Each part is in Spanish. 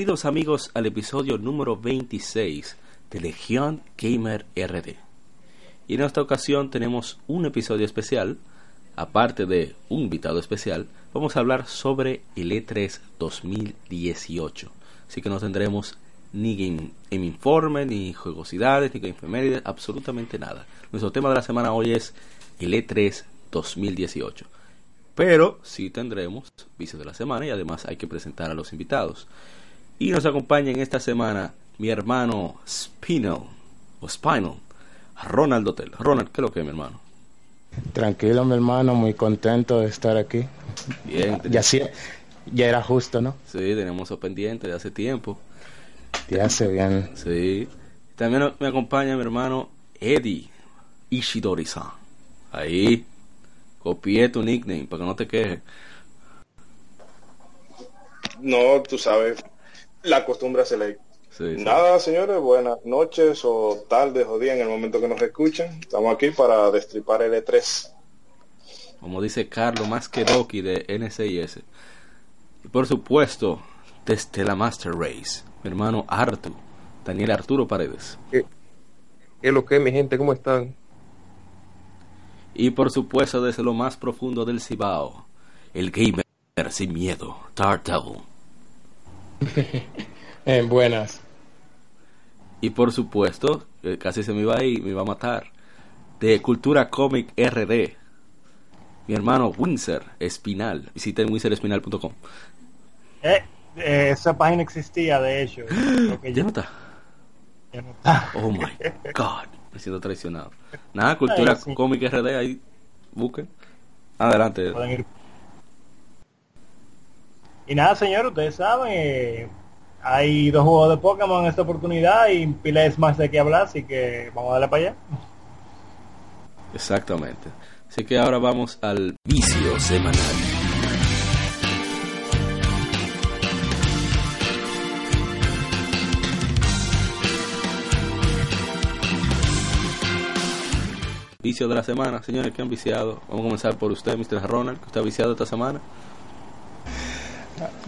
Bienvenidos amigos al episodio número 26 de Legión Gamer RD. Y en esta ocasión tenemos un episodio especial, aparte de un invitado especial, vamos a hablar sobre el E3 2018. Así que no tendremos ni game, informe, ni juegosidades, ni game absolutamente nada. Nuestro tema de la semana hoy es el E3 2018. Pero sí tendremos vicio de la semana y además hay que presentar a los invitados. Y nos acompaña en esta semana mi hermano Spinal, o Spinal, Ronald Hotel. Ronald, ¿qué es lo que es, mi hermano? Tranquilo, mi hermano, muy contento de estar aquí. Bien. Ya, ya era justo, ¿no? Sí, tenemos eso pendiente de hace tiempo. Ya hace bien. Sí. También me acompaña mi hermano Eddie Ishidori-san. Ahí, copié tu nickname para que no te quejes. No, tú sabes, la costumbre se le Nada, señores, buenas noches o tardes o días en el momento que nos escuchen. Estamos aquí para destripar el E3. Como dice Carlos, más que Doki de NCIS. Y por supuesto, desde la Master Race, mi hermano Artu, Daniel Arturo Paredes. ¿Qué, es lo que, mi gente? ¿Cómo están? Y por supuesto, desde lo más profundo del Cibao, el gamer sin miedo, Dark Devil. en buenas. Y por supuesto, casi se me iba a ir, me iba a matar. De Cultura Comic RD. Mi hermano Windsor Espinal. Visiten windsorespinal.com. Eh, eh, esa página existía, de hecho. ¿Ya no está? Ya no está. Oh my god. Me siento traicionado. Nada, Cultura Comic RD, ahí busquen. Adelante. Y nada, señor, ustedes saben, eh, hay dos juegos de Pokémon en esta oportunidad y piles más de qué hablar, así que vamos a darle para allá. Exactamente. Así que ahora vamos al vicio semanal. Vicio de la semana, señores, que han viciado. Vamos a comenzar por usted, Mr. Ronald, que está viciado esta semana.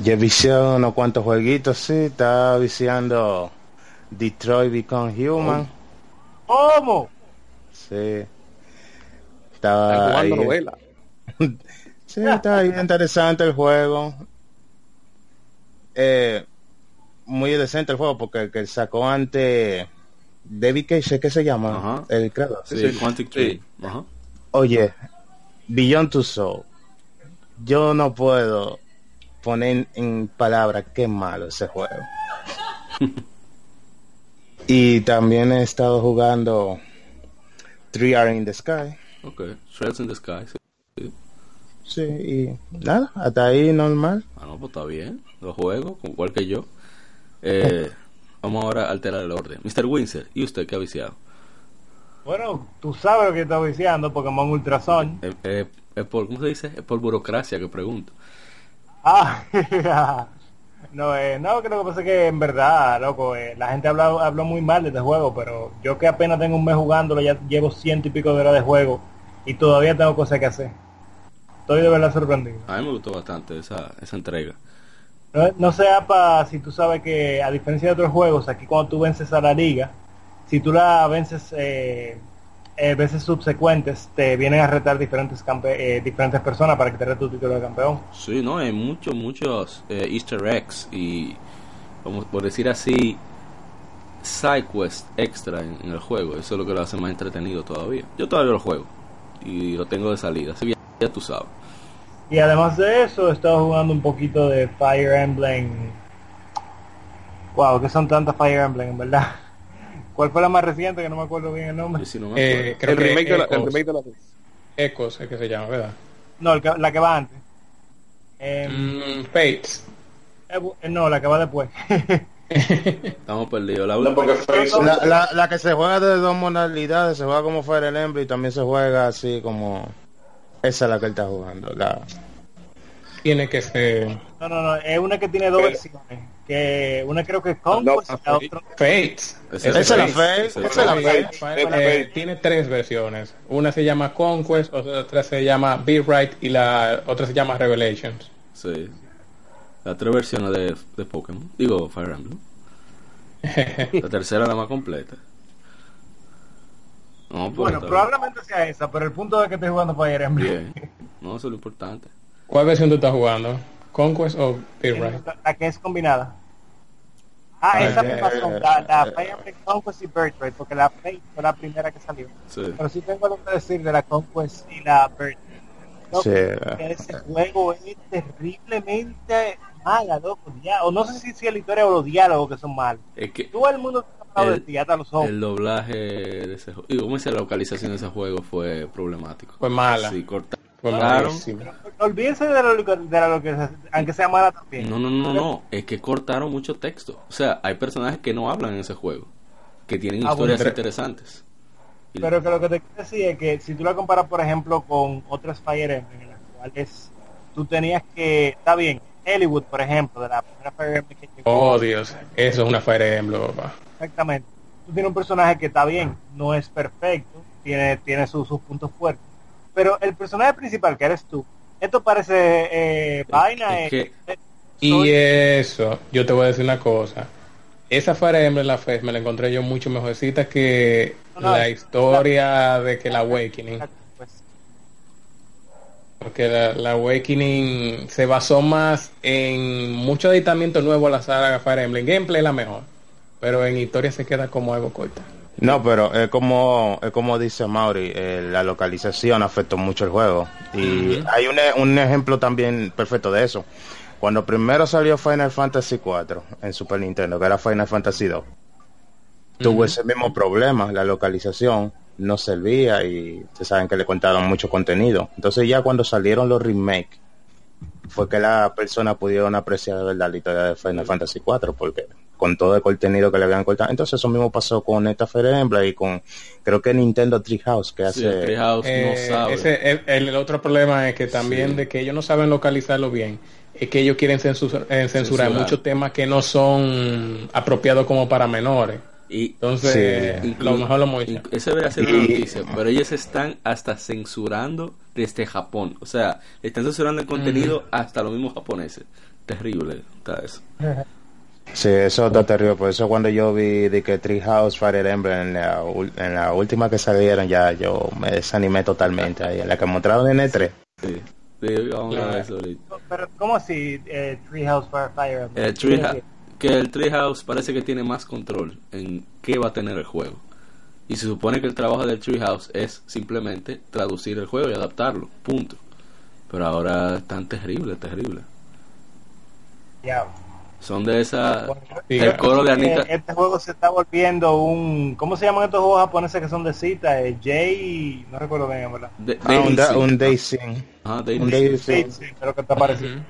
Ya he viciado unos cuantos jueguitos, sí. Estaba viciando Detroit Become Human. ¿Cómo? Sí. Estaba ahí. novela. sí, está ahí interesante el juego. Eh, muy decente el juego porque el que sacó antes David Cage, ¿qué se llama? El creador. Sí, Quantic Tree. Oye, Beyond Two Soul. Yo no puedo poner en palabras qué malo ese juego. y también he estado jugando Three Are in the Sky. Ok, Shreds in the Sky. Sí. sí, y nada, hasta ahí normal. Ah, no, pues está bien. Lo juego, igual que yo. Eh, vamos ahora a alterar el orden. Mr. Windsor, ¿y usted qué ha viciado? Bueno, tú sabes lo que está viciando, Pokémon Ultrason. Eh, eh, es por, ¿Cómo se dice? Es por burocracia que pregunto. Ah, no, eh, no, creo que pasa que en verdad, loco, eh, la gente habló, habló muy mal de este juego, pero yo que apenas tengo un mes jugándolo, ya llevo ciento y pico de horas de juego y todavía tengo cosas que hacer. Estoy de verdad sorprendido. A mí me gustó bastante esa, esa entrega. No, no sé, apa, si tú sabes que a diferencia de otros juegos, aquí cuando tú vences a la liga, si tú la vences eh, eh, veces subsecuentes te vienen a retar diferentes eh, diferentes personas para que te rete tu título de campeón. Sí, no, hay muchos, muchos eh, easter eggs y, como por decir así, side quest extra en, el juego. Eso es lo que lo hace más entretenido todavía. Yo todavía lo juego y lo tengo de salida, así que ya, tú sabes. Y además de eso, he estado jugando un poquito de Fire Emblem. Wow, que son tantas Fire Emblem, en verdad. ¿Cuál fue la más reciente? Que no me acuerdo bien el nombre. Eh, el, remake de la, el remake de la Ecos es que se llama, ¿verdad? No, la que va antes. Eh, Fates. Eh, no, la que va después. Estamos perdidos. La, la, la, que se juega de dos modalidades, se juega como fuera el Emblem y también se juega así como... Esa es la que él está jugando. La... Tiene que ser... No, no, no, es una que tiene dos versiones. Que una creo que es Conquest y la otra... Fates. Esa es la Fate. Esa es la Fate. Tiene tres versiones. Una se llama Conquest, otra se llama Be Right y la otra se llama Revelations. Sí. La tres versiones de, de Pokémon. Digo, Fire Emblem. la tercera la más completa. No, pues, bueno, probablemente sea esa, pero el punto de que estés jugando Fire Emblem. Bien. No, eso es lo importante. ¿Cuál versión tú estás jugando? ¿Conquest o Birthright? La que es combinada. Ah, ah esa me pasó, la, la Fire Emblem Conquest y Birthright, porque la Fate fue la primera que salió. Sí. Pero sí tengo algo que decir de la Conquest y la Birthright. sí. Ese juego es terriblemente mala, loco. Ya, o no sé si, si es la historia o los diálogos que son malos. Es que todo el mundo el, de ti, hasta los ojos. el doblaje de ese juego, y como dice la localización de ese juego fue problemático. Fue mala. Sí, cortaron. No, olvídense de la, de la localización, aunque sea mala también. No, no, no, no, es que cortaron mucho texto. O sea, hay personajes que no hablan en ese juego, que tienen ah, historias interesantes. Pero que lo que te quiero decir es que si tú la comparas, por ejemplo, con otras Fire Emblem en las cuales tú tenías que, está bien, Hollywood, por ejemplo, de la primera Fire Emblem que Oh, Dios, eso es una Fire Emblem, papá. Exactamente. Tú tienes un personaje que está bien, no es perfecto, tiene, tiene sus, puntos fuertes. Pero el personaje principal, que eres tú, esto parece eh, vaina. Eh, eh, y eso, yo te voy a decir una cosa. Esa Fire Emblem la fe me la encontré yo mucho mejorcita que la historia de que la Awakening. Porque la, Awakening se basó más en mucho editamiento nuevo a la saga Fire Emblem. Gameplay es la mejor, pero en historia se queda como algo corta. No, pero es como, es como dice Mauri, eh, la localización afectó mucho el juego. Y hay un, un, ejemplo también perfecto de eso. Cuando primero salió Final Fantasy 4 en Super Nintendo, que era Final Fantasy 2, tuvo ese mismo problema, la localización no servía y se saben que le contaron mucho contenido. Entonces ya cuando salieron los remakes fue que la persona pudieron apreciar de verdad la historia de Final Fantasy 4 porque con todo el contenido que le habían cortado. Entonces eso mismo pasó con esta Fire Emblem y con creo que Nintendo Treehouse que hace Treehouse no eh, sabe. Ese, el, otro problema es que también de que ellos no saben localizarlo bien es que ellos quieren eh, censurar muchos temas que no son apropiados como para menores. Y, Entonces, lo mejor lo Eso debería ser una noticia, pero ellos están hasta censurando desde Japón. O sea, están censurando el contenido hasta los mismos japoneses. Terrible está eso. Sí, eso está terrible. Por eso cuando yo vi de que Treehouse Fire Emblem en la, en la última que salieron, ya yo me desanimé totalmente ahí. En la que mostraron en E3. Sí. Sí, vamos a ver eso Pero, ¿cómo así eh, Treehouse Fire Emblem? Eh, que el Treehouse parece que tiene más control en qué va a tener el juego. Y se supone que el trabajo del Treehouse es simplemente traducir el juego y adaptarlo, punto. Pero ahora es tan terrible, terrible. Son de esa. el coro de Anita. Este juego se está volviendo un. ¿Cómo se llaman estos juegos japoneses que son de cita? Eh, J. No recuerdo bien, ¿verdad? ah, un, Daisy. Ah, Un Daisy. Creo que está parecido.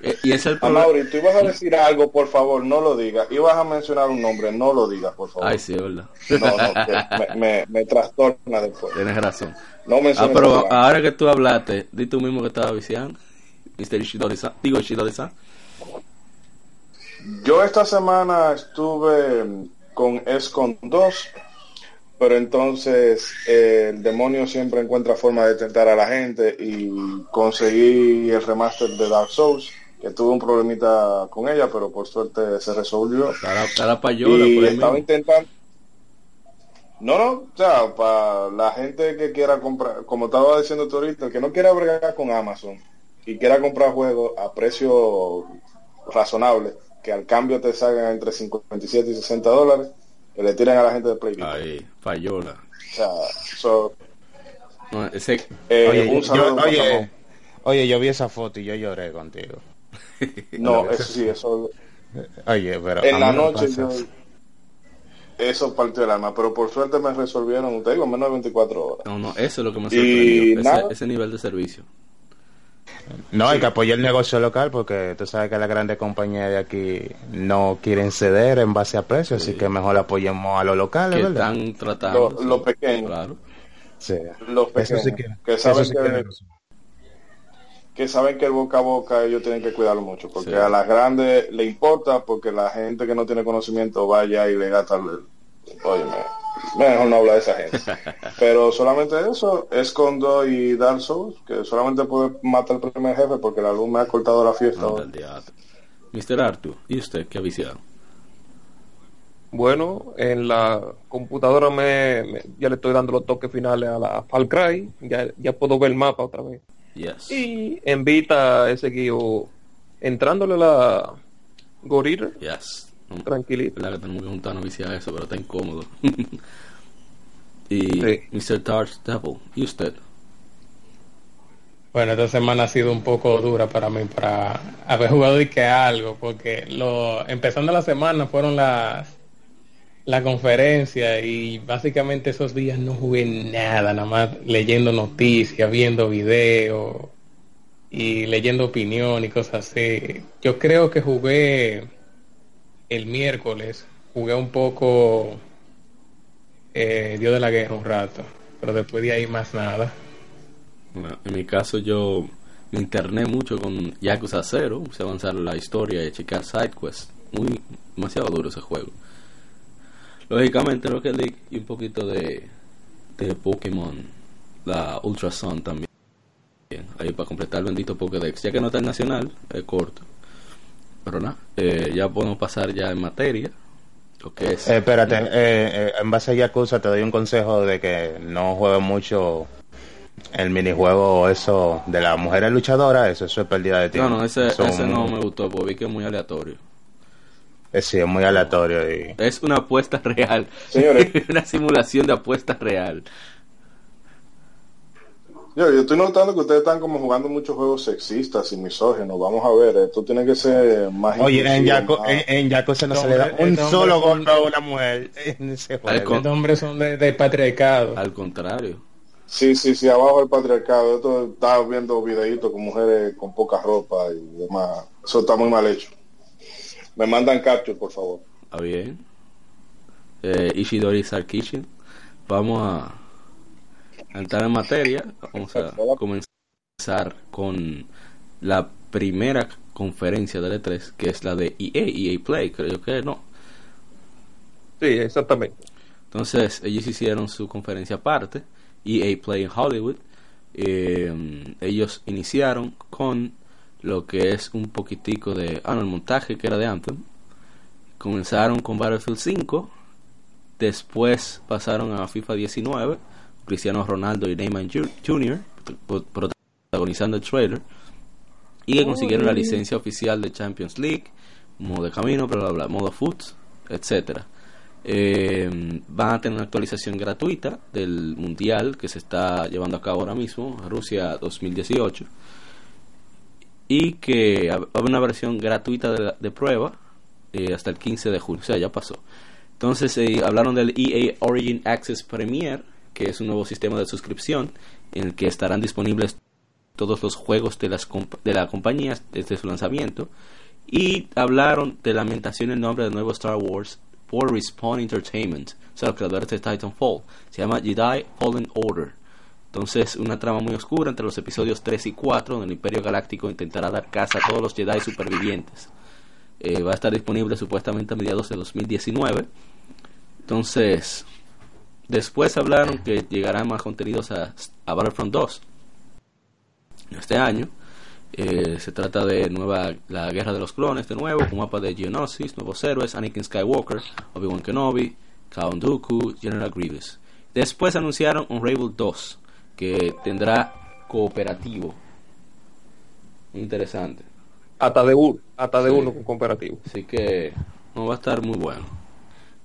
Eh, y es el problema. tú ibas a decir algo, por favor, no lo digas. Ibas a mencionar un nombre, no lo digas, por favor. Ay, sí, es verdad. No, no, me, me, trastorna después. Tienes razón. No ah, pero ahora que tú hablaste, di tú mismo que estaba viciando. Mr. Ishidori-san. Digo Ishidori-san. Yo esta semana estuve con Escon 2, pero entonces eh, el demonio siempre encuentra forma de tentar a la gente y conseguí el remaster de Dark Souls que tuve un problemita con ella, pero por suerte se resolvió. y estaba intentando. No, no, o sea, para la gente que quiera comprar, como estaba diciendo tú ahorita, el que no quiera bregar con Amazon y quiera comprar juegos a precio razonable, que al cambio te salgan entre 57 y 60 dólares, que le tiren a la gente de Play. Ahí, fallola. O sea, so, ese... Eh, oye, yo, oye, oye, yo vi esa foto y yo lloré contigo. No, eso sí, eso. Oye, pero. En la noche Eso partió el alma, pero por suerte me resolvieron, te digo, menos de 24 horas. No, no, eso es lo que me sorprendió, ese, ese, nivel de servicio. No, hay que apoyar el negocio local porque tú sabes que las grandes compañías de aquí no quieren ceder en base a precios, así que mejor apoyemos a los locales, que ¿verdad? están tratando. Lo- lo pequeño. Claro. Sí. Los pequeños, sí que, saben sí que- que saben que el boca a boca ellos tienen que cuidarlo mucho, porque Sí. a las grandes le importa porque la gente que no tiene conocimiento vaya y le gasta el... mejor no habla de esa gente. Pero solamente eso, es con y Dark Souls, que solamente puede matar al primer jefe porque la luz me ha cortado la fiesta. Mr. Arthur, ¿y usted qué ha viciado? Bueno, en la computadora me, me- ya le estoy dando los toques finales a la Far Cry, ya, ya puedo ver el mapa otra vez. Yes. Y en Vita he seguido entrándole a la Gorilla, Yes. No, tranquilito. verdad que tenemos que juntarnos a viciar eso, pero está incómodo. y Sí. Mr. Dark Devil, ¿y usted? Bueno, esta semana ha sido un poco dura para mí para haber jugado y que algo, porque lo empezando la semana fueron las la conferencia y básicamente esos días no jugué nada, nada más leyendo noticias, viendo videos y leyendo opinión y cosas así. Yo creo que jugué el miércoles, jugué un poco eh, Dios de la Guerra un rato, pero después de ahí más nada. En mi caso yo me interné mucho con Yakuza 0, puse avanzar la historia y checar sidequests. Muy, demasiado duro ese juego. Lógicamente Rocket League y un poquito de, de Pokémon, la Ultra Sun también. Ahí para completar el bendito Pokédex, ya que no está en nacional, es corto. Pero nada, eh, ya podemos pasar ya en materia. Lo que es. Eh, espérate, eh, eh, en base a Yakuza te doy un consejo de que no juegues mucho el minijuego eso de las mujeres luchadoras, eso, eso es pérdida de no, tiempo. no, ese, Son- ese no me gustó porque vi que es muy aleatorio. eh, sí, es muy aleatorio y Es una apuesta real. Señores. una simulación de apuesta real. Yo, yo estoy notando que ustedes están como jugando muchos juegos sexistas y misógenos. Vamos a ver, esto tiene que ser más Oye, en, Yaku- más- en, en Yakuza no se le da un este solo golpe a una mujer en ese juego. Estos hombres son de, de patriarcado. Al contrario. Sí, sí, sí, abajo el patriarcado. Esto está viendo videitos con mujeres con poca ropa y demás. Eso está muy mal hecho. Me mandan capture, por favor. Está bien. Eh, Ishidori Sarkishin. Vamos a entrar en materia. Vamos a comenzar con la primera conferencia de E3, que es la de EA, EA Play, creo que no. Sí, exactamente. Entonces, ellos hicieron su conferencia aparte, EA Play en Hollywood. Eh, ellos iniciaron con lo que es un poquitico de. Ah, no, el montaje que era de Anthem. Comenzaron con Battlefield 5. Después pasaron a FIFA 19. Cristiano Ronaldo y Neymar Jr. pro- protagonizando el trailer. Y que consiguieron la licencia oficial de Champions League. Modo de camino, bla bla bla, modo foot, etcétera. Eh, van a tener una actualización gratuita del mundial que se está llevando a cabo ahora mismo, Rusia 2018, y que hab- habrá una versión gratuita de, la- de prueba eh, hasta el 15 de julio, o sea, ya pasó. Entonces eh, hablaron del EA Origin Access Premier, que es un nuevo sistema de suscripción en el que estarán disponibles todos los juegos de, las de la compañía desde su lanzamiento. Y hablaron de la ambientación en nombre del nuevo Star Wars por Respawn Entertainment, o sea, los creadores de Titanfall. Se llama Jedi Fallen Order. Entonces, una trama muy oscura entre los episodios 3 y 4, donde el Imperio Galáctico intentará dar caza a todos los Jedi supervivientes. Eh, va a estar disponible supuestamente a mediados de 2019. Entonces, después hablaron que llegarán más contenidos a, a Battlefront 2 este año. Eh, se trata de nueva la guerra de los clones de nuevo, un mapa de Geonosis, nuevos héroes, Anakin Skywalker, Obi-Wan Kenobi, Count Dooku, General Grievous. Después anunciaron Unravel 2, que tendrá cooperativo. Interesante. Hasta de uno, hasta de Sí. uno con cooperativo. Así que no va a estar muy bueno.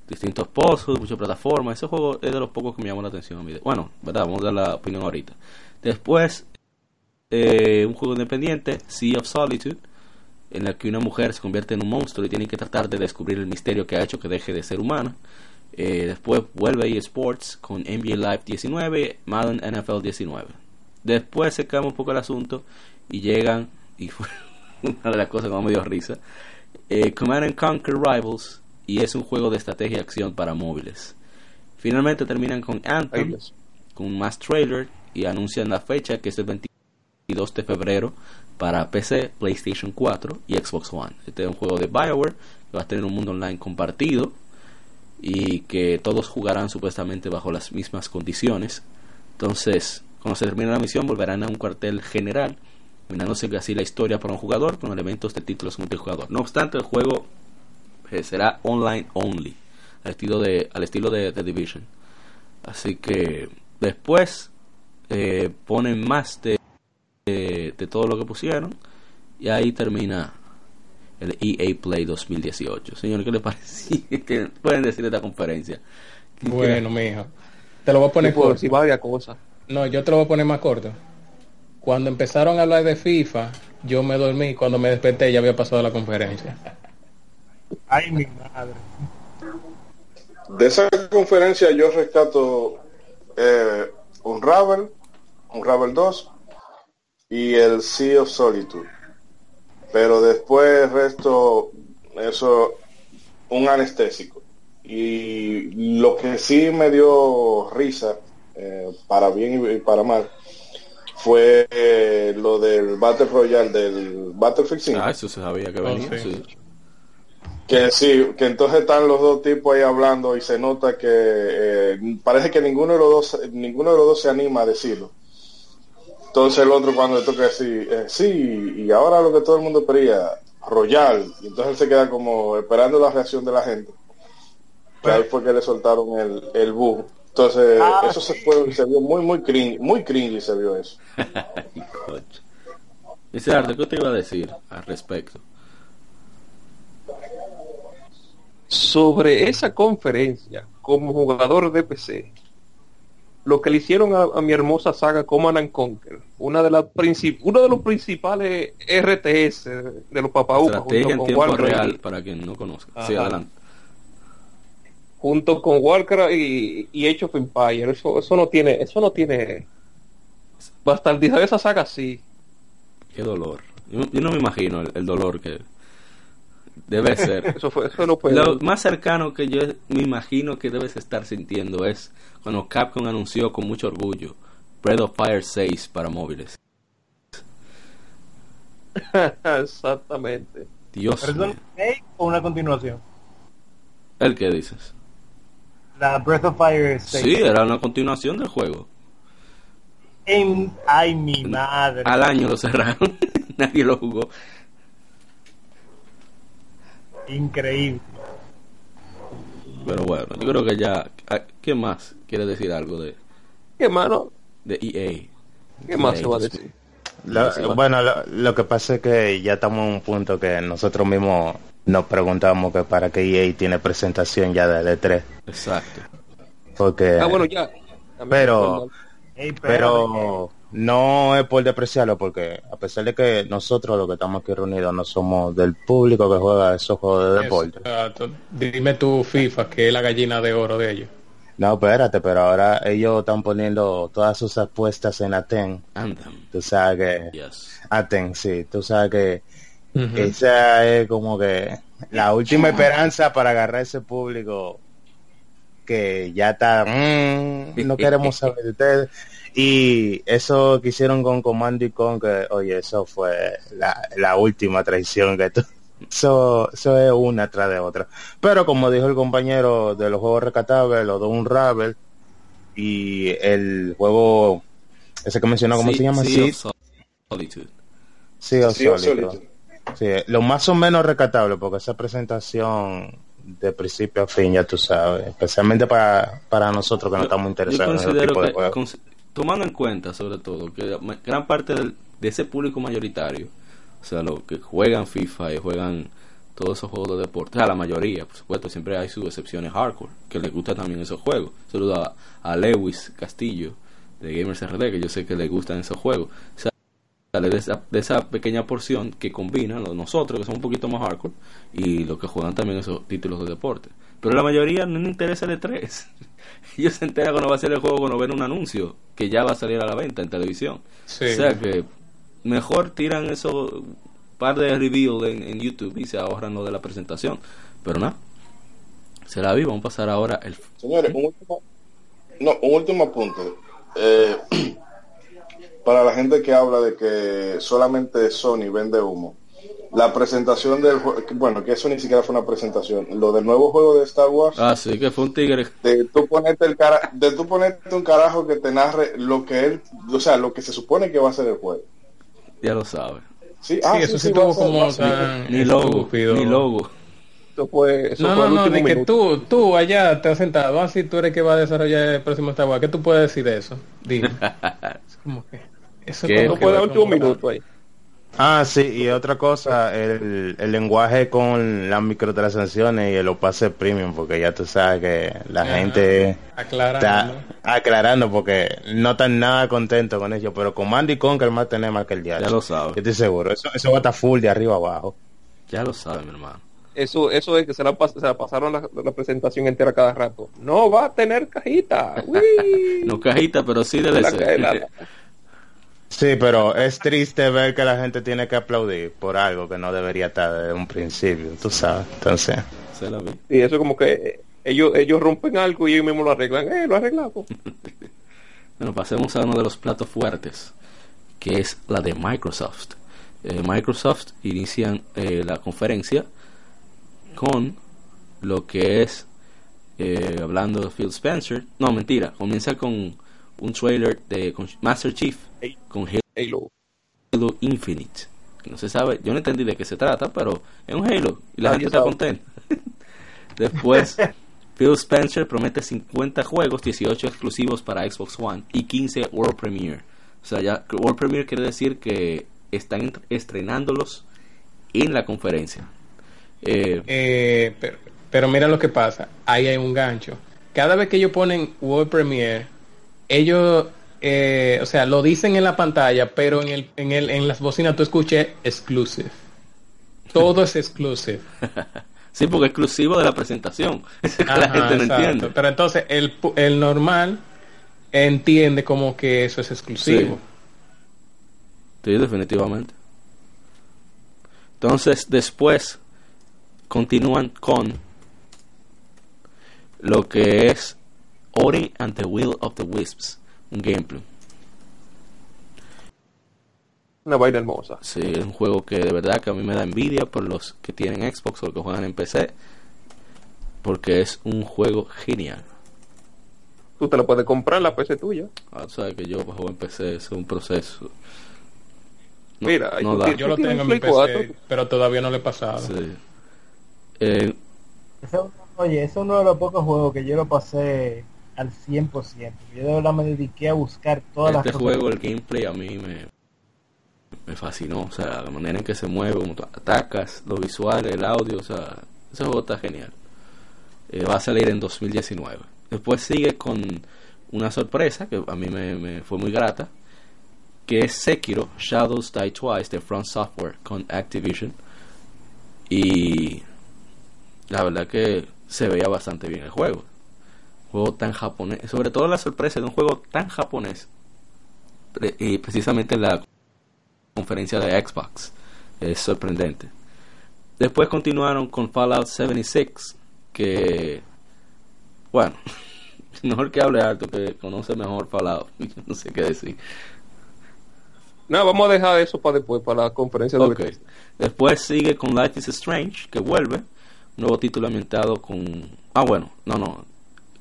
Distintos pozos, muchas plataformas. Ese juego es de los pocos que me llamó la atención. Bueno, verdad, vamos a dar la opinión ahorita. Después, eh, un juego independiente, Sea of Solitude, en el que una mujer se convierte en un monstruo y tiene que tratar de descubrir el misterio que ha hecho que deje de ser humana. Eh, después vuelve eSports con NBA Live 19, Madden NFL 19. Después se cambia un poco el asunto y llegan, y fue una de las cosas que me dio risa, eh, Command and Conquer Rivals, y es un juego de estrategia y acción para móviles. Finalmente terminan con Anthem, con más trailer, y anuncian la fecha que es el 22 de febrero para PC, PlayStation 4 y Xbox One. Este es un juego de Bioware que va a tener un mundo online compartido y que todos jugarán supuestamente bajo las mismas condiciones. Entonces, cuando se termine la misión, volverán a un cuartel general, terminándose así la historia para un jugador con elementos de títulos multijugador. No obstante, el juego será online only, al estilo de, al estilo de The Division. Así que después eh, ponen más de, de, de todo lo que pusieron y ahí termina el EA Play 2018. Señor, ¿qué le parece? ¿Qué pueden decir de esta conferencia? ¿Qué- Bueno, mijo. Te lo voy a poner corto. decir varias cosas. No, yo te lo voy a poner más corto. Cuando empezaron a hablar de FIFA, yo me dormí. Cuando me desperté ya había pasado la conferencia. Ay, mi madre. De esa conferencia yo rescato eh, un Ravel, un Ravel 2 y el Sea of Solitude. Pero después el resto, eso, un anestésico. Y lo que sí me dio risa, eh, para bien y para mal, fue eh, lo del Battle Royale del Battlefield 5. Ah, eso se sabía que Oh, venía. sí. sí. Que sí, que entonces están los dos tipos ahí hablando y se nota que eh, parece que ninguno de los dos ninguno de los dos se anima a decirlo. Entonces el otro cuando le toca decir, eh, sí, y ahora lo que todo el mundo pedía, Royal, y entonces él se queda como esperando la reacción de la gente. Que ahí fue que le soltaron el, el bug. Entonces Ah, eso se fue, se vio muy muy cringe, muy cringy se vio eso. Dice Arte, ¿qué te iba a decir al respecto? Sobre esa conferencia, como jugador de PC, lo que le hicieron a, a mi hermosa saga Command and Conquer, una de las uno de los principales RTS de los Estrategia en junto con tiempo Warcraft, real, para quien no conozca. Sí, adelante. junto con Warcraft y, y Age of Empire, eso, eso no tiene, eso no tiene bastardizar esa saga sí. Qué dolor. Yo, yo no me imagino el, el dolor que debe ser. Eso fue, eso no fue. Lo más cercano que yo me imagino que debes estar sintiendo es cuando Capcom anunció con mucho orgullo Breath of Fire 6 para móviles. Exactamente. Dios ¿Pero es un mío. remake o una continuación? ¿El qué dices? La Breath of Fire 6. Sí, era una continuación del juego. En- Ay, mi madre. Al año lo cerraron. Nadie lo jugó. Increíble. Pero bueno, yo creo que ya. ah, ¿Qué más quiere decir algo de, ¿Qué mano? de EA? ¿Qué más EA se va a 2000. decir? Lo- bueno, lo, lo que pasa es que ya estamos en un punto que nosotros mismos nos preguntamos que para qué EA tiene presentación ya de E3. Exacto. Porque, Ah, bueno, ya. pero, pero no es por despreciarlo, porque a pesar de que nosotros los que estamos aquí reunidos no somos del público que juega esos juegos de deporte. Exacto. Dime tú, FIFA, que es la gallina de oro de ellos. No, espérate, pero ahora ellos están poniendo todas sus apuestas en Aten. Anthem. Tú sabes que... Yes. Aten, sí, tú sabes que esa es como que la última esperanza para agarrar ese público que ya está, "Mm, no queremos saber de ustedes. Y eso que hicieron con Command y Conquer, oye, eso fue la, la última traición que tú... Eso, eso es una tras de otra. Pero como dijo el compañero de los juegos recatables, los de un Ravel y el juego, ese que mencionó, ¿cómo se llama? Sí, Solitude. sí, o Sí, o Solitude. Solitude. Sí, lo más o menos recatable, porque esa presentación de principio a fin, ya tú sabes, especialmente para, para nosotros que no estamos Yo interesados en ese tipo de que, juegos. Tomando en cuenta sobre todo que gran parte de ese público mayoritario, o sea, los que juegan FIFA y juegan todos esos juegos de deporte, a la mayoría, por supuesto, siempre hay sus excepciones hardcore, que les gusta también esos juegos. Saludo a, Lewis Castillo de Gamers RD, que yo sé que le gustan esos juegos. O sea, de esa, de esa pequeña porción que combina los nosotros que somos un poquito más hardcore y los que juegan también esos títulos de deporte pero la mayoría no le interesa el E3 ellos se enteran cuando va a ser el juego cuando ven un anuncio que ya va a salir a la venta en televisión Sí. o sea que mejor tiran eso par de reviews en, en YouTube y se ahorran lo de la presentación. Pero nada, será vivo. Vamos a pasar ahora el. Señores, un último, no, un último punto. Eh, para la gente que habla de que solamente Sony vende humo, la presentación del juego, bueno, que eso ni siquiera fue una presentación, lo del nuevo juego de Star Wars, Ah, sí, que fue un tigre. de tú ponerte el cara, de tú ponerte un carajo que te narre lo que él, o sea, lo que se supone que va a ser el juego. Ya lo sabe. Sí, Sí, ah, eso sí, tuvo como tan Ni logo, ni logo. Eso fue, eso No, fue no, de que tú, tú allá te has sentado, así tú eres que va a desarrollar el próximo Star Wars. ¿Qué tú puedes decir de eso? Dime. es como que. Eso No va al último minuto ahí. Ah, sí, y otra cosa, el, el lenguaje con las microtransacciones y los pases premium, porque ya tú sabes que la Ajá. gente Aclarando. está aclarando porque no están nada contentos con ello, pero con Mandy Conker más tener más que el diario. Ya lo sabe. Yo estoy seguro, eso, eso va a estar full de arriba abajo. Ya lo sabe, mi hermano. Eso, eso es que se la, pas- se la pasaron la, la presentación entera cada rato. No va a tener cajita. No cajita, pero sí DLC. la- Sí, pero es triste ver que la gente tiene que aplaudir por algo que no debería estar desde un principio, tú sabes. Entonces, Se la vi. Y eso como que eh, ellos, ellos rompen algo y ellos mismos lo arreglan. Eh, lo arreglamos. Bueno, pasemos a uno de los platos fuertes, que es la de Microsoft. Eh, Microsoft inician eh, la conferencia con lo que es, eh, hablando de Phil Spencer, no, mentira, comienza con un trailer de con Master Chief con Halo. Halo Infinite. No se sabe, yo no entendí de qué se trata, pero es un Halo y la Nadie gente está sabe. contenta. Después, Phil Spencer promete 50 juegos, 18 exclusivos para Xbox One y 15 World Premiere. O sea, ya World Premiere quiere decir que están estrenándolos en la conferencia. Eh, Eh, pero, pero mira lo que pasa. Ahí hay un gancho. Cada vez que ellos ponen World Premiere, ellos, eh, o sea, lo dicen en la pantalla, pero en el, en el, en las bocinas tú escuches exclusive. Todo es exclusive. sí, porque exclusivo de la presentación. la Ajá, gente no exacto. entiende. Pero entonces el, el normal entiende como que eso es exclusivo. Sí, definitivamente. Entonces, después continúan con lo que es Ori and the Will of the Wisps, un gameplay. Una vaina hermosa. Sí, es un juego que de verdad que a mí me da envidia por los que tienen Xbox o los que juegan en PC, porque es un juego genial. Tú te la puedes comprar en la PC tuya. Ah, sabes que yo juego en PC, es un proceso. No- Mira, ahí no tú da. tienes- Yo lo tengo en mi PC, 4. pero todavía no le he pasado. Sí. Eh, Eso- oye, es uno de los pocos juegos que yo lo pasé al 100%. Yo de verdad me dediqué a buscar todas este las juego, el gameplay a mí me, me fascinó. O sea, la manera en que se mueve, como atacas, lo visual, el audio, o sea, ese juego está genial. Eh, va a salir en 2019. Después sigue con una sorpresa que a mí me, me fue muy grata, que es Sekiro Shadows Die Twice de Front Software con Activision. Y la verdad que se veía bastante bien el juego. Juego tan japonés, sobre todo la sorpresa de un juego tan japonés. Y precisamente en la conferencia de Xbox. Es sorprendente. Después continuaron con Fallout 76, que bueno, mejor que hable alto, que conoce mejor Fallout. no sé qué decir. No, vamos a dejar eso para después, para la conferencia de Ok. Bethesda. Después sigue con Life is Strange, que vuelve. Un nuevo título ambientado con. Ah, bueno, no, no.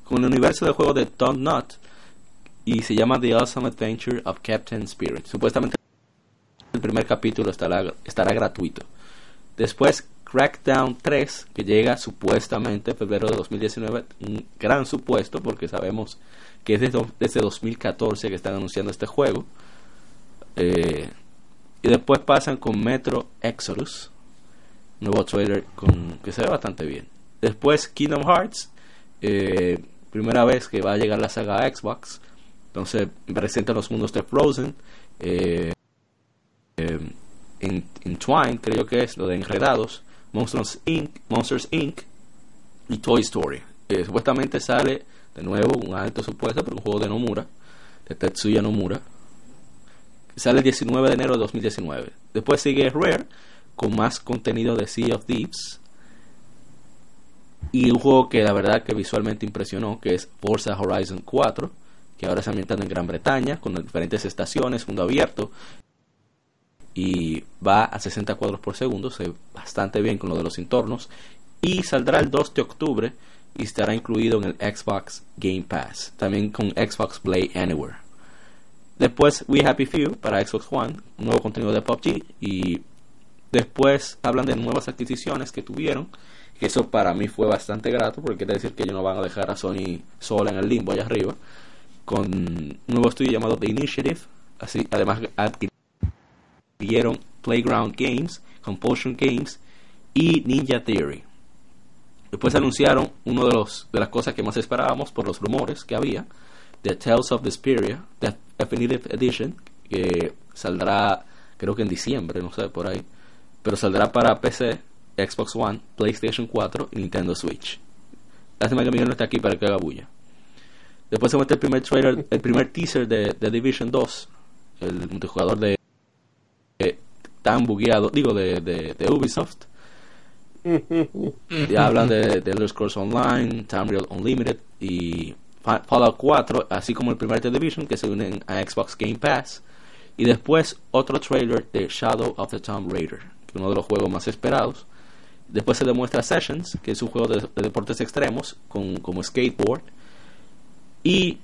Con el universo del juego de Don't Not. Y se llama The Awesome Adventure of Captain Spirit. Supuestamente el primer capítulo estará, estará gratuito. Después Crackdown 3, que llega supuestamente en febrero de 2019. Un gran supuesto, porque sabemos que es desde, desde 2014 que están anunciando este juego. Eh, y después pasan con Metro Exodus. Nuevo trailer con, que se ve bastante bien. Después Kingdom Hearts. eh, primera vez que va a llegar la saga a Xbox. Entonces presenta los mundos de Frozen. eh, eh, en, Entwined, creo que es lo de Enredados. Monsters Inc. Monsters Inc. Y Toy Story. Supuestamente sale de nuevo un alto supuesto, pero un juego de Nomura. De Tetsuya Nomura Sale el 19 de enero de 2019. Después sigue Rare con más contenido de Sea of Thieves. Y un juego que la verdad que visualmente impresionó, que es Forza Horizon 4, que ahora está ambientado en Gran Bretaña, con diferentes estaciones, mundo abierto. Y va a 60 cuadros por segundo, se bastante bien con lo de los entornos. Y saldrá el 2 de octubre y estará incluido en el Xbox Game Pass, también con Xbox Play Anywhere. Después We Happy Few para Xbox One, nuevo contenido de PUBG y después hablan de nuevas adquisiciones que tuvieron, eso para mí fue bastante grato porque quiere decir que ellos no van a dejar a Sony sola en el limbo allá arriba, con un nuevo estudio llamado The Initiative, así además adquirieron Playground Games, Compulsion Games y Ninja Theory. Después anunciaron uno de los de las cosas que más esperábamos por los rumores que había, The Tales of Vesperia, The Definitive Edition, que saldrá creo que en diciembre, no sé, por ahí, pero saldrá para PC, Xbox One, PlayStation 4 y Nintendo Switch. Lástima que Miguel no está aquí para que haga bulla. Después se muestra el primer trailer, el primer teaser de, de Division 2, el multijugador de, de tan bugueado, digo de, de, Ubisoft. Ya hablan de, de Elder Scrolls Online, Tamriel Unlimited y Fa- Fallout 4, así como el primer The Division que se unen a Xbox Game Pass. Y después otro trailer de Shadow of the Tomb Raider, que es uno de los juegos más esperados. Después se demuestra Sessions, que es un juego de, de deportes extremos con, como skateboard. Y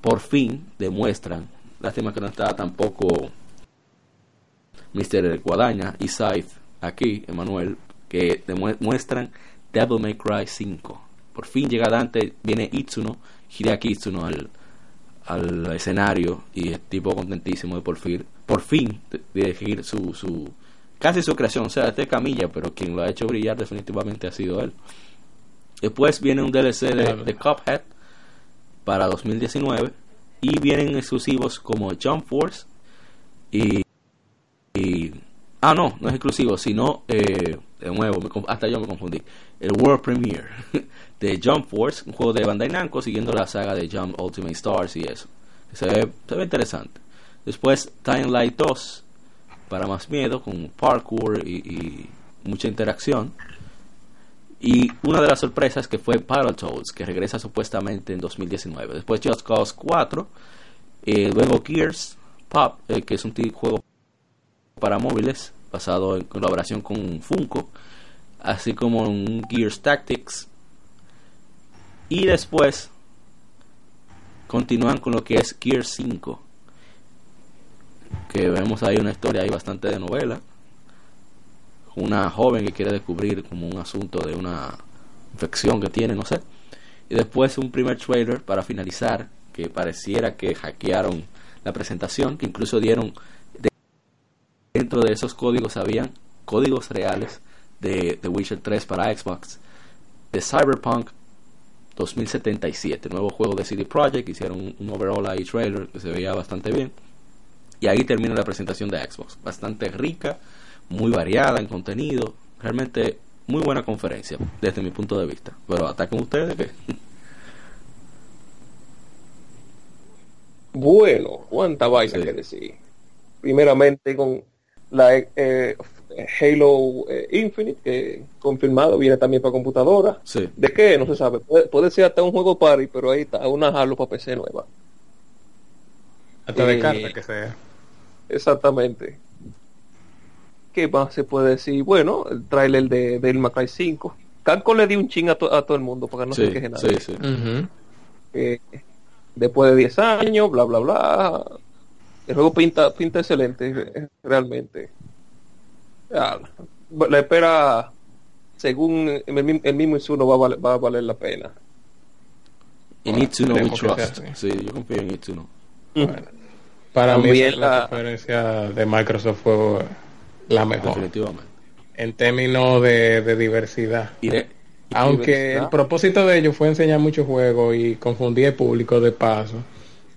por fin demuestran, lástima que no está tampoco Mr. Guadaña y Scythe aquí, Emanuel, que demuestran Devil May Cry 5. Por fin llega Dante, viene Itsuno, Hideaki Itsuno al, al escenario y el tipo contentísimo de por fin, por fin elegir su, su, casi su creación, o sea, este Camilla, pero quien lo ha hecho brillar definitivamente ha sido él. Después viene un DLC de, de Cuphead para 2019 y vienen exclusivos como Jump Force y, y ah no, no es exclusivo, sino eh, de nuevo, me, hasta yo me confundí, el World Premiere de Jump Force, un juego de Bandai Namco siguiendo la saga de Jump Ultimate Stars y eso. Se ve, se ve interesante. Después Time Light 2 para más miedo con parkour y, mucha interacción. Y una de las sorpresas que fue Battletoads, que regresa supuestamente en 2019. Después Just Cause 4. Eh, luego Gears Pop, eh, que es un juego para móviles basado en colaboración con Funko. Así como un Gears Tactics. Y después continúan con lo que es Gears 5. Que vemos ahí una historia ahí bastante de novela una joven que quiere descubrir como un asunto de una infección que tiene, no sé. Y después un primer trailer para finalizar, que pareciera que hackearon la presentación, que incluso dieron de, dentro de esos códigos habían códigos reales de The Witcher 3 para Xbox, de Cyberpunk 2077, nuevo juego de CD Projekt, hicieron un overall ahí trailer que se veía bastante bien. Y ahí termina la presentación de Xbox, bastante rica, muy variada en contenido, realmente muy buena conferencia desde mi punto de vista. Pero ataquen ustedes que Bueno, cuánta vaina Sí. que decir. Primeramente con la eh, Halo eh, Infinite, que confirmado viene también para computadora. sí, ¿De qué? No se sabe. Puede, puede ser hasta un juego party, pero ahí está, una Halo para PC nueva. Hasta de Eh, carta que sea. Exactamente. ¿Qué más se puede decir? Bueno, el tráiler de Devil May Cry 5. Capcom le dio un ching a, to- a todo el mundo para que no se sí, queje nadie. sí, sí. Eh, después de 10 años, bla, bla, bla. El juego pinta, pinta excelente, realmente. Ya, la espera, según el, mi- el mismo Izuno, va a, valer, va a valer la pena. In Itsuno we trust. Sí, yo confío en Itsuno. Para mí También la la- conferencia de Microsoft fue la mejor Definitivamente. en términos de, de diversidad. Y de- Aunque diversidad. el propósito de ellos fue enseñar muchos juegos y confundir el público de paso.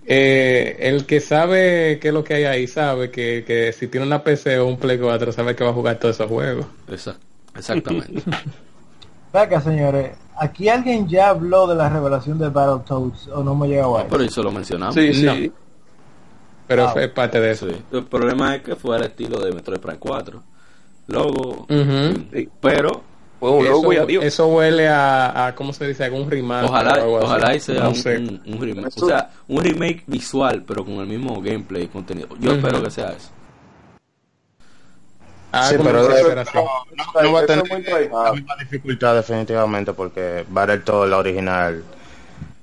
eh, el que sabe qué es lo que hay ahí sabe que, que si tiene una PC o un Play 4 sabe que va a jugar todos esos juegos. esa- exactamente. Venga, señores, aquí alguien ya habló de la revelación de Battletoads o no me llega a Pero eso lo mencionamos. Sí, sí. No. Pero Ah, fue parte de eso. Sí. El problema es que fue al estilo de Metroid Prime 4. Logo. Sí. pero Fue un logo y Eso, adiós. eso huele a, a, ¿cómo se dice? Algún remaster. ojalá, o ojalá y sea No un, sé. un- un remake. O sea, un remake visual, pero con el mismo gameplay y contenido. Yo espero que sea eso. Ah, Sí, pero no, no va a tener la misma dificultad definitivamente porque Battletoads la original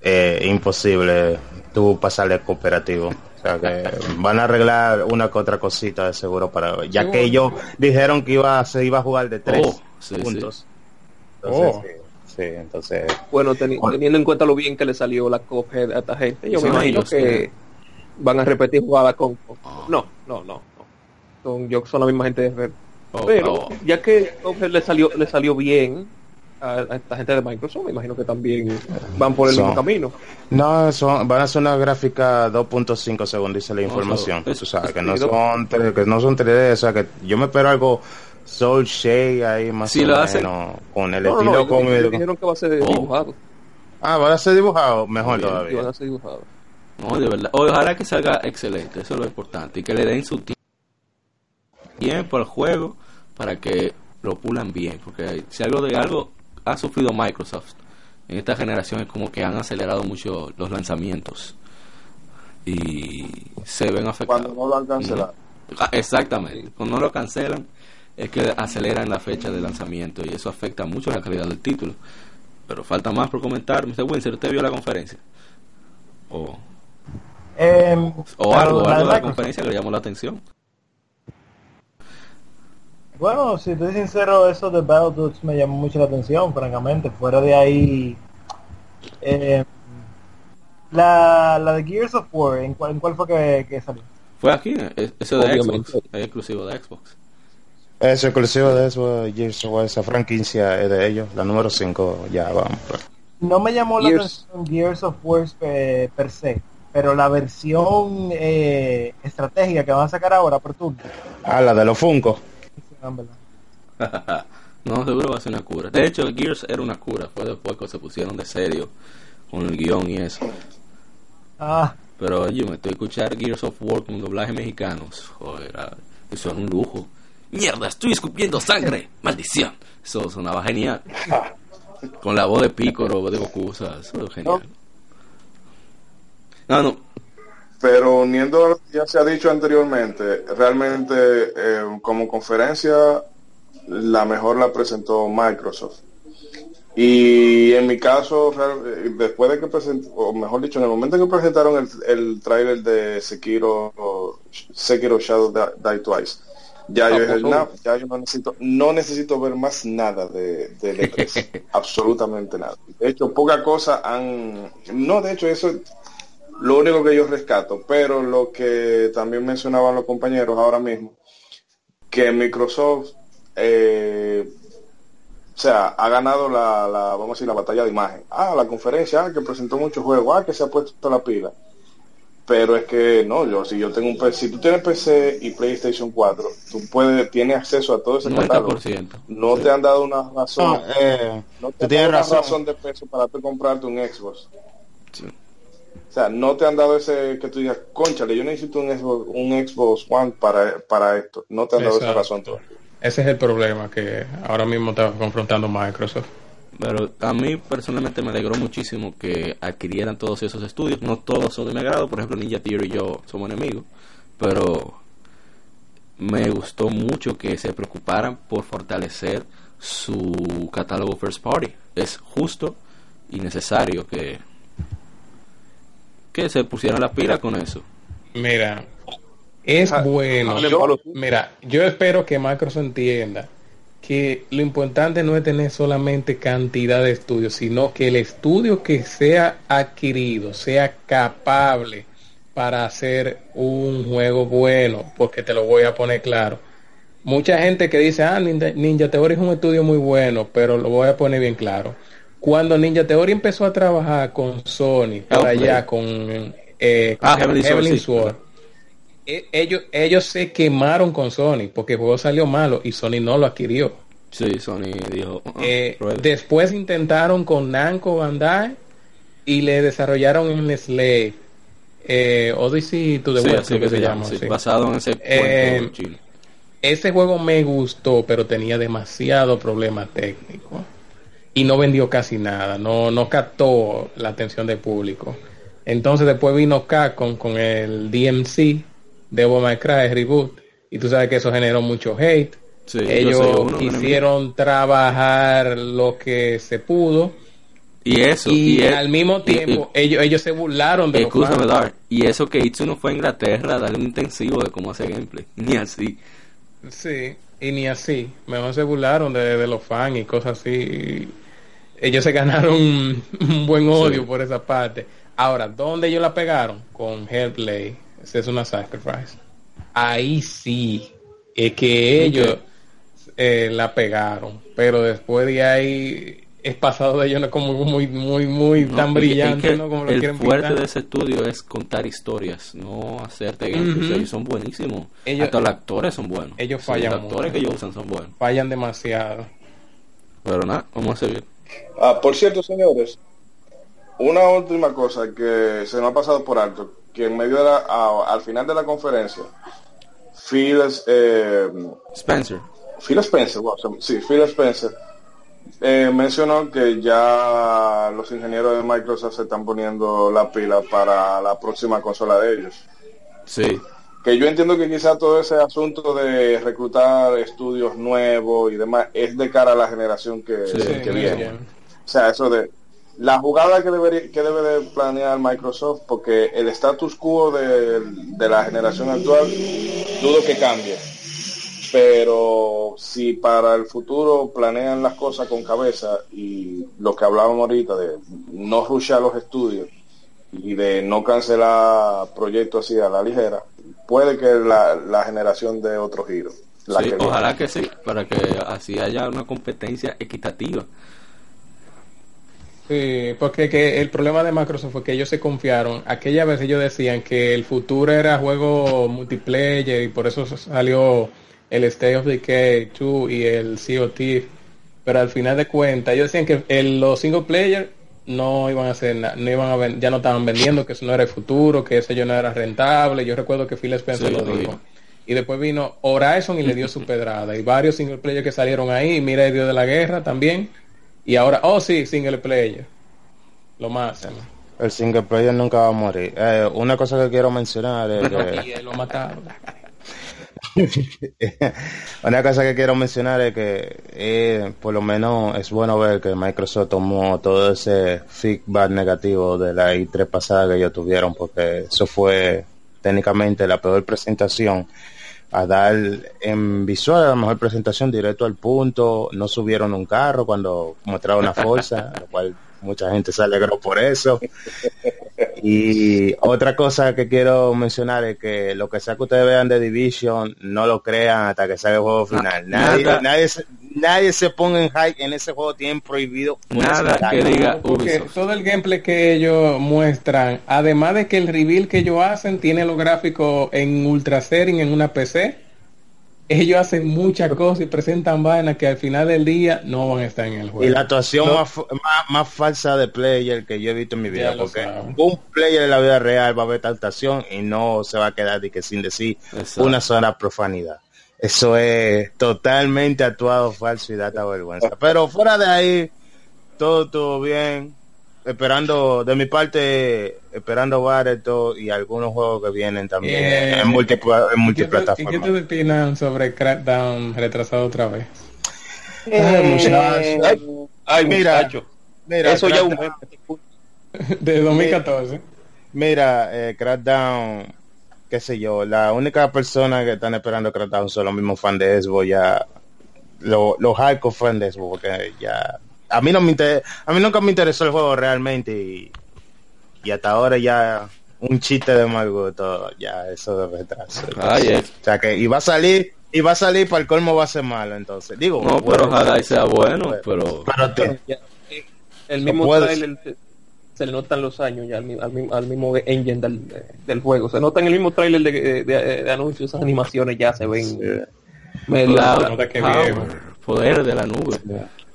eh, imposible tú pasarle cooperativo o sea que van a arreglar una que otra cosita de seguro para ya Sí, que ellos dijeron que iba se iba a jugar de tres Oh, sí, puntos Oh. entonces sí, sí, entonces Bueno, teni- Bueno. teniendo en cuenta lo bien que le salió la Cuphead a esta gente, yo me imagino ellos, que sí. van a repetir jugada con... con- Ah. No, no, no. no. Son, yo son la misma gente de Red. Oh, Pero oh. ya que le salió, le salió bien a, esta gente de Microsoft, me imagino que también van por el Son- mismo camino. no son, van a hacer una gráfica 2.5 según dice la No, información tú sabes eso- que no son que no son 3D o sea que yo me espero algo Soul Shade ahí más Si o lo hacen- menos con el No, no, estilo no, cómico. ellos dijeron que va a ser Oh. dibujado. Ah, van a ser dibujado mejor Bien, todavía. a ser dibujado. No, de verdad. Ojalá que salga excelente, eso es lo importante. Y que le den su ti- tiempo al juego para que lo pulan bien. Porque si algo de algo ha sufrido Microsoft en esta generación es como que han acelerado mucho los lanzamientos. Y se ven afectados. Cuando no lo han cancelado. Ah, Exactamente. Cuando no lo cancelan es que aceleran la fecha de lanzamiento y eso afecta mucho la calidad del título. Pero falta más por comentar. Mr. Winsor, ¿usted vio la conferencia? O, Em, o algo, algo la de la Microsoft. conferencia que le llamó la atención. Bueno, si estoy sincero, eso de Battletoads me llamó mucho la atención, francamente. Fuera de ahí, eh, la, la de Gears of War, ¿en cuál, en cuál fue que, que salió? Fue aquí, es- eso de Obviamente. Xbox, es exclusivo de Xbox. Es exclusivo de eso, Gears of War, esa franquicia es de ellos, la número 5, ya vamos. pues. No me llamó la atención Gears of War eh, per se, pero la versión eh, estratégica que van a sacar ahora por turno, Ah, la de los Funko. Verdad. no, seguro va a ser una cura. De hecho, Gears era una cura, fue después que se pusieron de serio con el guion y eso. Ah, Pero yo me estoy a escuchar Gears of War con doblaje mexicano. Joder, ah, eso es un lujo. Mierda, estoy escupiendo sangre. Maldición. Eso sonaba genial. Con la voz de Picoro, de Goku, o sea, eso es genial. No, no. Pero uniendo a lo que ya se ha dicho anteriormente, realmente eh, como conferencia la mejor la presentó Microsoft. Y en mi caso, eh, después de que presentó, o mejor dicho, en el momento en que presentaron el, el trailer de Sekiro, Sekiro Shadow Die, Twice, ya yo, dije. "Nah, ya yo no necesito, no necesito ver más nada de, de E3, absolutamente nada. De hecho, poca cosa han, no, de hecho eso es lo único que yo rescato, pero lo que también mencionaban los compañeros ahora mismo, que Microsoft, eh, o sea, ha ganado la, la, vamos a decir, la batalla de imagen. Ah, la conferencia, ah, que presentó muchos juegos, ah, que se ha puesto la pila. Pero es que no, yo si yo tengo un PC, si tú tienes PC y PlayStation 4, tú puedes, tienes acceso a todo ese catálogo. 90%. No te han dado una razón, No, eh, no te han dado una razón. de peso para tú comprarte un Xbox. Sí. O sea, no te han dado ese que tú digas, conchale, yo necesito un Xbox, un Xbox One para, para esto. No te han dado esa razón todavía. Ese es el problema que ahora mismo está confrontando Microsoft. Pero a mí personalmente me alegró muchísimo que adquirieran todos esos estudios. No todos son de mi agrado, por ejemplo Ninja Theory y yo somos enemigos, pero me gustó mucho que se preocuparan por fortalecer su catálogo first party. Es justo y necesario que que se pusieran la pila con eso. Mira, es Ah, bueno. Mira, yo espero que Microsoft entienda que lo importante no es tener solamente cantidad de estudios, sino que el estudio que sea adquirido sea capable para hacer un juego bueno, porque te lo voy a poner claro. Mucha gente que dice, ah, Ninja, Ninja Theory es un estudio muy bueno, pero lo voy a poner bien claro. Cuando Ninja Theory empezó a trabajar con Sony, Hellblade. allá, con eh, Ah, ¿cómo se llama? Heavenly Sword, sí. E- ellos, ellos se quemaron con Sony porque el juego salió malo y Sony no lo adquirió. Sí, Sony dijo. "Ah, Eh, pruebe". después intentaron con Namco Bandai y le desarrollaron en Slave eh, Odyssey to the Sí, West, así que se llama, sí. basado en ese Eh, chino. Ese juego me gustó, pero tenía demasiado problema técnico. Y no vendió casi nada, no, no captó la atención del público. Entonces después vino Capcom con el DMC, Devil May Cry Reboot, y tú sabes que eso generó mucho hate. Sí, yo Ellos sé, uno, quisieron trabajar lo que se pudo Y eso, y, y, al mismo tiempo ellos, ellos se burlaron de los Escúchame, fans. Dar. Y eso que Itsuno fue a Inglaterra a darle un intensivo de cómo hacer gameplay. Ni así. Sí, y ni así. Mejor se burlaron de, de los fans y cosas así. Ellos se ganaron un, un buen odio Sí. por esa parte. Ahora, ¿dónde ellos la pegaron? Con Hellplay. Esa es una sacrifice. Ahí sí. Es que ellos eh, la pegaron. Pero después de ahí es pasado de ellos no como muy, muy, muy No, tan brillante, que ¿no? Como lo el quieren fuerte pintar. de ese estudio es contar historias, no hacerte gameplay. Ellos son buenísimos. Ellos- Hasta los actores son buenos. ellos Sí, fallan Los actores mucho. que ellos usan son buenos. Fallan demasiado. Pero nada, vamos a seguir. Ah, por cierto, señores, una última cosa que se me ha pasado por alto, que en medio de la, a- al final de la conferencia, Phil, eh, Spencer. Phil Spencer, wow, sí, Phil Spencer eh, mencionó que ya los ingenieros de Microsoft se están poniendo la pila para la próxima consola de ellos. Sí. Que yo entiendo que quizá todo ese asunto de reclutar estudios nuevos y demás es de cara a la generación que, Sí, que Sí, viene. bien. O sea, eso de la jugada que, debería, que debe de planear Microsoft, porque el status quo de, de la generación actual dudo que cambie. Pero si para el futuro planean las cosas con cabeza y lo que hablábamos ahorita de no rushar los estudios y de no cancelar proyectos así a la ligera, puede que la, la generación de otro giro. La Sí, que viene. ojalá que sí, para que así haya una competencia equitativa. Sí, porque que el problema de Microsoft fue que ellos se confiaron. Aquella vez ellos decían que el futuro era juego multiplayer y por eso salió el State of Decay 2 y el Thieves. Pero al final de cuentas, ellos decían que el- los single player no iban a hacer na- no iban a ven- ya no estaban vendiendo, que eso no era el futuro, que eso ya no era rentable. Yo recuerdo que Phil Spencer Sí, lo dijo. Y después vino Horizon y le dio su pedrada. Y varios single player que salieron ahí. Mira el Dios de la Guerra también. Y ahora, oh sí, single player. Lo máximo. El single player nunca va a morir. Eh, una cosa que quiero mencionar es que... Y lo mataron. Una cosa que quiero mencionar es que eh, por lo menos es bueno ver que Microsoft tomó todo ese feedback negativo de la i3 pasada que ellos tuvieron porque eso fue técnicamente la peor presentación. A dar en visual la mejor presentación directo al punto no subieron un carro cuando mostraron una fuerza lo cual mucha gente se alegró por eso y otra cosa que quiero mencionar es que lo que sea que ustedes vean de Division, no lo crean hasta que salga el juego final. Nadie, nada. nadie, se, nadie se ponga en hype en ese juego, tienen prohibido. Nada que diga Porque Ubisoft. todo el gameplay que ellos muestran, además de que el reveal que ellos hacen tiene los gráficos en ultra setting en una PC, ellos hacen muchas cosas y presentan vainas que al final del día no van a estar en el juego. Y la actuación No. más, más, más falsa de player que yo he visto en mi vida, porque un player en la vida real va a ver esta actuación y no se va a quedar de que sin decir Exacto. una sola profanidad. Eso es totalmente actuado falso y data vergüenza. Pero fuera de ahí, todo estuvo bien. Esperando, de mi parte, esperando Bareto y algunos juegos que vienen también Eh, en, multipla- en ¿Y qué te- ¿Y qué multiplataforma. te opinan sobre Crackdown retrasado otra vez? Ay, muchacho. Ay, ay, Mira, muchacho. Mira, Eso ya es un. De 2014. Mira, eh, Crackdown, qué sé yo, la única persona que están esperando Crackdown son los mismos fans de Xbox, ya, lo- los hardcore fans de Xbox, porque ya, a mí no me inter- a mí nunca me interesó el juego realmente y, y hasta ahora ya un chiste de mal gusto, ya eso de retraso. Ay, eh. O sea que, y va a salir, y va a salir para el colmo va a ser malo, entonces, digo, No, pero ojalá y sea bueno, pero pero te- Ya, el mismo puedes. trailer se, le notan los años ya al, al, al mismo engine del, del juego. Se nota en el mismo trailer de, de, de- de anuncios, esas animaciones ya se ven. Sí. medio- Cloud nota que power, viejo. poder de la nube.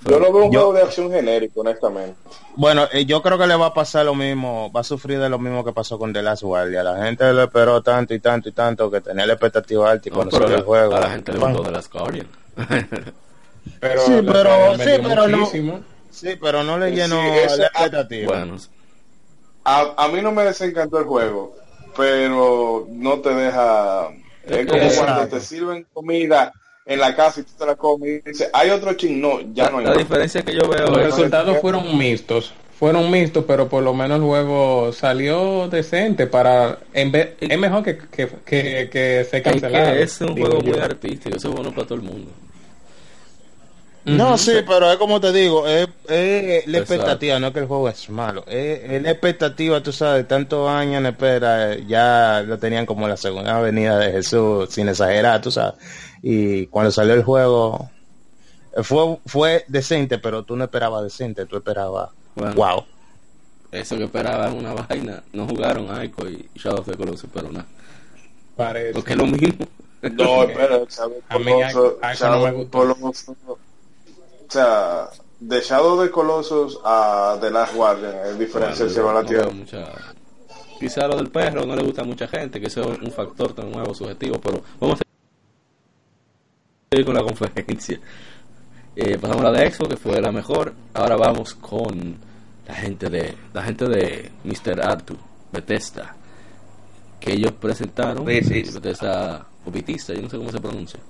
Yo lo veo un Yo- juego de acción genérico, honestamente. Bueno, eh, yo creo que le va a pasar lo mismo, va a sufrir de lo mismo que pasó con The Last Guardia. La gente lo esperó tanto y tanto y tanto que tenía la expectativa alta y No, cuando salió el juego. a la gente le gustó de las Guardian. Pero Sí, pero- sí, pero no-. Sí, pero no le Sí, llenó eso- la expectativa. bueno, A, a mí no me desencantó el juego, pero no te deja... Es como Exacto. cuando te sirven comida en la casa y tú te la comes y dices, hay otro chin, no, ya no hay la diferencia que yo veo Los es resultados fueron mixtos. Fueron mixtos, pero por lo menos el juego salió decente para... En vez, es mejor que, que, que, que se es cancelara. que es un juego yo. muy artístico, eso es bueno para todo el mundo. No, sí, pero es como te digo, es, es la Exacto. expectativa, no es que el juego es malo. Es, es la expectativa, tú sabes, tantos años en espera, ya lo tenían como la segunda venida de Jesús, sin exagerar, tú sabes. Y cuando salió el juego, fue, fue decente, pero tú no esperabas decente, tú esperabas, Bueno. wow. Eso que esperaban una vaina, no jugaron Ico y Shadow of the Colossus, pero nada, Parece. porque es lo mismo. No, espera, A mí Colossus- Ico no Shadow me gustó. Colossus- o sea, de Shadow de Colossus a The Last Guardian, es diferencia del cielo a la tierra. Quizá lo del perro no le gusta a mucha gente, que eso es un factor tan nuevo, subjetivo, pero vamos a con la conferencia. Eh, pasamos a la de Expo, que fue la mejor. Ahora vamos con la gente de la gente de Mr. Artu, Bethesda, que ellos presentaron. Bethesda. Bethesda o Bethesda, yo no sé cómo se pronuncia.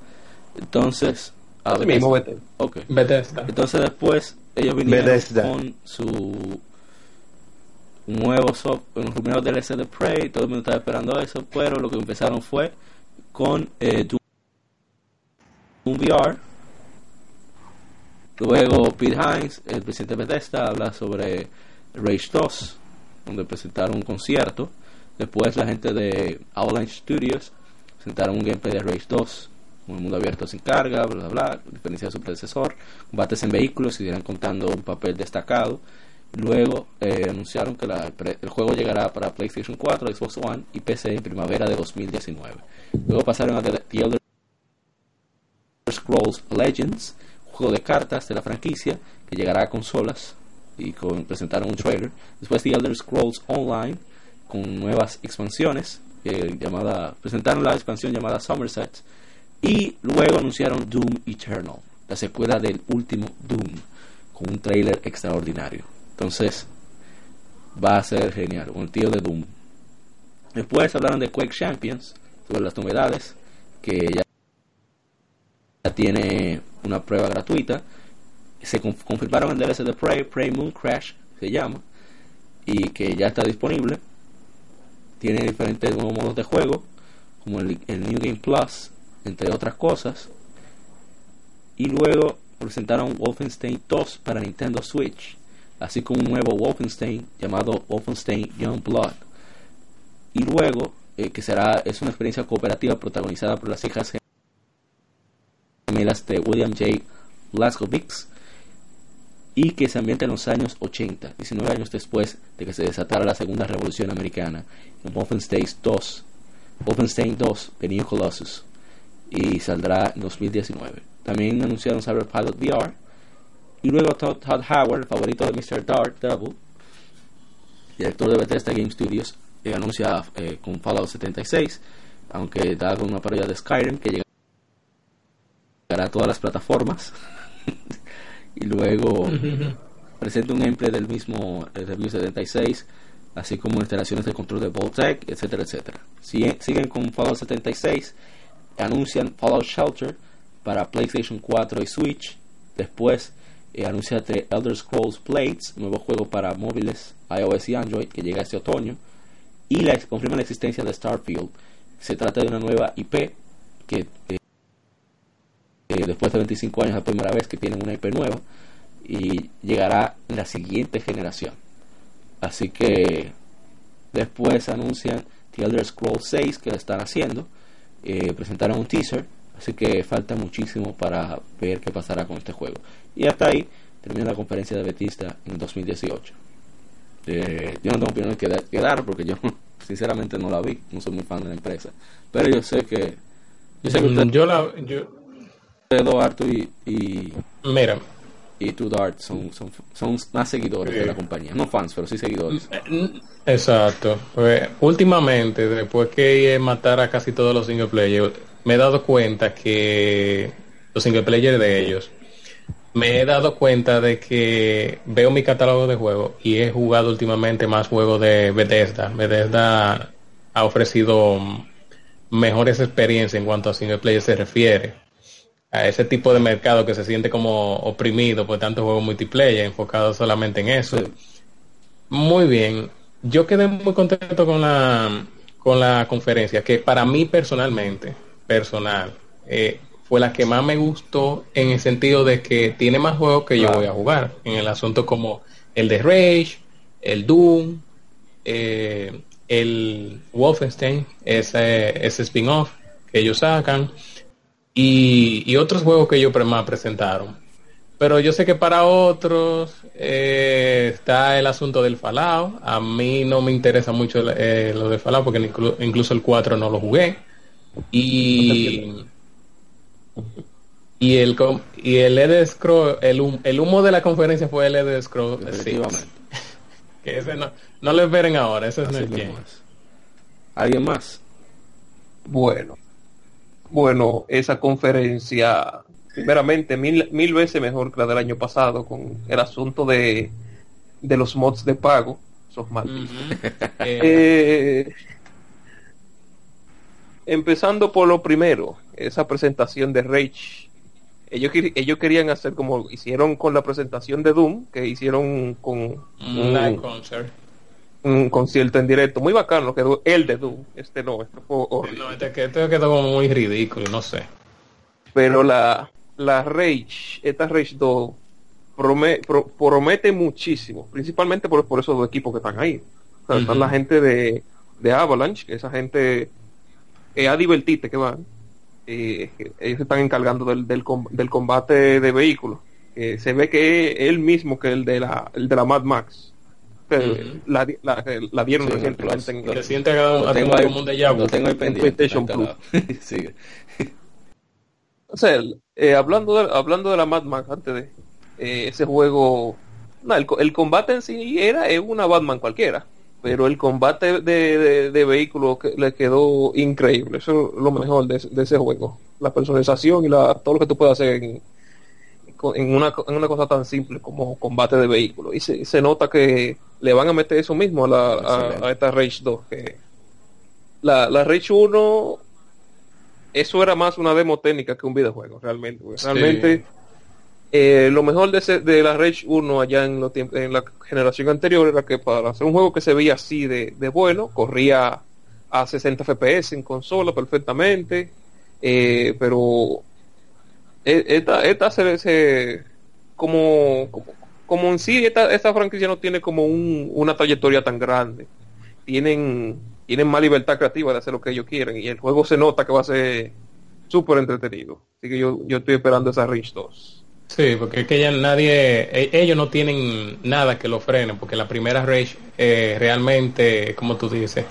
Entonces, a mismo, Bethesda. Entonces después ellos vinieron Bethesda. con su nuevo software, los primeros DLC de Prey, todo el mundo estaba esperando eso, pero lo que empezaron fue con eh, Doom Doom VR. Luego Pete Hines, el presidente de Bethesda, habla sobre Rage 2, donde presentaron un concierto. Después la gente de Avalanche Studios presentaron un gameplay de Rage 2, un mundo abierto sin carga, bla bla bla, diferencia de su predecesor, combates en vehículos y irán contando un papel destacado. Luego eh, anunciaron que el juego llegará para PlayStation 4, Xbox One y PC en primavera de 2019. Luego pasaron a The Elder Scrolls Legends, juego de cartas de la franquicia que llegará a consolas y con, presentaron un trailer. Después The Elder Scrolls Online con nuevas expansiones, eh, llamada, presentaron la expansión llamada Somerset y luego anunciaron Doom Eternal, la secuela del último Doom, con un trailer extraordinario. Entonces, va a ser genial, con el tío de Doom. Después hablaron de Quake Champions, sobre las novedades, que ya tiene una prueba gratuita. Se conf- confirmaron el DLC de Prey, Prey Moon Crash se llama, y que ya está disponible. Tiene diferentes nuevos modos de juego, como el, New Game Plus, entre otras cosas. Y luego presentaron Wolfenstein 2 para Nintendo Switch, así como un nuevo Wolfenstein llamado Wolfenstein Young Blood. Y luego, eh, que será es una experiencia cooperativa protagonizada por las hijas de William J. Blazkowicz y que se ambienta en los años 80, 19 años después de que se desatara la segunda revolución americana en Wolfenstein 2, Wolfenstein 2, The New Colossus y saldrá en 2019. También anunciaron Cyberpilot VR y luego Todd, Todd Howard, favorito de Mr. Dark Devil, director de Bethesda Game Studios, eh, anuncia eh, con Fallout 76, aunque da con una parodia de Skyrim que llegará a todas las plataformas. y luego presenta un gameplay del mismo eh, Review 76, así como instalaciones de control de Voltec, etcétera, etcétera. Sigue- siguen con Fallout 76, anuncian Fallout Shelter para PlayStation 4 y Switch. Después eh, anuncia The Elder Scrolls Blades, nuevo juego para móviles, iOS y Android que llega este otoño. Y la, confirma la existencia de Starfield. Se trata de una nueva IP que eh, eh, después de 25 años la primera vez que tienen una IP nueva y llegará la siguiente generación. Así que después anuncian The Elder Scrolls 6 que lo están haciendo. Eh, presentaron un teaser, así que falta muchísimo para ver qué pasará con este juego. Y hasta ahí termina la conferencia de Bethesda en 2018. Eh, yo no tengo opinión que, que dar porque yo sinceramente no la vi, no soy muy fan de la empresa. Pero yo sé que yo sé que Mm, usted Yo la, yo, dos Arthur y, y mira, y Two Dart son, son, son más seguidores de la compañía. No fans, pero sí seguidores. Exacto. Pues, últimamente, después que matar a casi todos los single players, me he dado cuenta que los single players de ellos, me he dado cuenta de que veo mi catálogo de juegos y he jugado últimamente más juegos de Bethesda. Bethesda ha ofrecido mejores experiencias en cuanto a single player se refiere. A ese tipo de mercado que se siente como oprimido por tantos juegos multiplayer enfocados solamente en eso. Muy bien. Yo quedé muy contento con la, con la conferencia, que para mí personalmente, personal, eh, fue la que más me gustó en el sentido de que tiene más juegos que yo voy a jugar. En el asunto como el de Rage, el Doom, eh, el Wolfenstein, ese, ese spin-off que ellos sacan, y, otros juegos que ellos más presentaron. Pero yo sé que para otros eh, está el asunto del Fallout. A mí no me interesa mucho eh, lo del Fallout porque incluso el 4 no lo jugué. Y, y el y el LED Scroll, el, el humo de la conferencia fue el LED Scroll. que ese no, no lo esperen ahora, ese es el ¿Alguien más? Bueno, bueno, esa conferencia, primeramente, mil, mil veces mejor que la del año pasado con el asunto de, de los mods de pago. Sos eh, empezando por lo primero, esa presentación de Rage. Ellos, ellos querían hacer como hicieron con la presentación de Doom, que hicieron con un concert un concierto en directo muy bacano quedó el de Doom este no este fue No, este, este, quedó como muy ridículo no sé. Pero la la Rage esta Rage 2 promete, muchísimo principalmente por, por esos dos equipos que están ahí. Están la gente de, de Avalanche esa gente es a divertirte que van eh, ellos se están encargando del, del, del combate de vehículos se ve que es el mismo que el de la el de la Mad Max la, la, la, dieron recientemente en, reciente lo tengo ahí, como un déjà vu tengo en PlayStation Plus. o sea eh, hablando de, hablando de la Mad Max antes de eh, ese juego no, el, el, combate en sí era es una Batman cualquiera pero el combate de, de, de vehículos que le quedó increíble. Eso es lo mejor de, de, ese juego. La personalización y la, todo lo que tú puedes hacer en, en una, en una cosa tan simple como combate de vehículos. Y se, se nota que le van a meter eso mismo a, la, a, esta Rage 2. Que la, la Rage 1, eso era más una demo técnica que un videojuego, realmente. Realmente, eh, lo mejor de, de la Rage 1 allá en, lo, en la generación anterior era que para hacer un juego que se veía así de, de bueno, corría a 60 FPS en consola perfectamente. Eh, pero e, esta, esta se, como, como, en sí esta, esta franquicia no tiene como un, una trayectoria tan grande. Tienen, tienen más libertad creativa de hacer lo que ellos quieren y el juego se nota que va a ser súper entretenido. Así que yo, yo estoy esperando esa Rich 2. Sí, porque es que ya nadie, e, ellos no tienen nada que lo frene, porque la primera Rage eh, realmente, como tú dices,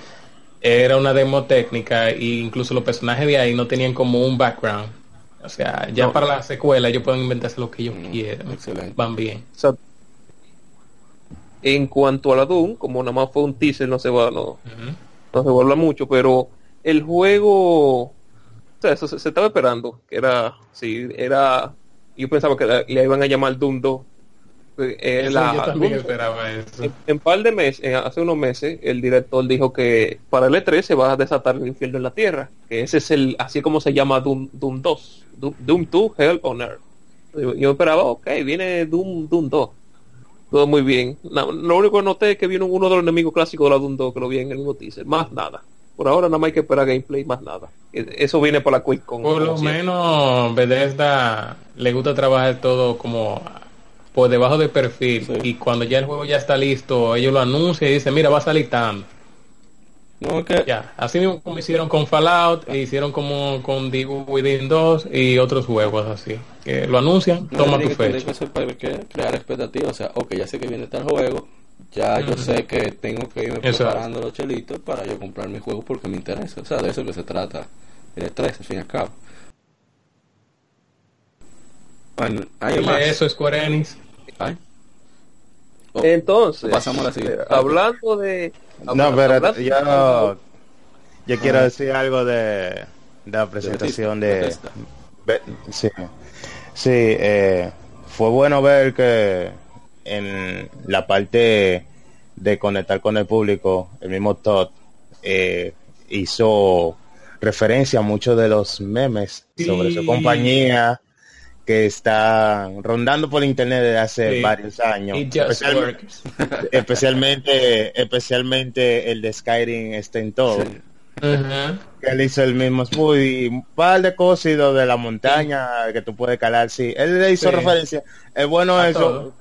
era una demo técnica e incluso los personajes de ahí no tenían como un background o sea, ya para la secuela ellos pueden inventarse lo que ellos mm, quieran. Van bien. en cuanto a la Doom, como nada más fue un teaser, no se va, no, no se va a hablar mucho, pero el juego, o sea, eso se, estaba esperando, que era, sí, era, yo pensaba que le iban a llamar Doom 2, eh, yo también esperaba eso. En, par de meses, eh, hace unos meses, el director dijo que para el E3 se va a desatar el infierno en la Tierra, que ese es el, así como se llama Doom, Doom 2, Doom, 2, Hell on Earth. Yo, esperaba, ok, viene Doom, Doom 2. Todo muy bien. lo único que noté es que viene uno de los enemigos clásicos de la Doom 2, que lo vi en el mismo teaser. Más nada. Por ahora nada más hay que esperar gameplay, más nada. E, eso viene por la QuickCon. Por lo menos Bethesda le gusta trabajar todo como por debajo del perfil y cuando ya el juego ya está listo, ellos lo anuncian y dicen, mira, va a salir tanto. Ya, así mismo como hicieron con Fallout, e hicieron como con Divo Within 2 y otros juegos así. Que lo anuncian, toma tu fecha. Que crear expectativas, o sea, ok, ya sé que viene tal juego, ya yo sé que tengo que irme preparando los chelitos para yo comprar mi juego porque me interesa. O sea, de eso que se trata el estrés, al fin y al cabo. Bueno, hay más. Eso es Square Enix. Ay. Oh, Entonces, pasamos a la siguiente. eh, hablando de... No, pero yo, yo quiero Ah. decir algo de, de la presentación de... Be- sí, sí eh, fue bueno ver que en la parte de conectar con el público, el mismo Todd eh, hizo referencia a muchos de los memes sobre su Sí. compañía que está rondando por internet desde hace Sí. varios años. It just Especialmente- works. especialmente especialmente el de Skyrim está en todo Sí. Ujú. que él hizo el mismo smooth y un par de cosas y lo de la montaña que tú puedes calar sí él le hizo Sí. referencia es bueno A eso todo.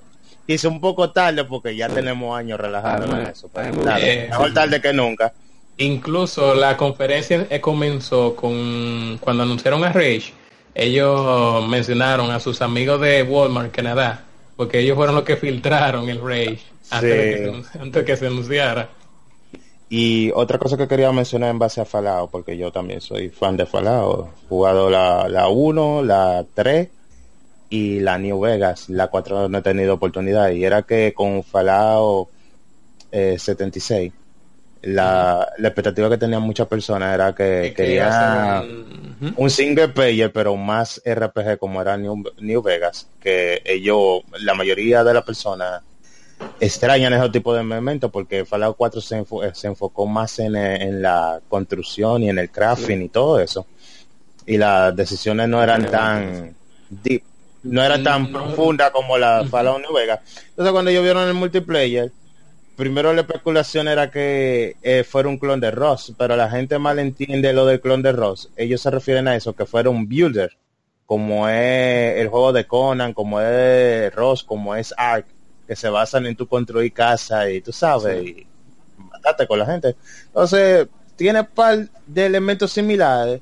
hizo un poco tarde porque ya tenemos años relajando en Ah, eso ah, pero bien. mejor tarde que nunca Incluso la conferencia eh, comenzó con cuando anunciaron a Rage, ellos mencionaron a sus amigos de Walmart Canadá, porque ellos fueron los que filtraron el Rage antes, de que, se, anunci- antes de que se anunciara. y otra cosa que quería mencionar en base a Fallout porque yo también soy fan de he jugado la, la 1 la 3 y la New Vegas la 4 no he tenido oportunidad y era que con Fallout eh, 76 la, la expectativa que tenían muchas personas era que, quería un- single player pero más RPG como era New, New Vegas que ellos la mayoría de las personas extrañan ese tipo de momentos porque Fallout 4 se, enfo- eh, se enfocó más en, eh, en la construcción y en el crafting y todo eso. Y las decisiones no eran tan deep no eran tan No. profundas como la Fallout New Vegas. Entonces cuando ellos vieron el multiplayer primero la especulación era que eh, fuera un clon de Ross, pero la gente mal entiende lo del clon de Ross. Ellos se refieren a eso, que fuera un builder, como es el juego de Conan, como es Ross, como es Ark, que se basan en tu construir casa y tú sabes, y matarte con la gente. Entonces, tiene par de elementos similares.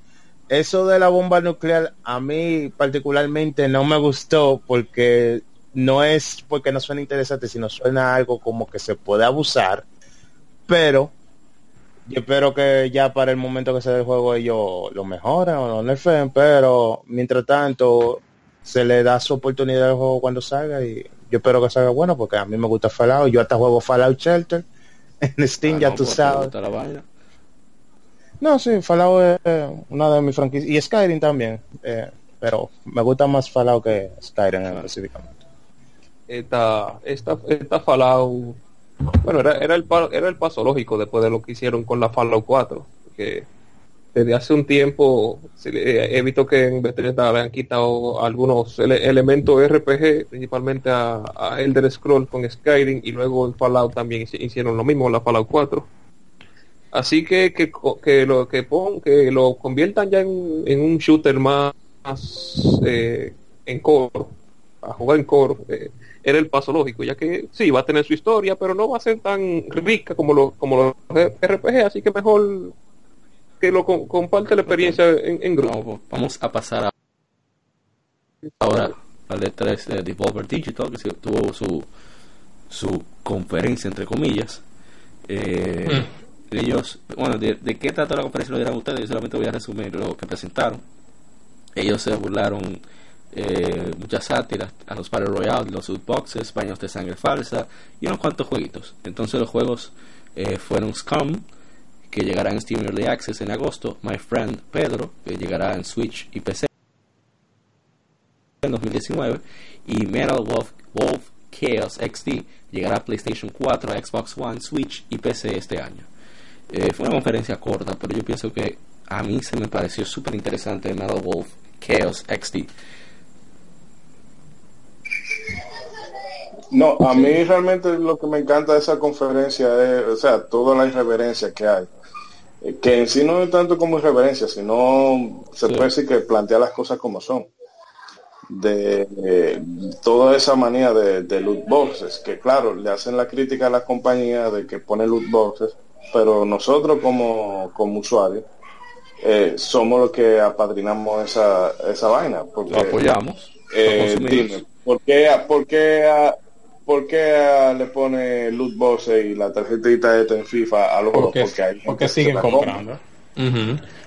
Eso de la bomba nuclear a mí particularmente no me gustó porque no es porque no suena interesante, sino suena algo como que se puede abusar, pero yo espero que ya para el momento que se dé el juego ellos lo mejoren o lo nerfeen, pero mientras tanto se le da su oportunidad al juego cuando salga y yo espero que salga bueno porque a mí me gusta Fallout, yo hasta juego Fallout Shelter en Steam, Ah, ya no, tú pues, sabes. No, sí, Fallout es una de mis franquicias y Skyrim también, eh, pero me gusta más Fallout que Skyrim específicamente. Esta, esta, esta Fallout, bueno, era, era, el, era el paso lógico después de lo que hicieron con la Fallout 4, que desde hace un tiempo he visto que en Bethesda le quitado algunos ele- elementos RPG, principalmente a, a Elder Scroll con Skyrim, y luego en Fallout también hici- hicieron lo mismo la Fallout 4. Así que que, que lo que pon, que lo conviertan ya en, en un shooter más, más, eh, en coro, a jugar en coro, eh, era el paso lógico, ya que sí va a tener su historia, pero no va a ser tan rica como los como los RPG, así que mejor que lo com- comparte la experiencia en, en grupo. No, vamos a pasar a ahora al de 3 de Devolver Digital, que se tuvo su, su conferencia, entre comillas. Eh, Ellos, bueno, de, de qué trata la conferencia lo dirán ustedes, yo solamente voy a resumir lo que presentaron. Ellos se burlaron eh, muchas sátiras a los Battle Royale, los boxes, baños de sangre falsa y unos cuantos jueguitos. Entonces los juegos eh, fueron Scum, que llegará en Steam Early Access en agosto, My Friend Pedro, que llegará en Switch y PC en 2019, y Metal Wolf, Wolf Chaos XD llegará a PlayStation 4, Xbox One, Switch y PC este año. Eh, fue una conferencia corta, pero yo pienso que a mí se me pareció súper interesante Metal Wolf Chaos XD. No, a mí realmente lo que me encanta de esa conferencia es, o sea, toda la irreverencia que hay. Eh, Que en sí no es tanto como irreverencia, sino se puede decir que plantea las cosas como son. De toda esa manía de, de loot boxes, que claro, le hacen la crítica a las compañías de que pone loot boxes, pero nosotros como, como usuarios eh, somos los que apadrinamos esa, esa vaina. Porque, Lo apoyamos, eh, dime, ¿por qué, por qué, a- por qué a- le pone loot boxes y la tarjetita esta en FIFA a los juegos? porque, Porque, hay porque siguen comprando.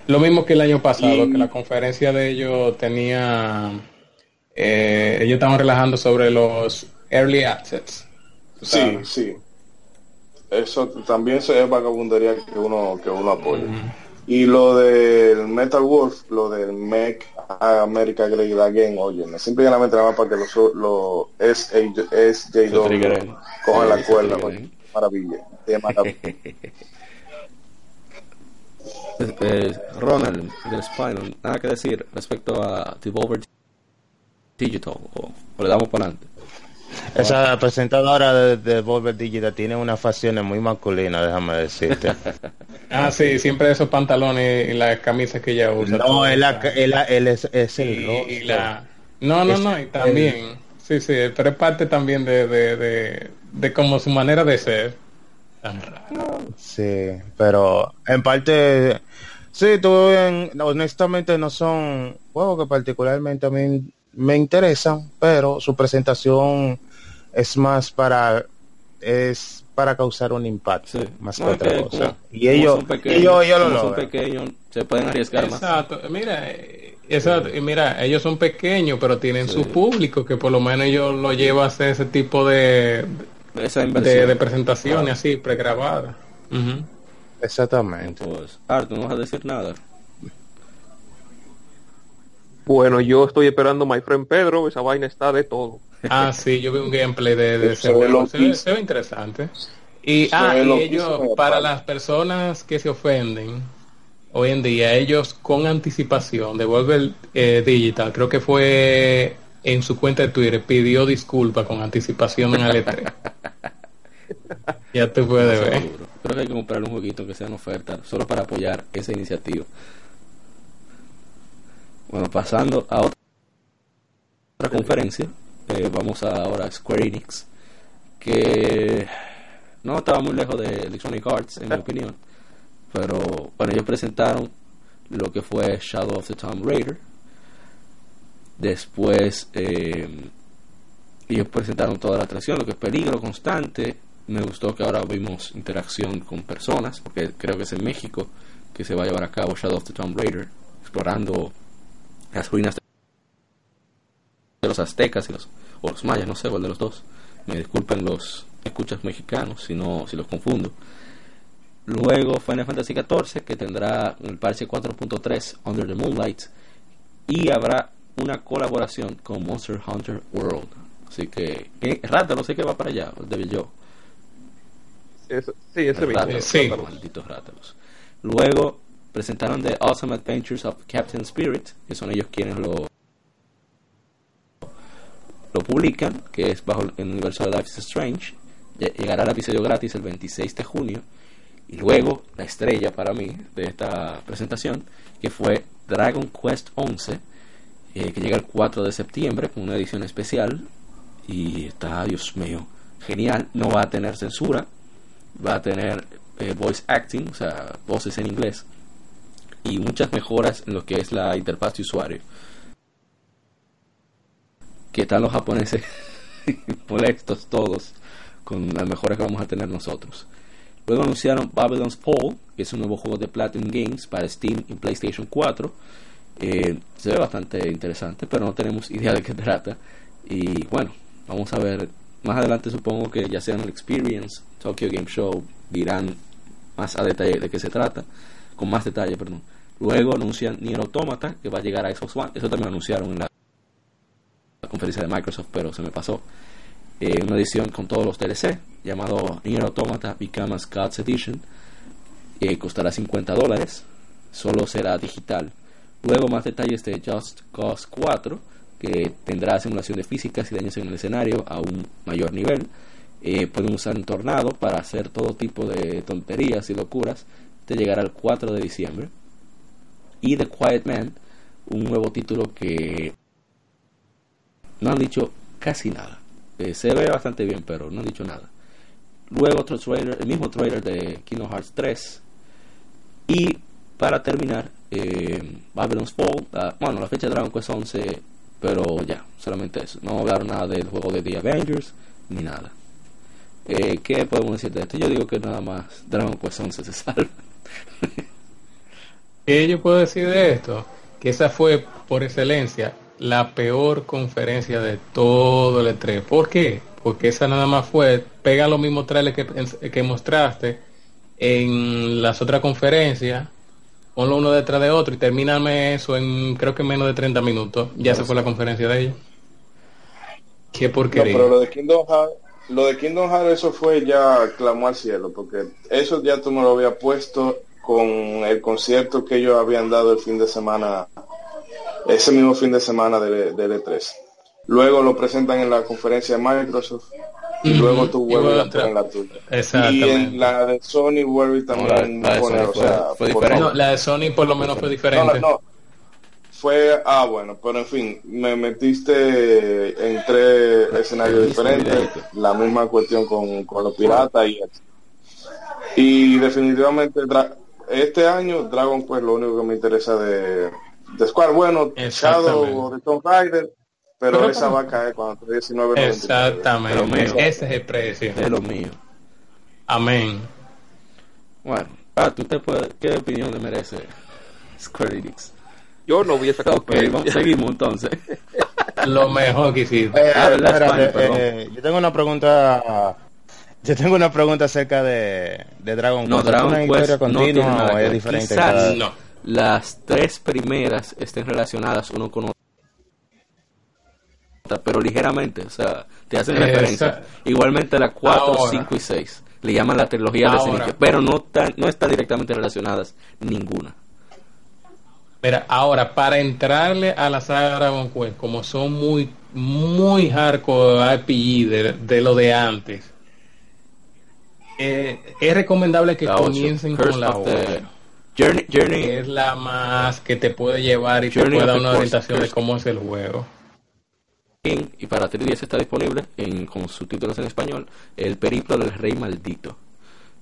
Lo mismo que el año pasado, Y- que la conferencia de ellos tenía eh, ellos estaban relajando sobre los early access. Sí, sí. Eso también es vagabundería que uno que uno apoya. Y lo del Metal Wolf, lo del Make America Great Again, oye, me simplemente nada más para que los lo, es, es J cojan la cuerda, maravilla, de maravilla. Eh, Ronald del Spinal, nada que decir respecto a Devolver Digital, o, le damos para adelante. Esa presentadora de, Devolver Digital tiene una facciones muy masculina, déjame decirte. ah, sí, siempre esos pantalones y las camisas que ella usa. No, él, es, es, el No, no, no, y también, sí, sí, pero es parte también de, de, de, de como su manera de ser. Sí, pero en parte, sí, tú honestamente no son juegos que particularmente a mí me interesan, pero su presentación es más para es para causar un impacto más que otra cosa. y ellos, ellos, son pequeños, se pueden arriesgar exacto. Mira, exacto. Y mira, ellos son pequeños, pero tienen su público que por lo menos ellos lo llevan a hacer ese tipo de, de, de, presentaciones así, pregrabadas. Exactamente. Pues, Arthur, no vas a decir nada. Bueno, yo estoy esperando My Friend Pedro, esa vaina está de todo. Ah, sí, yo vi un gameplay de, ese juego, se, ve interesante. Y, ah, y ellos, para las personas que se ofenden, hoy en día, ellos con anticipación, Devolver eh, Digital, creo que fue en su cuenta de Twitter pidió disculpas con anticipación en el E3. ya te puede ver. Creo que hay que comprar un jueguito que sea en oferta solo para apoyar esa iniciativa. Bueno, pasando a otra conferencia, eh, vamos ahora a Square Enix, que no estaba muy lejos de Electronic Arts, en mi opinión, pero bueno, ellos presentaron lo que fue Shadow of the Tomb Raider, Después eh, ellos presentaron toda la atracción, lo que es peligro constante. Me gustó que ahora vimos interacción con personas, porque creo que es en México que se va a llevar a cabo Shadow of the Tomb Raider, explorando las ruinas de los aztecas y los, o los mayas, no sé cuál de los dos. Me disculpen los escuchas mexicanos si no si los confundo. Luego Final Fantasy XIV que tendrá el parche 4.3 Under the Moonlight y habrá una colaboración con Monster Hunter World. Así que, ¿qué? Rata, no sé qué va para allá, el Devil Joe. Eso, sí, ese mismo. Sí. Malditos rátalos. Luego presentaron The Awesome Adventures of Captain Spirit, que son ellos quienes lo lo publican, que es bajo el universo de Life is Strange. Llegará el episodio gratis el 26 de junio. Y luego, la estrella para mí de esta presentación, que fue Dragon Quest 11 eh, que llega el 4 de septiembre con una edición especial y está, Dios mío, genial, no va a tener censura, va a tener eh, voice acting, o sea, voces en inglés y muchas mejoras en lo que es la interfaz de usuario. Que están los japoneses molestos todos con las mejoras que vamos a tener nosotros. Luego anunciaron Babylon's Fall, que es un nuevo juego de Platinum Games para Steam y PlayStation 4 eh, se ve bastante interesante, pero no tenemos idea de qué trata. Y bueno, vamos a ver. Más adelante supongo que ya sea en el Experience, Tokyo Game Show, dirán más a detalle de qué se trata, con más detalle, perdón. Luego anuncian Nier Automata, que va a llegar a Xbox One. Eso también lo anunciaron en la, conferencia de Microsoft, pero se me pasó. Eh, una edición con todos los DLC, llamado Nier Automata Become Gods Edition. Eh, costará 50 dólares. Solo será digital Luego más detalles de Just Cause 4, que tendrá simulación de físicas y daños en el escenario a un mayor nivel. Eh, pueden usar un tornado para hacer todo tipo de tonterías y locuras. Te llegará el 4 de diciembre. Y The Quiet Man, un nuevo título que no han dicho casi nada. Eh, se ve bastante bien, pero no han dicho nada. Luego otro trailer, el mismo trailer de Kingdom Hearts 3. Y para terminar, eh, Babylon's Fall, bueno, la fecha de Dragon Quest 11, pero ya, solamente eso. No hablar nada del juego de The Avengers, ni nada. Eh, ¿Qué podemos decir de esto? Yo digo que nada más Dragon Quest 11 se salva. ¿Qué yo puedo decir de esto? Que esa fue por excelencia la peor conferencia de todo el E3. ¿Por qué? Porque esa nada más fue, pega los mismos trailers que, que mostraste en las otras conferencias, ponlo uno detrás de otro y termíname eso en creo que menos de 30 minutos. Ya se fue la conferencia de ellos. Qué No, porquería. pero lo de Kingdom Hearts, lo de Kingdom Hearts eso fue ya clamó al cielo, porque eso ya tú me lo habías puesto con el concierto que ellos habían dado el fin de semana, ese mismo fin de semana del, del E3. Luego lo presentan en la conferencia de Microsoft y luego tú y vuelves a poner la tuya. Y en la de Sony vuelve también No, la- la de poner, Sony o fue- sea, fue por diferente. No, la de Sony por lo menos fue diferente. no, no, no. Fue, ah, bueno, pero en fin, me metiste en tres escenarios diferentes, la misma cuestión con, con los piratas y eso. Y definitivamente este año Dragon Quest lo único que me interesa de, de Square, bueno, Exactamente. Shadow de Tomb Raider, pero, Pero esa como- va a caer cuando esté 19 Exactamente. Pero mío. Ese es el precio. Es lo mío. Amén. Bueno, ah, ¿tú te puedes, ¿qué opinión le merece Square Enix? Yo no vi esa Ok, conferencia. vamos, seguimos entonces. Lo mejor que hiciste. Eh, Ah, eh, yo tengo una pregunta. Yo tengo una pregunta acerca de, de Dragon No, Quest. ¿Es Dragon una Quest historia no tiene continua nada o que es ver. diferente? Quizás cada- No. las tres primeras estén relacionadas uno con otra, pero ligeramente, o sea, te hacen Exacto. referencia. Igualmente la 4, Ahora. 5 y 6 le llaman la trilogía de. Zenith, pero no, tan, no están directamente relacionadas ninguna. Mira, ahora, para entrarle a la saga Dragon Quest, como son muy, muy hardcore RPG de, de lo de antes, eh, es recomendable que La comiencen con la of the- 8. Journey, Journey, que es la más que te puede llevar y te puede dar una Curse- orientación de cómo es el juego. y para 3DS está disponible en, con subtítulos en español, El periplo del rey maldito.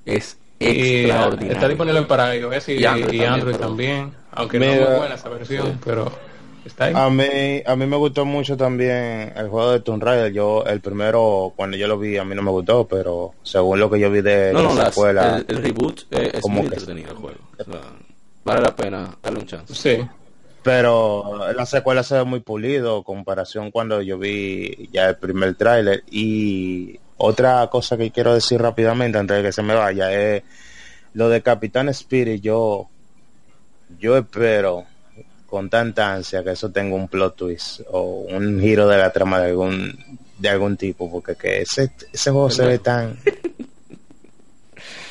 Es Y, extraordinario. está disponible para iOS y, Y Android y también, Android pero- también, aunque no es muy buena esa versión, pero está ahí. A mí, a mí me gustó mucho también el juego de Tomb Raider. Yo, el primero, cuando yo lo vi, a mí no me gustó, pero según lo que yo vi de No, no, la las- escuela, el, el reboot eh, es Como muy que- entretenido el juego. O sea, vale la pena darle un chance. Sí. pero la secuela se ve muy pulido, comparación cuando yo vi ya el primer tráiler. Y otra cosa que quiero decir rápidamente antes de que se me vaya es lo de Capitán Spirit. Yo, yo espero con tanta ansia que eso tenga un plot twist o un giro de la trama de algún de algún tipo porque que ese ese juego se ve tan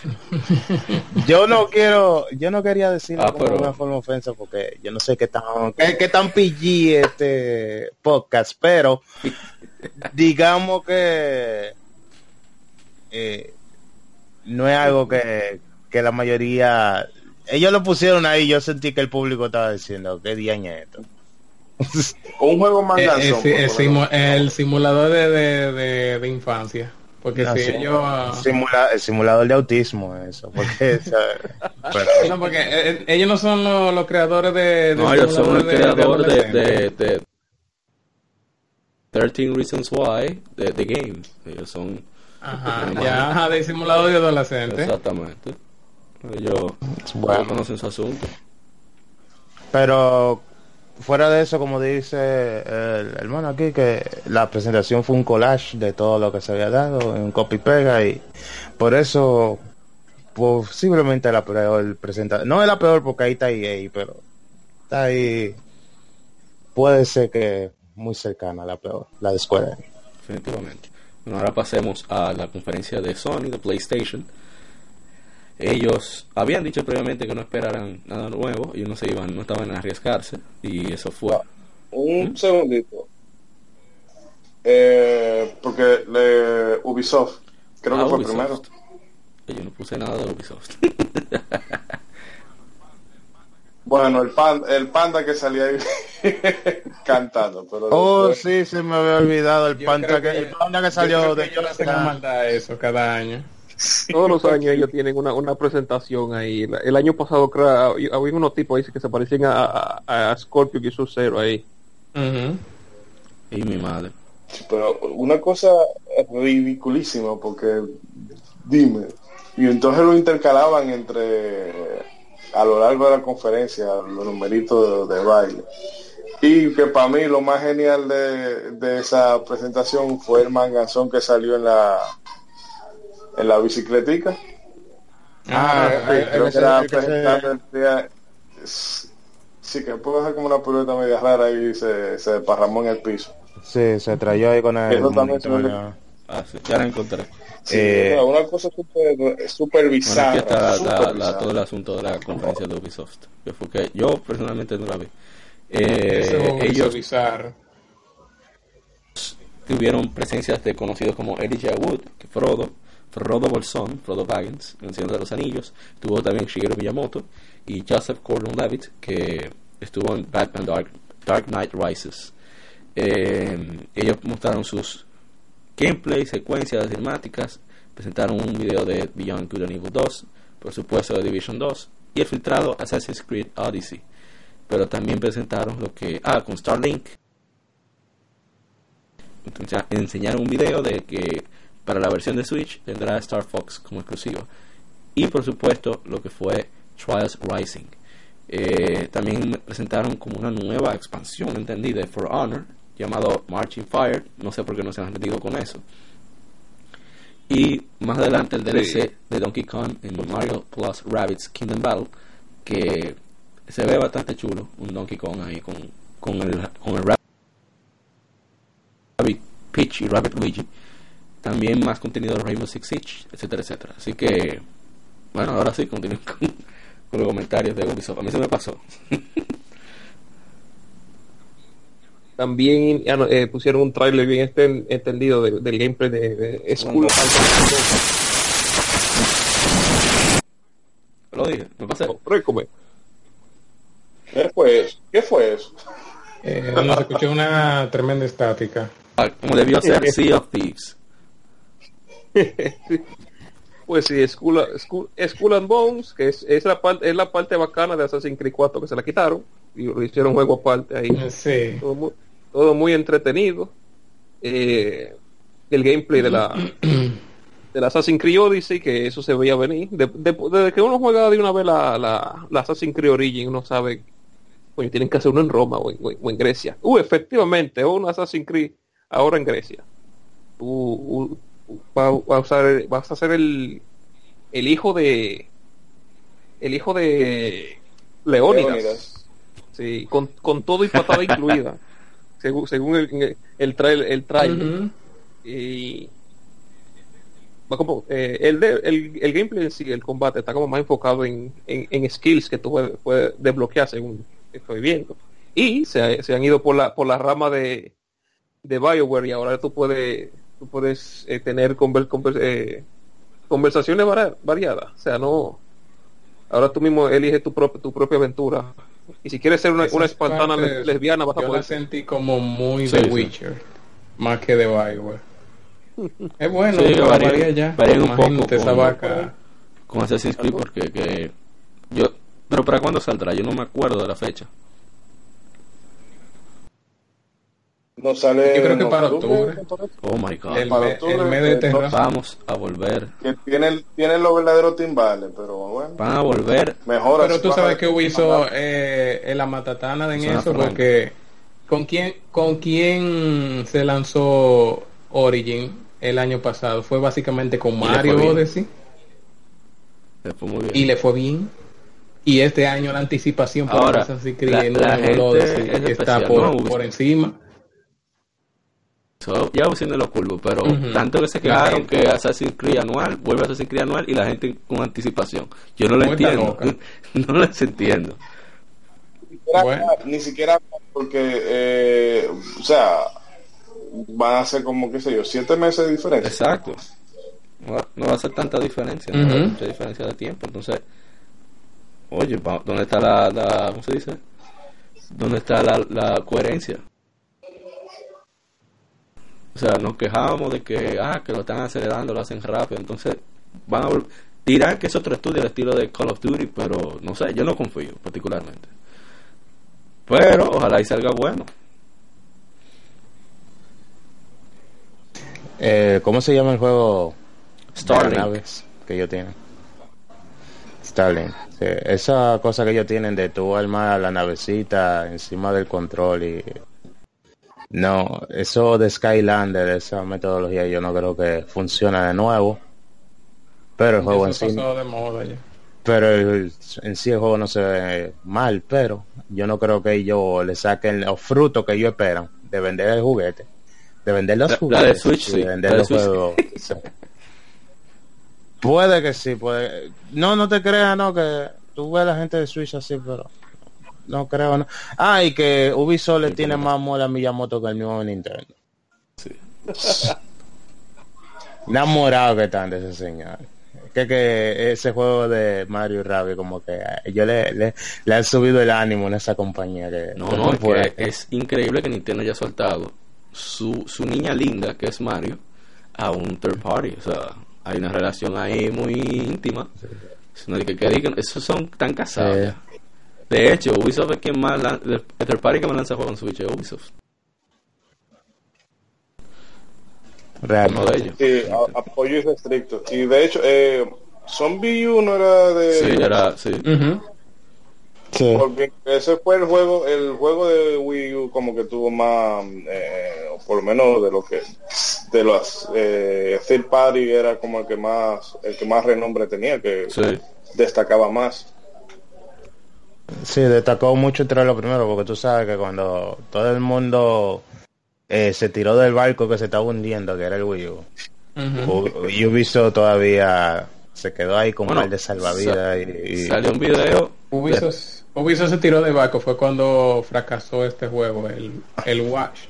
yo no quiero yo no quería decirlo Ah, como pero- una forma ofensa porque yo no sé qué tan qué, qué tan PG este podcast pero digamos que eh, no es algo que, que la mayoría ellos lo pusieron ahí yo sentí que el público estaba diciendo qué día es esto Un juego más Eh, eh, el, simu- simulador de, de, de- de infancia. Porque Ah, si sí. ellos... Simula- el simulador de autismo eso porque pero- No, porque eh, eh, ellos no son los, los creadores de... de No, ellos son el simuladores de- creador de, adolescentes. de, de 13 Reasons Why de, de Game. Ellos son Ajá, ya, ajá, de simulador de adolescente. exactamente. Ellos, Bueno. conocen su asunto. pero fuera de eso como dice el hermano aquí que la presentación fue un collage de todo lo que se había dado un copy pega y por eso posiblemente la peor presentación no es la peor porque ahí está EA pero está ahí puede ser que muy cercana a la peor la de Square definitivamente. Bueno, ahora pasemos a la conferencia de Sony, de PlayStation. Ellos habían dicho previamente que no esperaran nada nuevo y no se iban, no estaban a arriesgarse y eso fue. Un segundito. Eh, porque le, Ubisoft, creo Ah, que fue Ubisoft. primero. Yo no puse nada de Ubisoft. Bueno, el, pan, el panda que salía ahí cantando. Pero oh después- sí se me había olvidado el creo que, que- el panda que Yo salió de que ellos hacen Jonathan. maldad eso cada año. Todos los años ellos tienen una, una presentación ahí. El año pasado creo, había unos tipos ahí que se parecían a, a, a Scorpio y su cero ahí. Y mi madre. Pero una cosa ridiculísima, porque dime, y entonces lo intercalaban entre a lo largo de la conferencia los numeritos de, de baile. Y que para mí lo más genial de, de esa presentación fue el manganzón que salió en la en la bicicletica. Ah, Sí, que día- Sí, que puedo hacer como una pirueta media rara y se, se desparramó en el piso. Sí, se trayó ahí con el Eso también se. Ah, sí, ya la encontré. Sí, Eh, una cosa súper Bueno, bizarra. aquí está la- súper la- la- bizarra. todo el asunto de la conferencia de Ubisoft. Que fue que yo personalmente no la vi. Eh, ellos bizarro. tuvieron presencias de conocidos como Elijah Wood, que Frodo, Frodo Bolsón, Frodo Baggins, en Señor de los Anillos, tuvo también Shigeru Miyamoto y Joseph Gordon-Levitt, que estuvo en Batman Dark, Dark Knight Rises. Eh, ellos mostraron sus gameplay, secuencias cinemáticas, presentaron un video de Beyond Good and Evil 2, por supuesto de Division 2 y el filtrado Assassin's Creed Odyssey. Pero también presentaron lo que ah con Starlink entonces, enseñaron un video de que para la versión de Switch tendrá Star Fox como exclusivo. Y por supuesto lo que fue Trials Rising. Eh, también presentaron como una nueva expansión, entendí, de For Honor, llamado Marching Fire. No sé por qué no se han metido con eso. Y más adelante el DLC de Donkey Kong en Mario Plus Rabbids Kingdom Battle, que se ve bastante chulo, un Donkey Kong ahí con, con el, con el Rabbit Peach y Rabbit Luigi. También más contenido de Rainbow Six Siege, etcétera, etcétera. Así que, bueno, ahora sí, continúen con, con los comentarios de Ubisoft. A mí se me pasó. También ah, no, eh, pusieron un trailer bien este- entendido de- del gameplay de, de Skull. Lo dije, me pasé. ¿Qué fue eso? ¿Qué fue eso? Eh, nos escuché una tremenda estática. Ah, Como debió ser Sea of Thieves. Pues sí, Skull, Skull, Skull and Bones, que es, es la parte, es la parte bacana de Assassin's Creed 4 que se la quitaron y lo hicieron juego aparte ahí. Sí. todo muy, todo muy entretenido. Eh, el gameplay de la de la Assassin's Creed Odyssey, que eso se veía venir. De- de- desde que uno juega de una vez la, la, la Assassin's Creed Origin, uno sabe, coño, tienen que hacer uno en Roma o en, o Grecia. Uh, efectivamente, un Assassin's Creed ahora en Grecia. Uh, uh, va, va a usar, vas a ser el, el hijo de el hijo de Leónidas. Leónidas. Sí, con, con todo y patada incluida. Según, según el, el, trail, el trailer. Y va como, eh, el, de- el, el gameplay en sí, el combate, está como más enfocado en, en, en skills que tú puedes, puedes desbloquear según estoy viendo. Y se, se han ido por la, por la rama de, de Bioware y ahora tú puedes, tú puedes eh, tener conver- conver- eh, conversaciones vari- variadas. O sea, no. Ahora tú mismo eliges tu, propia tu propia aventura. Y si quieres ser una, Esa una es espartana parte les- lesbiana, vas a Yo poder la sentí como muy Sí, de sí. Witcher, más que de Bioware. Es bueno, Sí, pero varía- varía ya. varía un poco esa con- vaca. Con Assassin's Creed porque que yo... Pero ¿para cuándo saldrá? Yo no me acuerdo de la fecha. No sale. Yo creo que en para octubre. Oh my god. El, para me- octubre, el mes de eh, terror. Vamos a volver. Que tienen, tienen los verdaderos timbales, pero bueno. Van a volver. Mejor Pero tú sabes que Ubisoft eh, la matatana de en eso franca. porque ¿con quién, ¿con quién se lanzó Origin el año pasado? Fue básicamente con Mario. Odyssey Le fue muy bien. y le fue bien. Y este año la anticipación por Ahora, Assassin's Creed la- nuevo, la el gente Odyssey, es está por, por encima. So, ya siendo lo curvo, pero Ujú. tanto que se quejaron gente- que Assassin's Creed anual, vuelve Assassin's Creed anual y la gente con anticipación. Yo no lo entiendo. no les entiendo. Ni siquiera, Bueno. ni siquiera porque, eh, o sea, van a ser como, qué sé yo, siete meses de diferencia. Exacto. No va, no va a ser tanta diferencia, no va a mucha diferencia de tiempo. Entonces, oye, ¿dónde está la, la ¿cómo se dice? ¿Dónde está la, la coherencia? O sea, nos quejábamos de que, ah, que lo están acelerando, lo hacen rápido. Entonces, van a dirán que es otro estudio al estilo de Call of Duty, pero no sé, yo no confío particularmente. Pero ojalá y salga bueno. Eh, ¿Cómo se llama el juego? Starlink. naves que ellos tienen? Starlink. Sí, esa cosa que ellos tienen de tú armar la navecita encima del control y... No, eso de Skylander, esa metodología yo no creo que funcione de nuevo. Pero el juego en sí... pasó de moda ya. Pero el- en sí el juego no se ve mal, pero yo no creo que ellos le saquen los frutos que ellos esperan de vender el juguete, de vender los La- la juguetes, de Switch, y sí, de vender la de los Switch. juegos. Sí. Puede que sí, puede. No, no te creas, no, que tú ves a la gente de Switch así, pero no creo, no. Ah, y que Ubisoft le tiene más amor a Miyamoto que el mismo Nintendo. Sí. Enamorado que están de ese señor. Que, que ese juego de Mario y Rabbids como que a ellos le, le, le han subido el ánimo en esa compañía que No, no, es que es increíble que Nintendo haya soltado su, su niña linda, que es Mario, a un third party. O sea, hay una relación ahí muy íntima. Si no hay que, que digan, esos son tan casados. Sí. ya. De hecho, Ubisoft es quien más lan- el third party que más lanza juegos en Switch es Ubisoft. Uno de realmente. ellos. Sí, a- apoyo es estricto. Y de hecho, eh, Zombie U no era de... Sí, era, sí. Sí. Porque ese fue el juego, el juego de Wii U como que tuvo más, eh, por lo menos de lo que, de los eh, third party era como el que más, el que más renombre tenía, que Sí. destacaba más. Sí, destacó mucho entre los primeros, porque tú sabes que cuando todo el mundo eh, se tiró del barco que se estaba hundiendo, que era el Wii U, Ujú. U- y Ubisoft todavía se quedó ahí Bueno, mal de salvavidas y, y- Salió un video. Ubisoft, Ubisoft se tiró de barco fue cuando fracasó este juego, el, el Watch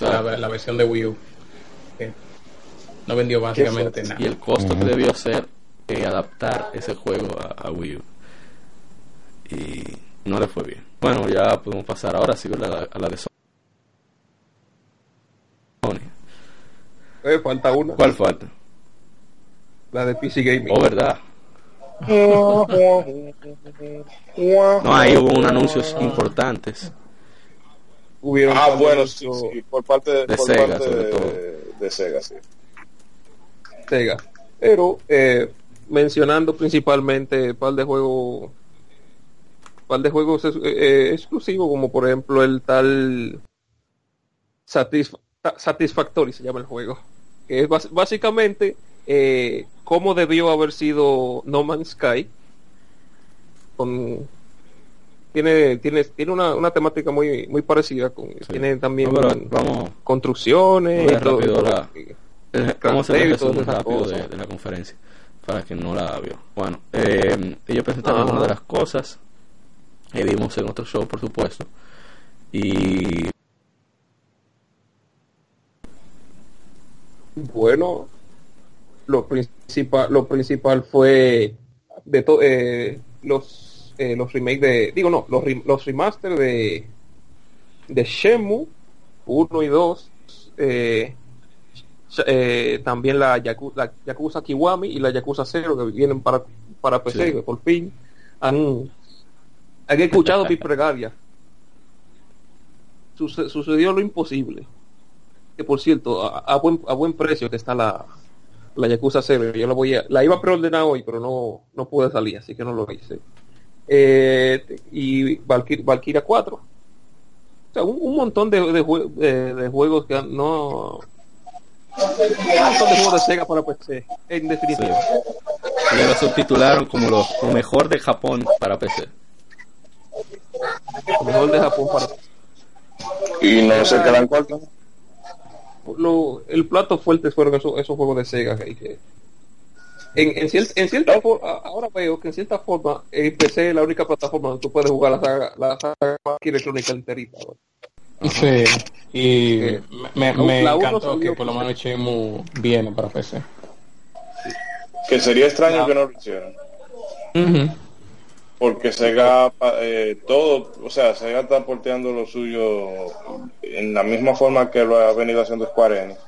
la, la versión de Wii U. que no vendió básicamente nada. Y el costo que debió ser eh, adaptar ese juego a, a Wii U. Y no le fue bien. Bueno, ya podemos pasar ahora sí a la, a la de Sony. Eh, falta una, ¿Cuál falta? la de PC Gaming. Oh, verdad. No, ahí hubo unos anuncios importantes. Hubieron Ah, bueno, sí, por parte de, De por Sega, parte sobre de, todo. de Sega, sí. Sega. Pero eh, mencionando principalmente un par de juegos par de juegos ex- eh, exclusivos como por ejemplo el tal Satisf- Satisfactory se llama el juego que es básicamente eh, cómo debió haber sido No Man's Sky con tiene tiene tiene una, una temática muy muy parecida con tiene también No, pero vamos, construcciones y todo, rápido todo. la- eh, vamos a hacer David, un resumen todas esas rápido de, la conferencia para quien no la vio. Bueno, eh, ellos presentaron algunas de las cosas que vimos en otro show, por supuesto. Y Bueno, lo principal, lo principal fue de to- eh, los eh, los remakes de, digo no, los, rem- los remaster de de Shenmue 1 y 2, eh, eh, también la, Yaku- la Yakuza Kiwami y la Yakuza 0 que vienen para para PC, Sí. que por fin han, han escuchado mi plegaria. Suce- sucedió lo imposible que por cierto, a, a buen, a buen precio que está la, la Yakuza 0. Yo la voy a, la iba a preordenar hoy, pero no, no pude salir, así que no lo hice. Eh, y Valkyr- Valkyria 4. O sea, un, un montón de, de, jue- de- de juegos que no... Un montón de juegos de Sega para PC, en definitiva. ellos lo subtitularon como lo, lo mejor de Japón para PC. Mejor de Japón para Y no se quedan cortos. lo, el plato fuerte fueron esos, esos juegos de Sega que, que- en, en, cier- en cierta forma ahora veo que en cierta forma el PC es la única plataforma donde tú puedes jugar la saga la saga Valkyrie Crónica enterita ¿no? Sí, y me, me encantó que por lo menos Chemu viene para PC. Que sería extraño que no lo hicieran. Porque Sega, eh, todo, o sea, Sega está porteando lo suyo en la misma forma que lo ha venido haciendo Square Enix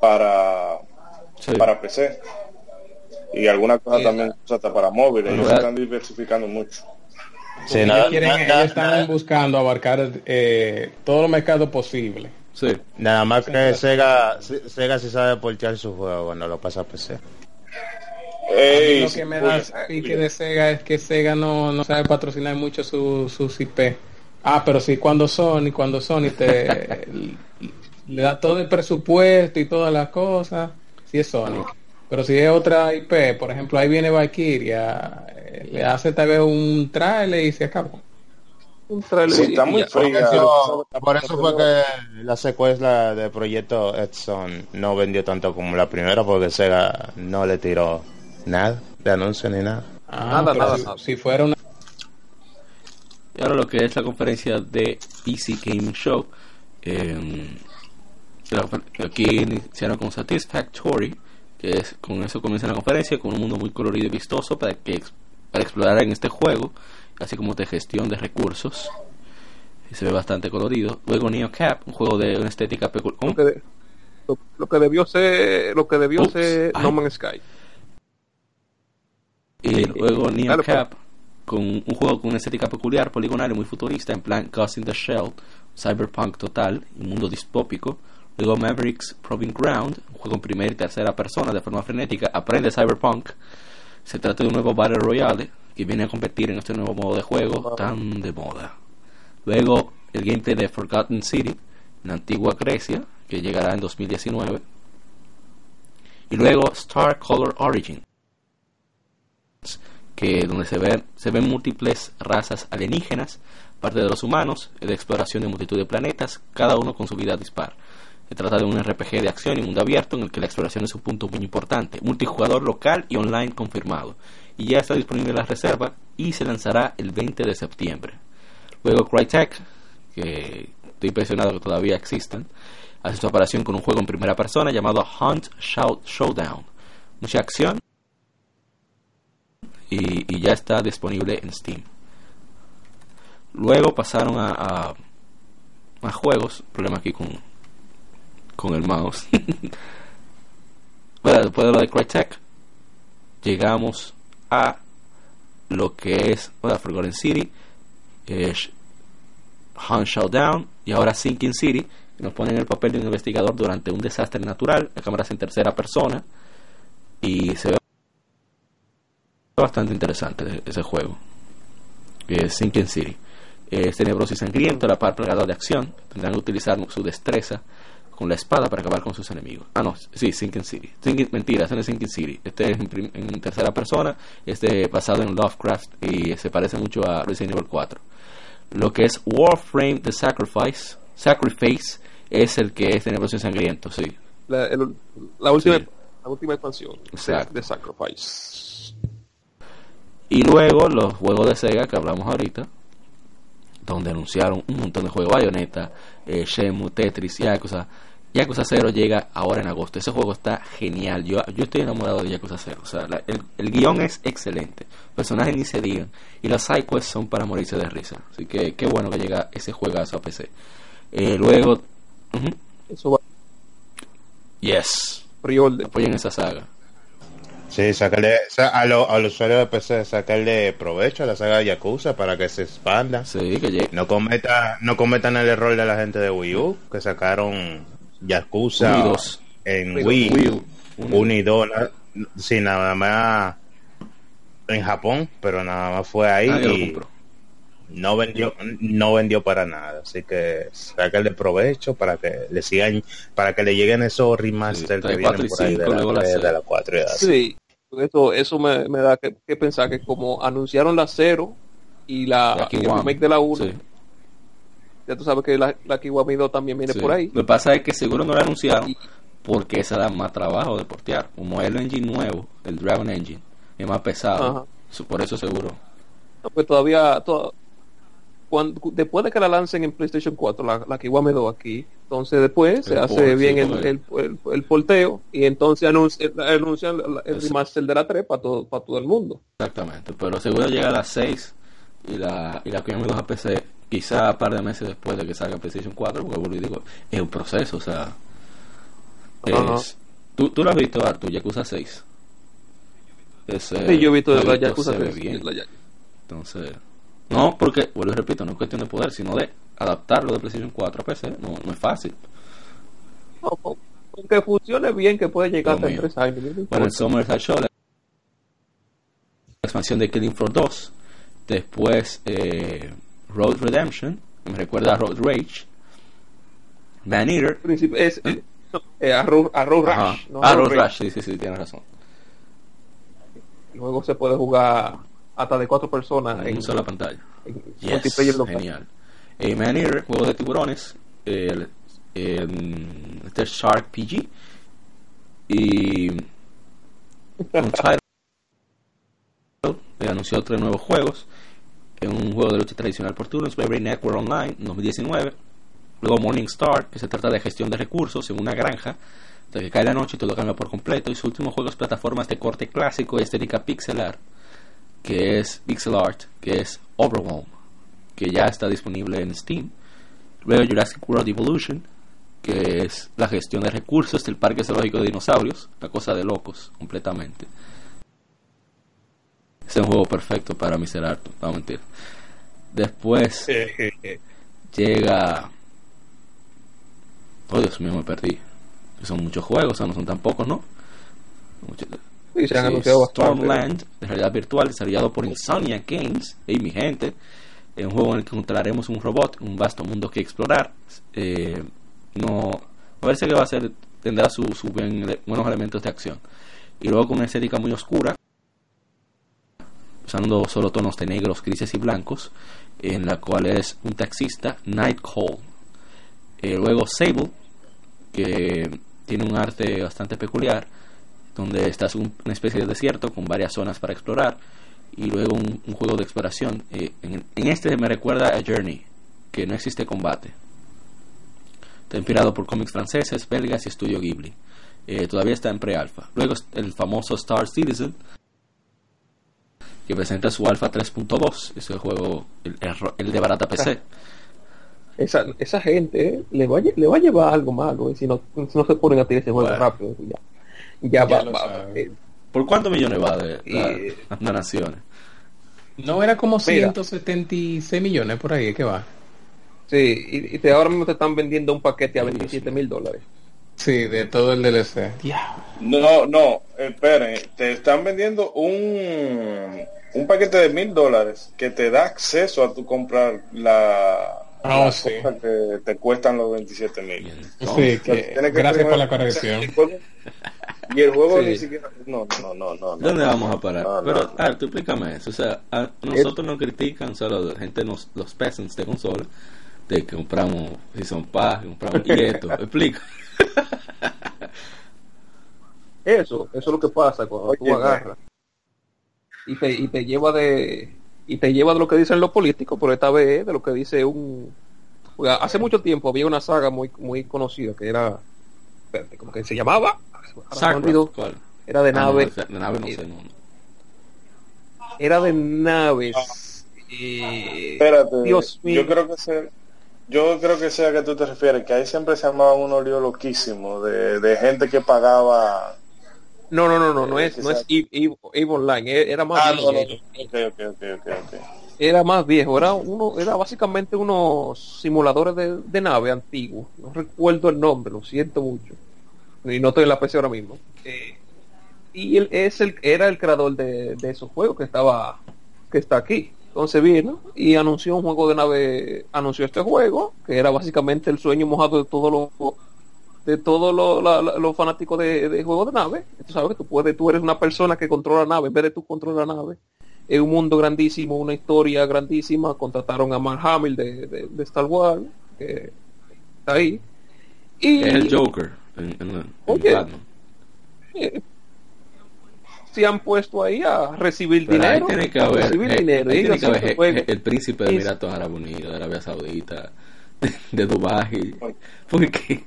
para, Sí. para PC. Y algunas cosas Sí, también hasta para móviles. Ellos están diversificando mucho. Sí, ellos, nada- quieren- nada- ellos están nada- buscando abarcar eh, todos los mercados posibles. Sí. Nada más que Sega, Sega sí sabe portear su juego cuando lo pasa a PC. Ey, lo que me da pique de Sega es que Sega no, no sabe patrocinar mucho su- sus IP. Ah, pero sí, cuando Sony, cuando Sony te le da todo el presupuesto y todas las cosas, sí es Sonic. Pero si es otra IP, por ejemplo, ahí viene Valkyria, eh, le hace tal vez un trailer y se acabó. Un trailer Sí, está muy ya. fría. Por eso, por eso fue que la secuela de Proyecto Edson no vendió tanto como la primera, porque Sega no le tiró nada de anuncio ni nada. Ah, Nada, nada, si, nada. si fuera una Y ahora lo que es la conferencia de PC Gaming Show. eh, aquí iniciaron con Satisfactory, que es con eso comienza la conferencia, con un mundo muy colorido y vistoso para que para explorar en este juego, así como de gestión de recursos. Y se ve bastante colorido. Luego Neo Cap, un juego de una estética peculiar. Lo que, de- lo, lo que debió ser lo que debió ser ay. No Man's Sky Y luego Neo Dale, pues. Cap, con un juego con una estética peculiar, poligonal y muy futurista, en plan Ghost in the Shell, cyberpunk total, y mundo distópico. Luego Mavericks Proving Ground, un juego en primera y tercera persona de forma frenética, aprende cyberpunk. Se trata de un nuevo Battle Royale que viene a competir en este nuevo modo de juego tan de moda. Luego el gameplay de Forgotten City, en antigua Grecia, que llegará en 2019. Y luego Star Color Origin, que donde se ven, se ven múltiples razas alienígenas, parte de los humanos, de exploración de multitud de planetas, cada uno con su vida dispar. Se trata de un RPG de acción y mundo abierto en el que la exploración es un punto muy importante, multijugador local y online confirmado, y ya está disponible la reserva y se lanzará el 20 de septiembre. Luego Crytek, que estoy impresionado que todavía existan, hace su aparición con un juego en primera persona llamado Hunt Shout Showdown. Mucha acción, y, ya está disponible en Steam. Luego pasaron a, a, a juegos, problema aquí con, con el mouse. bueno, después de lo de Crytek, llegamos a lo que es bueno, Forgotten City, eh, Hunt Showdown y ahora Sinking City, nos ponen en el papel de un investigador durante un desastre natural, la cámara es en tercera persona y se ve bastante interesante ese juego. Que es Sinking City. Es tenebroso y sangriento, la par plagada de acción. Tendrán que utilizar su destreza con la espada para acabar con sus enemigos. Ah, no, sí, Sinking City. Sinking, mentira, este no es Sinking City. Este es en, tercera persona. Este basado en Lovecraft y se parece mucho a Resident Evil 4. Lo que es Warframe The Sacrifice, Sacrifice es el que es tenebroso y sangriento, sí. la, el- la última Sí. la última expansión Exacto. de Sacrifice Y luego los juegos de Sega que hablamos ahorita, donde anunciaron un montón de juegos, Bayonetta, eh, Shenmue, Tetris, Yakuza. Yakuza 0 llega ahora en agosto. Ese juego está genial. Yo, yo estoy enamorado de Yakuza 0. O sea, la- el, el guion es excelente. Personajes ni se digan. Y las sidequests son para morirse de risa. Así que qué bueno que llega ese juegazo a PC. Eh, luego, eso va yes, apoyen esa saga. Sí, sacarle sa- a, lo- a los usuarios de PC, sacarle provecho a la saga de Yakuza para que se expanda. Sí, que llegue. No cometa, no cometan el error de la gente de Wii U, que sacaron Yakuza Uno y dos. en Wii Wii, Wii U. uno y dos, na- sí, nada más en Japón, pero nada más fue ahí Ah, y no vendió, no vendió para nada, así que sacarle provecho para que le sigan, para que le lleguen esos remaster Sí, que vienen por ahí de la, de seis. la 4 y la sí eso eso me, me da que, que pensar que como anunciaron la 0 y la La y el remake de la 1 Sí. ya tú sabes que la, la Kiwami 2 también viene Sí. por ahí Lo que pasa es que seguro no lo anunciaron Y- porque esa da más trabajo de portear. Como el engine nuevo, el Dragon Engine, es más pesado. Ajá. Por eso seguro. No, pues todavía to- cuando, después de que la lancen en PlayStation 4 la, la Kiwami 2 aquí entonces después se El hace port, sí, bien el, porque- el, el, el porteo y entonces anuncian, anuncian el, remaster de la 3 para todo, para todo el mundo Exactamente. Pero seguro llega a las 6 y la, y la Kiwami 2 a PC, quizá un par de meses después de que salga PlayStation 4, porque y digo, es un proceso, o sea. Es, ¿tú, tú lo has visto, Artu, Yakuza 6. Ese Sí, yo he visto la Yakuza se ve 3, bien. la Ya- Entonces, no, porque, vuelvo y repito, no es cuestión de poder, sino de adaptarlo de PlayStation 4 a PC. No, no es fácil. no, con- con que funcione bien que puede llegar Dios hasta. 3 años no Bueno, el Summer Side Show, expansión de Killing Floor 2. Después eh, Road Redemption, me recuerda a Road Rage. Man Eater. Es, eh, no, eh, Arrow Ajá. Rush. no ah, Road Rage. Rush, sí, sí, sí, tienes razón. Luego se puede jugar hasta de cuatro personas En en, una sola pantalla. en Yes, multiplayer local. genial. Eh, Man Eater, juego de tiburones. El, el- este es Shark PG. Y Untitled anunció tres nuevos juegos. En un juego de lucha tradicional por turnos, Bravery Network Online 2019. Luego Morning Star, que se trata de gestión de recursos en una granja. Que cae la noche y todo cambia por completo. Y su último juego es plataformas de corte clásico y estética pixelar, que es pixel art, que es Overwhelm, que ya está disponible en Steam. Luego Jurassic World Evolution, que es la gestión de recursos del parque zoológico de dinosaurios, una cosa de locos completamente. Es un juego perfecto para. Arthur, no mentir. Después llega. Oh Dios mío, me perdí. Son muchos juegos, o sea, no son tan pocos, ¿no? Sí, se han anunciado bastante. Stormland, de realidad virtual, desarrollado por Insomnia Games. Y mi gente, es un juego en el que encontraremos un robot, un vasto mundo que explorar. Eh, no, parece que va a ser, tendrá sus su buen- buenos elementos de acción. Y luego con una estética muy oscura, usando solo tonos de negros, grises y blancos, en la cual es un taxista, Night Call. Eh, luego Sable, que tiene un arte bastante peculiar, donde estás en una especie de desierto con varias zonas para explorar y luego un, un juego de exploración. Eh, en, en este me recuerda a Journey, que no existe combate. Está inspirado por cómics franceses, belgas y estudio Ghibli. Eh, todavía está en pre-alfa. Luego el famoso Star Citizen, que presenta su alfa 3.2. Es el juego, el, el- de barata PC. Esa, esa gente eh, le, va a, lle- le va a llevar algo malo eh, si, no, si no se ponen a tirar ese juego Bueno. rápido. Ya, ya, va, eh, ¿Por cuántos millones va de las donaciones? No era como Mira. 176 millones por ahí, ¿qué va? sí, y, y te, ahora mismo te están vendiendo un paquete a Ay, Dios 27 mil dólares. Sí, de todo el DLC. No, no, esperen, te están vendiendo un, un paquete de mil dólares que te da acceso a tu comprar la, Ah, sí. que te cuestan los 27 mil. Sí, que, gracias por la corrección. Y el juego Sí. ni siquiera... No, no, no, no. no. ¿Dónde vamos a parar? No, Pero, no. a ver, tú explícame eso. O sea, a nosotros nos critican solo la gente, nos, los peasants de consola, de que compramos Season Pass, compramos y esto. Explica. Eso, eso es lo que pasa cuando Oye, tú agarras y te, y te lleva de y te lleva de lo que dicen los políticos, pero esta vez es de lo que dice un hace mucho tiempo había una saga muy muy conocida que era espérate, ¿cómo que se llamaba? Se. Era de Ah, no, nave, sea, de nave no sé, no, no. era de naves. y- Espérate, Dios mío. yo creo que sea, yo creo que sea que tú te refieres, que ahí siempre se armaban unos líos loquísimos de, de gente que pagaba... No, no, no, no, no Eh, es, no es Eve, Online, e- era más Ah, no, no, viejo. no. Ok, ok, ok, ok, ok. era más viejo, era uno, era básicamente unos simuladores de, de nave antiguos. No recuerdo el nombre, lo siento mucho. Y no estoy en la PC ahora mismo. Eh, y él es el, era el creador de, de esos juegos que estaba, que está aquí. Entonces vino y anunció un juego de nave, anunció este juego, que era básicamente el sueño mojado de todos los de todos los fanáticos de, de juegos de nave. Tú sabes que tú puedes, tú eres una persona que controla la nave, en vez de tú controlar la nave es un mundo grandísimo, una historia grandísima. Contrataron a Mark Hamill de, de, de Star Wars, que está ahí. Y Es el Joker en, en- en Oye. Eh, se han puesto ahí a recibir Pero dinero. tiene que a haber, recibir eh, dinero. ahí tiene que haber juego. eh, el príncipe de Emiratos Árabes Unidos, de Arabia Saudita, de, de Dubái. Porque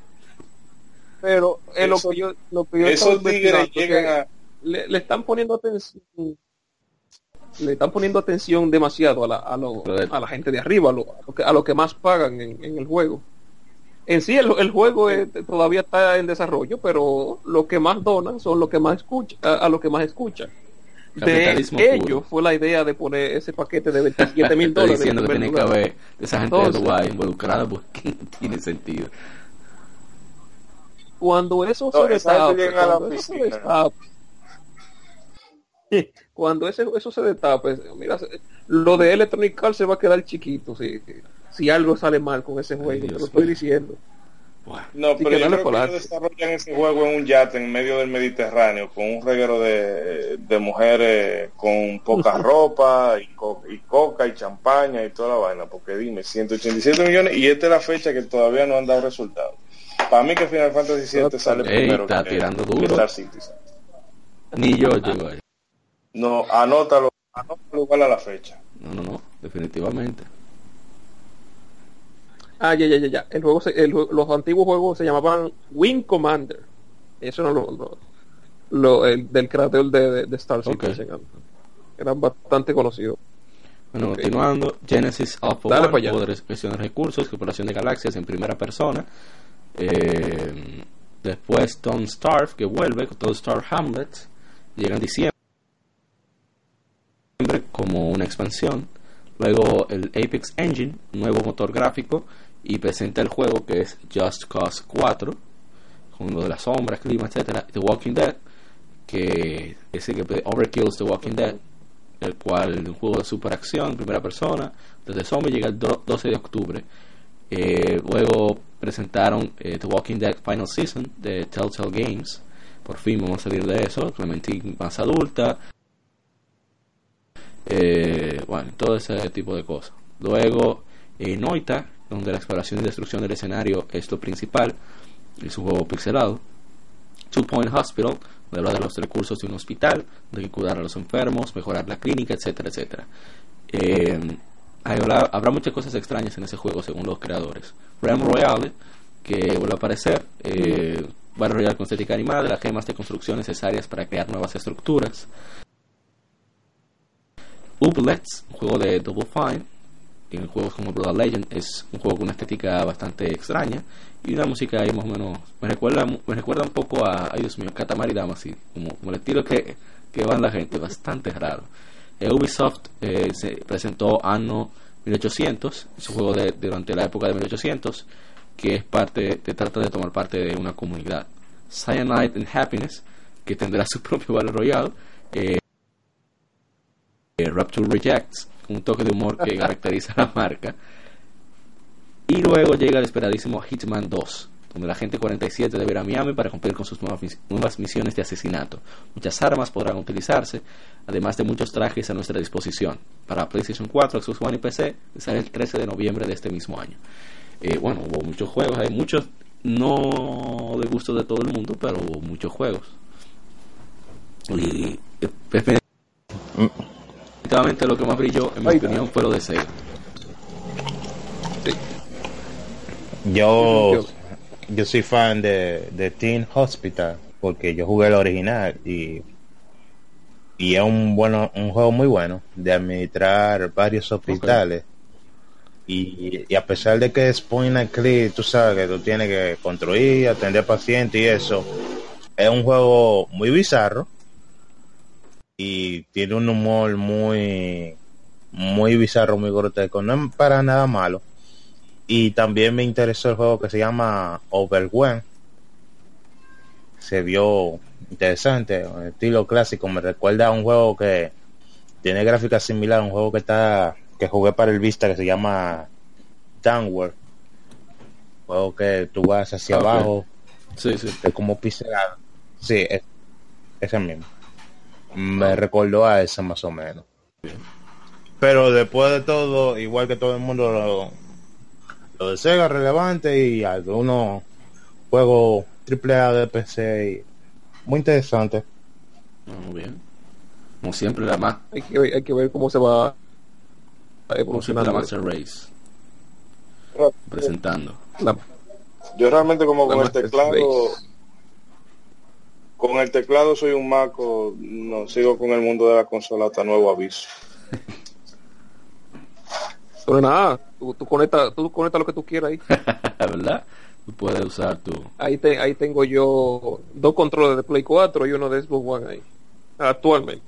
Pero es lo Eso- que yo, lo que yo Esos tigres llegan a... le, le están poniendo atención le están poniendo atención demasiado a la, a, lo- a la gente de arriba, a lo, a lo que, a lo que más pagan en, en el juego. En sí, el, el juego es- todavía está en desarrollo, pero lo que más donan son los que más escuchan, a, a lo que más escuchan. De puro. fue la idea de poner ese paquete de 27 mil dólares. diciendo en que tiene que haber esa gente Entonces- de Dubái involucrada porque no tiene sentido. Cuando eso No, se destape, cuando eso se destape, cuando ese, eso se destape, mira, lo de Electronic Arts se va a quedar chiquito si, si algo sale mal con ese juego, te lo estoy diciendo. No, pero yo creo que ellos desarrollan ese juego en un yate en medio del Mediterráneo con un reguero de, de mujeres con poca ropa y, y, coca y champaña y toda la vaina, porque dime, 187 millones y esta es la fecha que todavía no han dado resultados. Para mí que Final Fantasy VII sale primero está que, tirando duro. Star Citizen. Ni yo llego ahí. No, anótalo, anótalo igual a la fecha. No, no, no, definitivamente. Ah, ya, ya, ya, ya. El juego se, el, los antiguos juegos se llamaban Wing Commander. Eso no lo, lo, lo el, del creador de, de, de Star Citizen. Okay. Eran bastante conocidos. Bueno, okay. continuando, Genesis Alpha Dale gestión de recursos, exploración de galaxias en primera persona. Eh, después Don't Starve, que vuelve con todo Star Hamlet. Llega en diciembre como una expansión. Luego el Apex Engine, nuevo motor gráfico, y presenta el juego que es Just Cause 4, con lo de las sombras, clima, etcétera. The Walking Dead, que es el que Overkill's The Walking Dead, el cual es un juego de superacción, primera persona, desde zombie, llega el 12 de octubre. Eh, luego presentaron eh, The Walking Dead Final Season de Telltale Games. Por fin vamos a salir de eso. Clementine más adulta. Eh, bueno, todo ese tipo de cosas. Luego, eh, Noita, donde la exploración y destrucción del escenario es lo principal. Es un juego pixelado. Two Point Hospital, donde habla de los recursos de un hospital, de cuidar a los enfermos, mejorar la clínica, etcétera, etcétera. Habrá, muchas cosas extrañas en ese juego según los creadores. Realm Royale, que vuelve a aparecer, eh, Battle Royale con estética animada, las gemas de construcción necesarias para crear nuevas estructuras. Ooblets, un juego de Double Fine, en juegos como Blood Legend es un juego con una estética bastante extraña y una música ahí más o menos me recuerda me recuerda un poco a ay Dios mío Katamari Damacy como, como el estilo que, que van la gente bastante raro Ubisoft eh, se presentó Anno 1800 es un juego de, durante la época de 1800 que es parte que trata de tomar parte de una comunidad Cyanide and Happiness que tendrá su propio Battle Royale eh, Rapture Rejects un toque de humor que caracteriza la marca. Y luego llega el esperadísimo Hitman 2, donde la gente 47 debe ir a Miami para cumplir con sus nuevas, nuevas misiones de asesinato. Muchas armas podrán utilizarse, además de muchos trajes a nuestra disposición. Para PlayStation 4, Xbox One y PC, sale el 13 de noviembre de este mismo año. Eh, bueno, hubo muchos juegos, hay muchos, no de gusto de todo el mundo, pero hubo muchos juegos. Y eh, definitivamente lo que más brilló, en mi opinión, fue lo de Sega. Yo, yo soy fan de, de Teen Hospital porque yo jugué el original y, y es un bueno un juego muy bueno de administrar varios hospitales y, y a pesar de que es point and click, tú sabes que tú tienes que construir, atender pacientes y eso, es un juego muy bizarro y tiene un humor muy muy bizarro, muy grotesco, no es para nada malo. Y también me interesó el juego que se llama Overwhelmed. Se vio interesante, estilo clásico, me recuerda a un juego que tiene gráficas similares, un juego que está que jugué para el Vista que se llama Downward. Juego que tú vas hacia Ok. abajo, Sí, sí. es como pixelado. Sí, es, ese mismo. Me recordó a ese más o menos. Pero después de todo, igual que todo el mundo, lo, lo de Sega relevante y algunos juegos AAA de PC y muy interesante. Muy bien. Como siempre, la, ma Hay que, ver- hay que ver cómo se va como siempre, la evolucionando. Master Race. Presentando. La- Yo realmente como La con el teclado, Race. con el teclado soy un maco, no sigo con el mundo de la consola hasta nuevo aviso. Pero nada, tú, tú conectas tú conectas lo que tú quieras ahí. ¿Verdad? Tú puedes usar tu. Ahí, te, ahí tengo yo dos controles de Play 4 y uno de Xbox One ahí. Actualmente.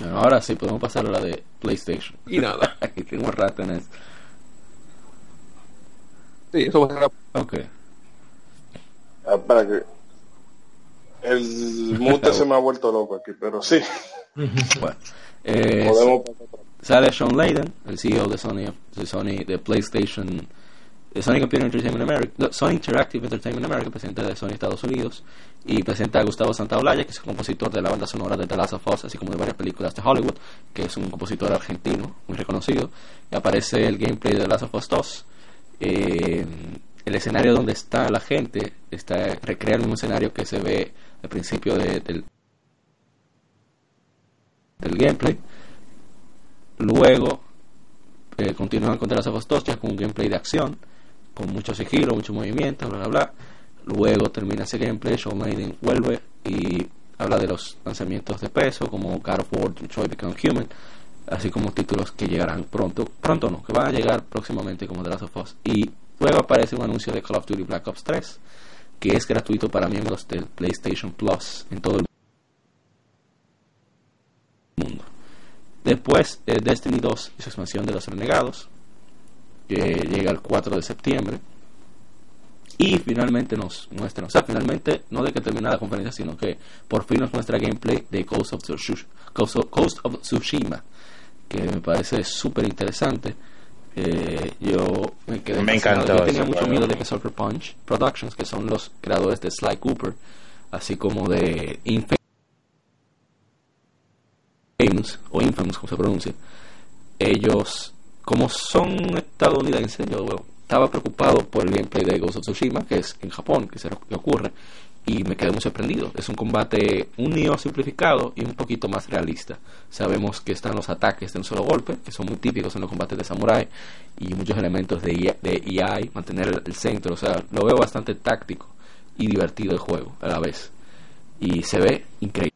Bueno, ahora sí, podemos pasar a la de PlayStation. Y nada. Aquí tengo rato en esto. Sí, eso va a ser Ok. Ah, Para que El mute se me ha vuelto loco aquí, pero sí. Bueno, eh, Podemos pasar otra. Sale Sean Layden, el CEO de Sony, de Sony, de PlayStation, de Sony Computer Entertainment America, Sony Interactive Entertainment America, presidente de Sony Estados Unidos, y presenta a Gustavo Santaolalla, que es compositor de la banda sonora de The Last of Us, así como de varias películas de Hollywood, que es un compositor argentino muy reconocido, aparece el gameplay de The Last of Us 2. Eh, el escenario donde está la gente está recrea el mismo escenario que se ve al principio de- del, del gameplay. Luego eh, continúan con The Last of Us 2 ya con un gameplay de acción, con mucho sigilo, mucho movimiento, bla bla bla. Luego termina ese gameplay, Shawn Layden vuelve y habla de los lanzamientos de peso como God of War, Detroit Become Human, así como títulos que llegarán pronto, pronto no, que van a llegar próximamente como The Last of Us. Y luego aparece un anuncio de Call of Duty Black Ops 3, que es gratuito para miembros del PlayStation Plus en todo el mundo. Después, eh, Destiny 2 y su expansión de los renegados, que llega el 4 de septiembre. Y finalmente nos muestra, o sea, finalmente, no de que termine la conferencia, sino que por fin nos muestra gameplay de Ghost of, Tsush- Ghost of, Tsushima, que me parece súper interesante. Eh, yo me quedé Me encantó Yo tenía mucho juego. miedo de que Sucker Punch Productions, que son los creadores de Sly Cooper, así como de Infamous, o Infamous, como se pronuncia, ellos, como son estadounidenses, yo bueno, estaba preocupado por el gameplay de Ghost of Tsushima, que es en Japón, que se ocurre, y me quedé muy sorprendido. Es un combate un neo simplificado y un poquito más realista. Sabemos que están los ataques de un solo golpe, que son muy típicos en los combates de samurai, y muchos elementos de, IA de EI, mantener el centro, o sea, lo veo bastante táctico y divertido el juego a la vez. Y se ve increíble.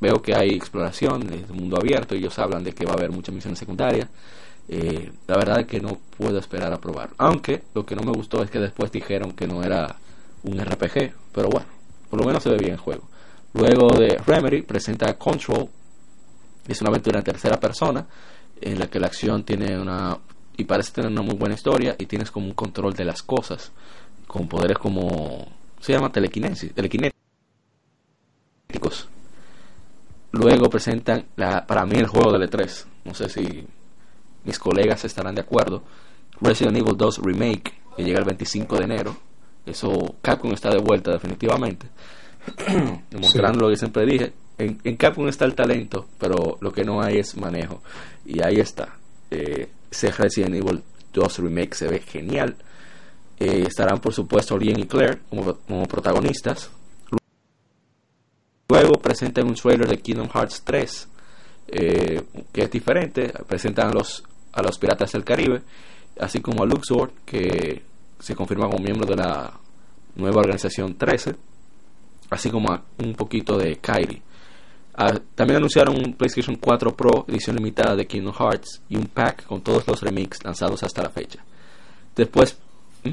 Veo que hay exploración, es un mundo abierto, ellos hablan de que va a haber muchas misiones secundarias. Eh, la verdad es que no puedo esperar a probar. Aunque lo que no me gustó es que después dijeron que no era un RPG, pero bueno, por lo menos se ve bien el juego. Luego de Remedy presenta Control, es una aventura en tercera persona en la que la acción tiene una y parece tener una muy buena historia y tienes como un control de las cosas con poderes como se llama telequinesis, telequinéticos. Luego presentan la, para mí el juego del E3. No sé si mis colegas estarán de acuerdo. Resident Evil 2 Remake, que llega el 25 de enero. Eso, Capcom está de vuelta definitivamente. Demostrando lo que siempre dije. En, en Capcom está el talento, pero lo que no hay es manejo. Y ahí está. Eh, ese Resident Evil 2 Remake se ve genial. Eh, estarán por supuesto Lien y Claire como, como protagonistas. Luego presentan un trailer de Kingdom Hearts 3, eh, que es diferente. Presentan a los, a los piratas del Caribe, así como a Luxor, que se confirma como miembro de la nueva organización 13, así como a un poquito de Kairi. Ah, también anunciaron un PlayStation 4 Pro edición limitada de Kingdom Hearts y un pack con todos los remix lanzados hasta la fecha. Después, ¿Mm?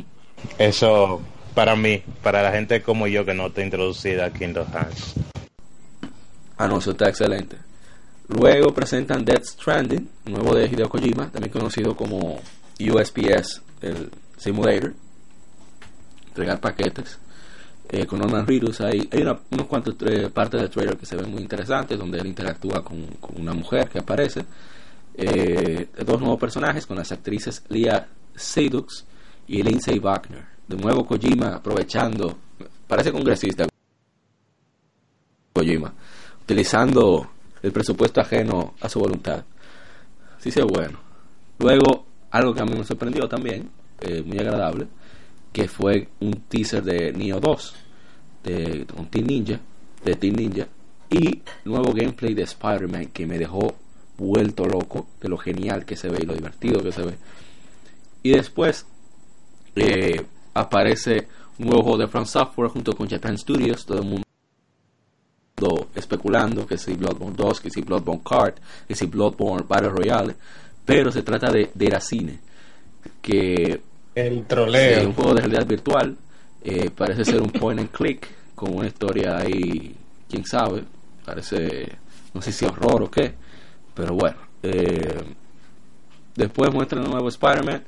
Eso, para mí, para la gente como yo que no está introducida a Kingdom Hearts. Ah, no, eso está excelente. Luego presentan Death Stranding, nuevo de Hideo Kojima, también conocido como USPS, el Simulator. Entregar paquetes. Eh, con Norman Reedus hay, hay una- unos cuantos eh, partes del trailer que se ven muy interesantes, donde él interactúa con, una mujer que aparece. Eh, dos nuevos personajes con las actrices Leah Seydoux y Lindsay Wagner. De nuevo Kojima aprovechando, parece congresista Kojima, utilizando el presupuesto ajeno a su voluntad. Sí, sí, bueno. Luego, algo que a mí me sorprendió también, eh, muy agradable, que fue un teaser de Neo 2, de Team Ninja, de Team Ninja, y nuevo gameplay de Spider-Man que me dejó vuelto loco de lo genial que se ve y lo divertido que se ve. Y después eh, aparece un nuevo juego de From Software junto con Japan Studios, todo el mundo especulando que si Bloodborne 2, que si Bloodborne Kart, que si Bloodborne Battle Royale, pero se trata de, de ir a cine, que El troleo. un juego de realidad virtual. eh, parece ser un point and click con una historia ahí, quién sabe. Parece, no sé si horror o qué, pero bueno. eh, después muestran el nuevo Spider-Man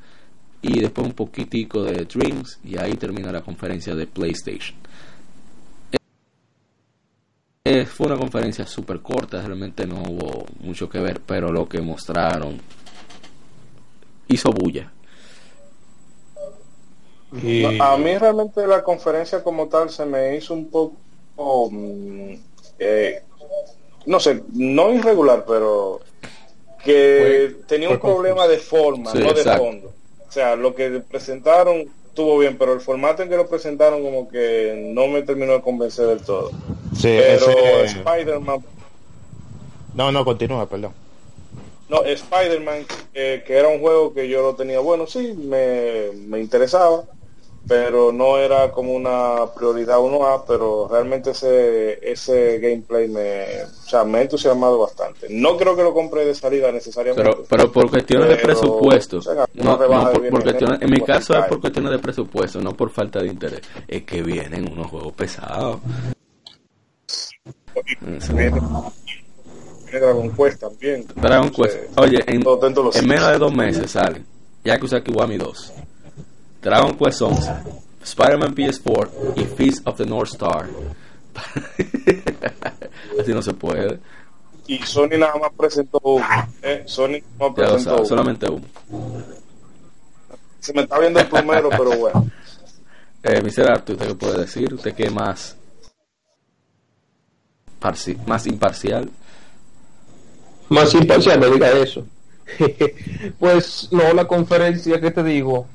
y después un poquitico de Dreams y ahí termina la conferencia de PlayStation. Eh, fue una conferencia súper corta, realmente no hubo mucho que ver, pero lo que mostraron hizo bulla. Y... A mí realmente la conferencia como tal se me hizo un poco, mm, eh, no sé, no irregular, pero que fue, tenía un problema de forma, sí, no de exacto. fondo. O sea, lo que presentaron estuvo bien, pero el formato en que lo presentaron como que no me terminó de convencer del todo. Sí, pero ese... Spider-Man... No, no, continúa, perdón. No, Spider-Man, eh, que era un juego que yo lo tenía bueno, sí, me, me interesaba, pero no era como una prioridad 1A, pero realmente ese ese gameplay me, o sea, me ha entusiasmado bastante. No creo que lo compre de salida necesariamente. Pero, pero por cuestiones pero, de presupuesto. O sea, no, no, por, por cuestiones, en mi caso es por cuestiones de presupuesto, no por falta de interés. Es que vienen unos juegos pesados. Viene, Dragon Quest también. Dragon Quest. Oye, en, en menos de dos meses sale Yakuza Kiwami 2. Dragon Quest 11, Spider-Man PS4 y Feast of the North Star. Así no se puede. Y Sony nada más presentó uno. ¿eh? Sony no presentó sabes, uno. solamente uno. Se me está viendo el primero, pero bueno. Eh, Mr. Arthur, ¿usted qué puede decir? ¿Usted qué más? Parci más imparcial. Más imparcial, me diga eso. pues no, la conferencia que te digo,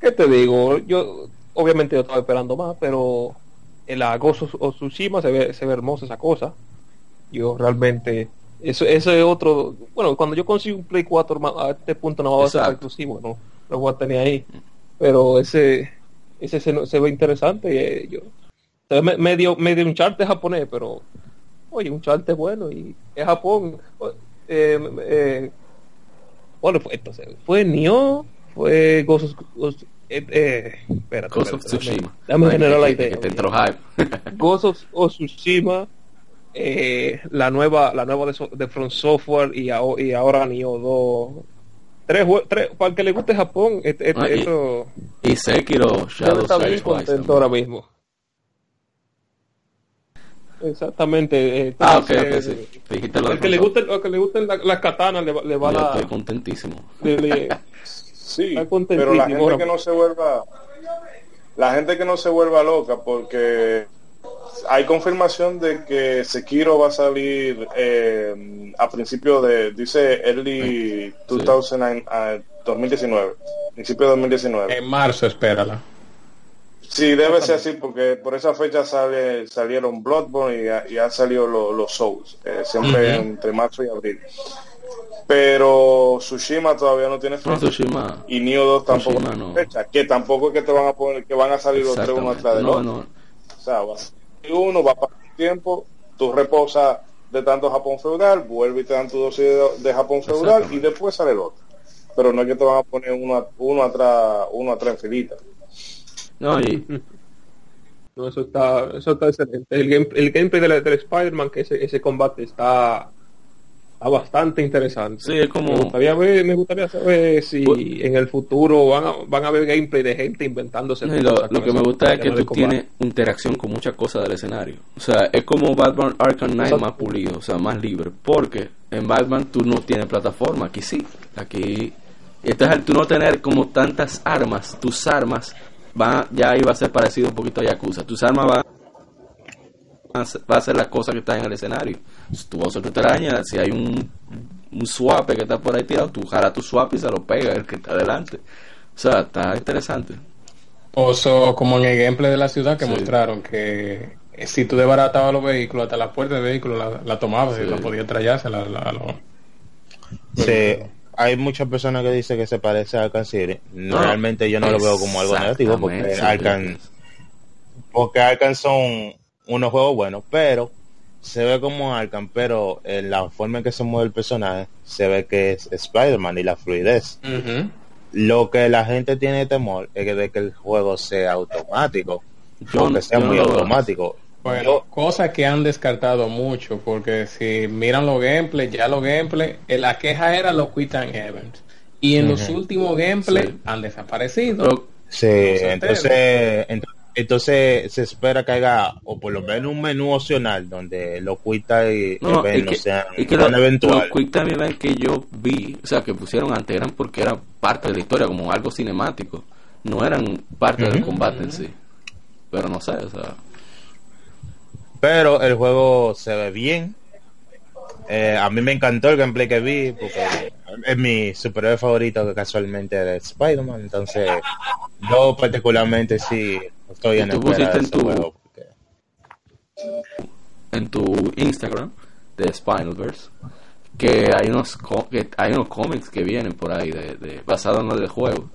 ¿Qué te digo? Yo, obviamente, yo estaba esperando más, pero en la Ghost of Tsushima se ve, se ve hermosa esa cosa. Yo realmente, eso, eso es otro. Bueno, cuando yo consigo un Play 4 a este punto no va a ser exclusivo, no lo voy a tener ahí. Pero ese, ese se, se ve interesante. Y, eh, yo, ve medio, medio un charte japonés, pero oye, un charte bueno y es Japón. Eh, eh, bueno, fue entonces, fue Nioh fue Ghost of, eh, eh, espérate, Ghost of Tsushima. Dame generar la idea. Te entró hype. Ghost of, of Tsushima, eh, la nueva, la nueva de, de From Software y, a, y ahora Nioh 2. Tres, tres, para el que le guste Japón, este, este, Ah, y- eso Y Sekiro Shadow está bien contento ahora mismo. Exactamente. eh, Ah, ok, ok, sí. Dijiste lo que le que gusten las la katanas le, le va Yo la, estoy contentísimo. le- le- Sí, pero la gente que no se vuelva la gente que no se vuelva loca porque hay confirmación de que Sekiro va a salir eh, a principio de dice early 2009, ah, 2019 principio de 2019 En marzo, espérala. sí debe ser así porque por esa fecha sale salieron Bloodborne y, ha- y han salido lo- los Souls eh, siempre entre marzo y abril pero Tsushima todavía no tiene No, fecha Tsushima. y Nioh 2 tampoco Tsushima tiene no. fecha, que tampoco es que te van a poner que van a salir los tres uno atrás del No, otro. no. O sea, va a salir uno, va a pasar un tiempo, tú reposas de tanto Japón feudal, vuelve y te dan tu dosis de, de Japón feudal y después sale el otro. Pero no es que te van a poner uno, uno atrás, uno atrás en filita. No, y No, eso está, eso está excelente. El, game, el gameplay del, del Spider-Man, que ese, ese combate está bastante interesante. sí, es como. Me gustaría ver, me gustaría saber si Pues- en el futuro van a, van a ver gameplay de gente inventándose No, lo, que me gusta es que tú combate. tienes interacción con muchas cosas del escenario. O sea, es como Batman Arkham Knight Exacto. más pulido, o sea, más libre. Porque en Batman tú no tienes plataforma, aquí sí. Aquí. Entonces, al tú no tener como tantas armas, tus armas van, ya iba a ser parecido un poquito a Yakuza. Tus armas van va a ser las cosas que están en el escenario. Si tú vas a tu telaraña, si hay un, un swap que está por ahí tirado, tú jalas tu swap y se lo pega el que está adelante. O sea, está interesante. O so, como en el gameplay de la ciudad que Sí. mostraron que eh, si tú desbaratabas los vehículos, hasta la puerta del vehículo la, la tomabas y la podías trallarse. La, la- lo- Sí, hay muchas personas que dicen que se parece a Arkham City. No, Realmente yo no lo veo como algo negativo porque Arkham, porque Arkham son unos juegos buenos, pero se ve como Arkham, pero en la forma en que se mueve el personaje se ve que es Spider-Man y la fluidez. Lo que la gente tiene temor es que de que el juego sea automático, Yo- que sea yo muy no automático. Bueno, Yo- cosas que han descartado mucho, porque si miran los gameplays, ya los gameplays, eh, la queja era los quit events. Y en los últimos gameplays Sí. han desaparecido. Sí, entonces, ent- entonces se espera que haya o por lo menos un menú opcional donde los quick time no, y que, sean y que lo- eventual. los Quick Event que yo vi, o sea, que pusieron antes eran porque eran parte de la historia, como algo cinemático. No eran parte del combate en sí. Pero no sé, o sea. Pero el juego se ve bien. Eh, a mí me encantó el gameplay que vi porque es mi superhéroe favorito que casualmente es Spider-Man. Entonces, yo particularmente sí estoy ¿Y en tú pusiste tu- porque- en tu Instagram de Spinalverse que hay unos que hay unos cómics que vienen por ahí de, de basados en el juego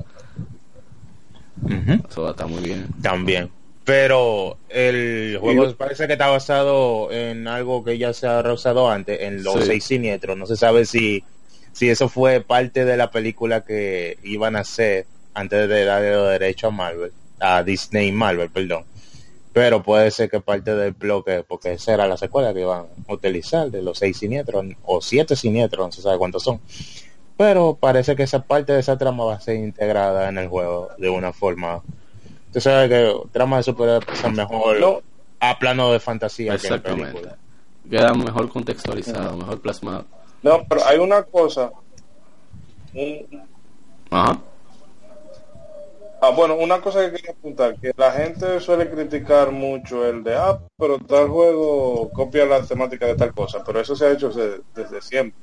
eso estar muy bien También. Pero el juego parece que está basado en algo que ya se ha usado antes, en los Sí. seis siniestros. No se sabe si, si eso fue parte de la película que iban a hacer antes de darle los derechos a Marvel, a Disney y Marvel, perdón. Pero puede ser que parte del bloque, porque esa era la secuela que iban a utilizar de los seis siniestros, o siete siniestros, no se sabe cuántos son. Pero parece que esa parte de esa trama va a ser integrada en el juego de una forma Tú sabes que tramas de superhéroes son mejor No. a plano de fantasía que en exactamente película. queda mejor contextualizado mejor plasmado No, pero hay una cosa. ajá ah, bueno, una cosa que quería apuntar, que la gente suele criticar mucho el de, ah, pero tal juego copia la temática de tal cosa, pero eso se ha hecho desde, desde siempre.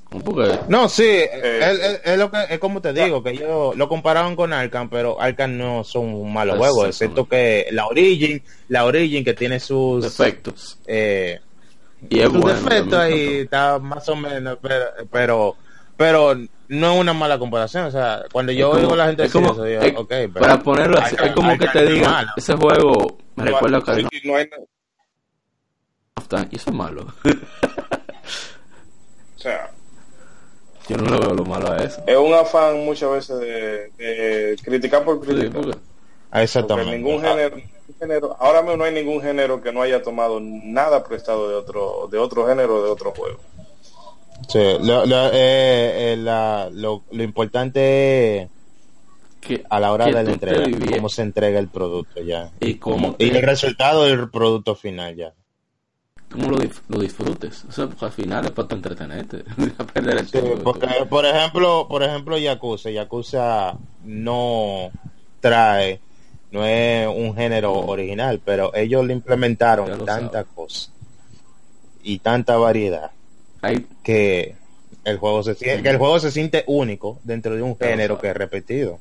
No, sí, es, es- es lo que es como te digo, que ellos lo compararon con Arkham, pero Arkham no son un malo juego, excepto que la Origin, la Origin que tiene sus defectos. eh, y es sus bueno defectos ahí está más o menos, pero pero, pero no es una mala comparación, o sea, cuando yo como- oigo a la gente es decir como- eso, es- ok, pero para ponerlo así es como que te no digan ese juego me recuerda a Sí, no hay, y eso es malo o sea, yo no le veo lo malo a eso es un afán muchas veces de, de criticar por Sí, criticar. porque- Porque exactamente. ningún género, ningún género, ahora mismo no hay ningún género que no haya tomado nada prestado de otro, de otro género, de otro juego. Sí, lo, lo, eh, eh, la- lo, lo importante es que a la hora de la entrega, cómo se entrega el producto ya. y cómo Y el resultado del producto final ya. cómo lo, lo disfrutes. O sea, porque al final es para tu entretenerte. perder el Sí, porque, por ejemplo, por ejemplo, Yakuza, Yakuza no trae, no es un género original, pero ellos le implementaron lo tanta cosa y tanta variedad Que el juego se siente, que el juego se siente único dentro de un género que es repetido.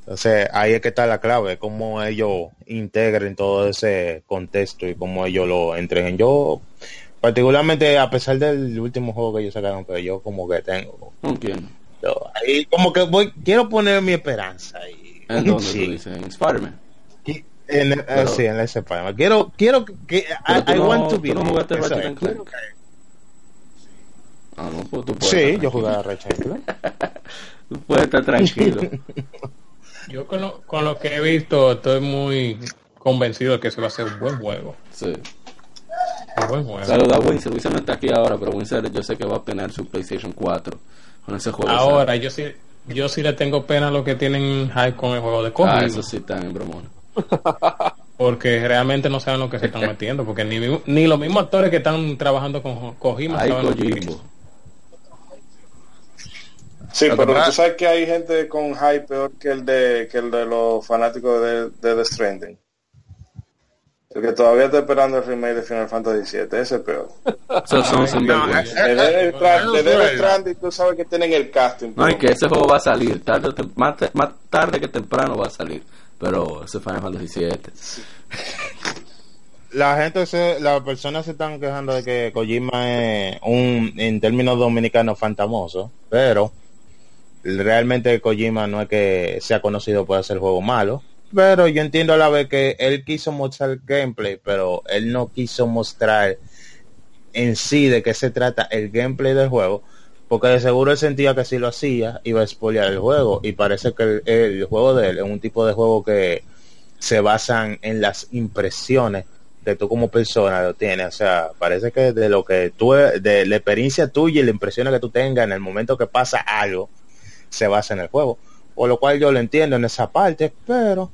Entonces ahí es que está la clave, cómo ellos integren todo ese contexto y cómo ellos lo entreguen. Yo, particularmente a pesar del último juego que ellos sacaron, pero yo como que tengo, yo ahí como que voy, quiero poner mi esperanza ahí. ¿En dónde Sí. tú dices? En Spider-Man. En, eh, Pero- sí, en ese Spider-Man. Quiero, quiero que, I, tú I no- want to be. no jugaste Eso Ratchet es, and Clank. quiero que- Ah, no, pues tú puedes Sí, estar yo tranquilo. jugaba Ratchet and Clank. Tú puedes estar tranquilo. Yo con lo, con lo que he visto estoy muy convencido de que se va a ser un buen juego. sí. Un buen juego. Saludos a Winsor. Winsor no está aquí ahora, pero Winsor yo sé que va a obtener su PlayStation 4 con ese juego. Ahora, yo sí, yo sí le tengo pena a los que tienen hype con el juego de Kojima. Ah, eso sí está en bromón. Porque realmente no saben lo que se están metiendo. Porque ni, ni los mismos actores que están trabajando con Kojima Ay, saben lo que es. Kojimbo. Sí, Lo que pero pasa- tú sabes que hay gente con hype peor que el de que el de los fanáticos de, de The Stranding. El que todavía está esperando el remake de Final Fantasy VII, ese es peor. Esos son sinvergüenza. El de eso de es Death verdad. Stranding tú sabes que tienen el casting. No, y pero- que ese juego va a salir. Tarde, más tarde que temprano va a salir. Pero ese Final Fantasy 7. la gente se, las personas se están quejando de que Kojima es un, en términos dominicanos, fantamoso, pero realmente Kojima no es que sea conocido por hacer juegos malos, pero yo entiendo a la vez que él quiso mostrar gameplay, pero él no quiso mostrar en sí de qué se trata el gameplay del juego, porque de seguro él sentía que si lo hacía iba a spoilear el juego, y parece que el, juego de él es un tipo de juego que se basan en las impresiones que tú como persona lo tienes. O sea, parece que de lo que tú, de la experiencia tuya y la impresión que tú tengas en el momento que pasa algo, se basa en el juego. Por lo cual yo lo entiendo en esa parte, pero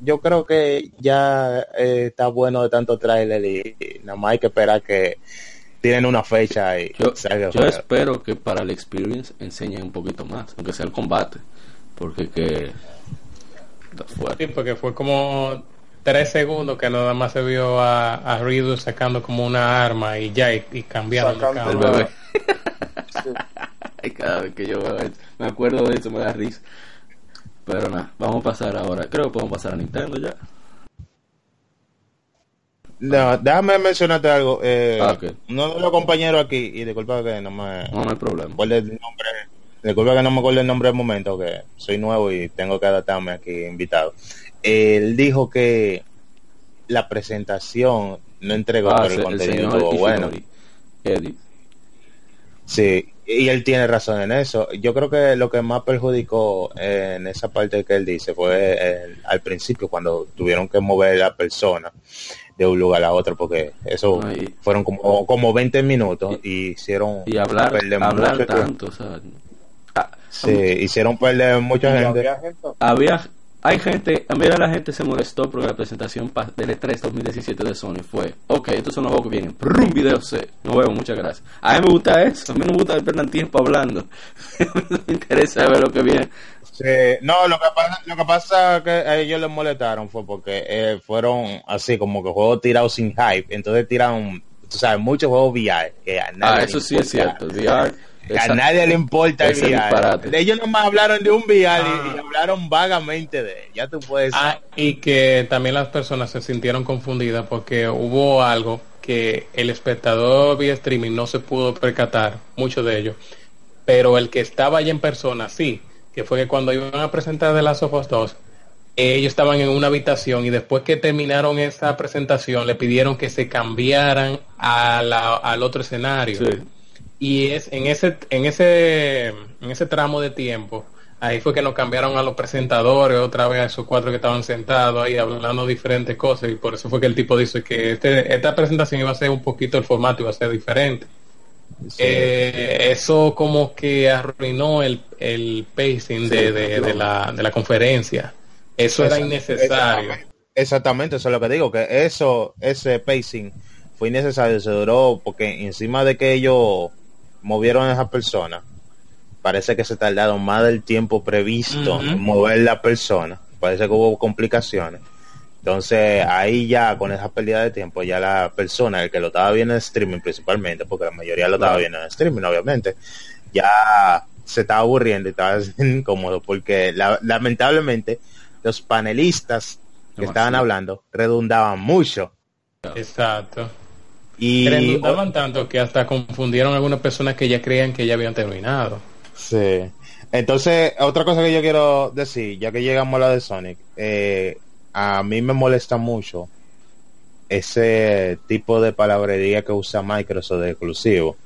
yo creo que ya eh, está bueno de tanto trailer y nada más hay que esperar que tienen una fecha y Yo, salga espero que para el experience enseñen un poquito más, aunque sea el combate, porque que está Sí, porque fue como tres segundos que nada más se vio a, a Riddle sacando como una arma y ya, y, y cambiando Sacando El bebé. Sí. Ay, cada vez que yo me acuerdo de eso, me da risa. Pero nada, vamos a pasar ahora. Creo que podemos pasar a Nintendo ya. No, déjame mencionarte algo. Eh, Ah, ok. Uno de los compañeros aquí, y disculpa que no me No, no hay problema. el nombre, disculpa que no me acuerdo el nombre del momento, que soy nuevo y tengo que adaptarme aquí invitado. Él dijo que la presentación no entregó, Ah, pero el el contenido estuvo bueno. Eddie. Sí, y él tiene razón en eso. Yo creo que lo que más perjudicó eh, en esa parte que él dice fue eh, al principio cuando tuvieron que mover a la persona de un lugar a otro porque eso Ay. fueron como, como 20 minutos y hicieron Y hablar, perder hablar mucho tanto, o sea, ah, Sí, hicieron perder mucha Y gente. había gente- había hay gente, a mí la gente se molestó porque la presentación del E E3 2017 de Sony fue, ok, estos son los juegos que vienen, un video C, nos vemos, muchas gracias. A mí me gusta eso, a mí no me gusta perder tiempo hablando, no me interesa ver lo que viene. Sí, no, lo que pasa, lo que pasa que a ellos les molestaron fue porque eh, fueron así como que juegos tirados sin hype, entonces tiraron, tú sabes, muchos juegos VR que Ah, eso sí es cierto, VR, a esa- nadie le importa el disparate. Ellos nomás hablaron de un VR y- Ah. y, hablaron vagamente de él. Ya tú puedes. Ah, y que también las personas se sintieron confundidas porque hubo algo que el espectador vía streaming no se pudo percatar, mucho de ello, pero el que estaba allá en persona sí, que fue que cuando iban a presentar The Last of Us 2, ellos estaban en una habitación y después que terminaron esa presentación le pidieron que se cambiaran a la- al otro escenario sí. Y es en ese en ese en ese tramo de tiempo ahí fue que nos cambiaron a los presentadores otra vez a esos cuatro que estaban sentados ahí hablando diferentes cosas y por eso fue que el tipo dice que este, esta presentación iba a ser un poquito el formato iba a ser diferente. Eh, eso como que arruinó el, el pacing de, de- de la, de la conferencia. Eso era Esa- innecesario. Exactamente, exactamente, eso es lo que digo, que eso, ese pacing fue innecesario, se duró porque encima de que ellos movieron a esa persona, parece que se tardaron más del tiempo previsto en mover la persona, parece que hubo complicaciones. Entonces ahí ya con esa pérdida de tiempo ya la persona, el que lo estaba viendo en streaming principalmente, porque la mayoría lo estaba viendo en streaming obviamente, ya se estaba aburriendo y estaba incómodo porque la- lamentablemente los panelistas que Demasiado. estaban hablando redundaban mucho exacto y tanto que hasta confundieron a algunas personas que ya creían que ya habían terminado Sí. Entonces, otra cosa que yo quiero decir, ya que llegamos a la de Sonic, eh, a mí me molesta mucho ese tipo de palabrería que usa Microsoft de exclusivo.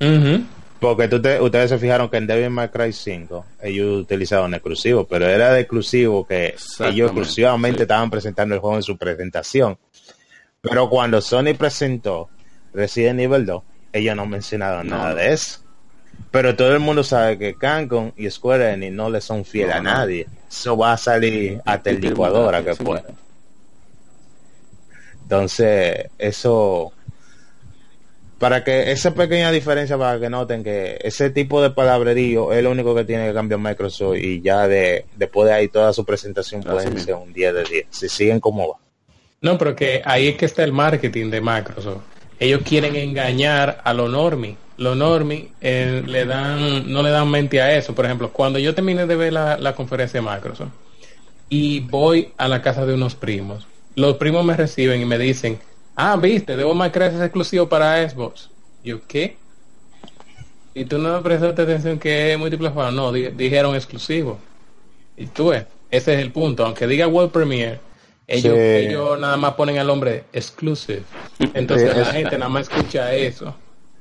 Ujú. Porque tú te- ustedes se fijaron que en Devil May Cry 5 ellos utilizaban exclusivo, pero era de exclusivo que ellos exclusivamente sí. estaban presentando el juego en su presentación. Pero cuando Sony presentó Resident Evil 2, ellos no mencionaron No, nada de eso. Pero todo el mundo sabe que Capcom y Square Enix no le son fieles No, a nadie. Eso va a salir hasta el licuadora que pueda. Entonces, eso para que esa pequeña diferencia para que noten que ese tipo de palabrerío es lo único que tiene que cambiar Microsoft y ya de después de ahí toda su presentación puede ser un 10 de 10 si siguen como va No, pero que ahí es que está el marketing de Microsoft. Ellos quieren engañar a los normies. Los normies eh, le dan, no le dan mente a eso. Por ejemplo, cuando yo terminé de ver la, la conferencia de Microsoft y voy a la casa de unos primos, los primos me reciben y me dicen, ah, viste, debo más es exclusivo para Xbox. Yo, ¿qué? Y tú no prestaste atención que es juegos. No, di- dijeron exclusivo. Y tú ves, ese es el punto. Aunque diga World Premiere, ellos, Sí. ellos nada más ponen al nombre exclusive. Entonces Sí, la gente nada más escucha eso.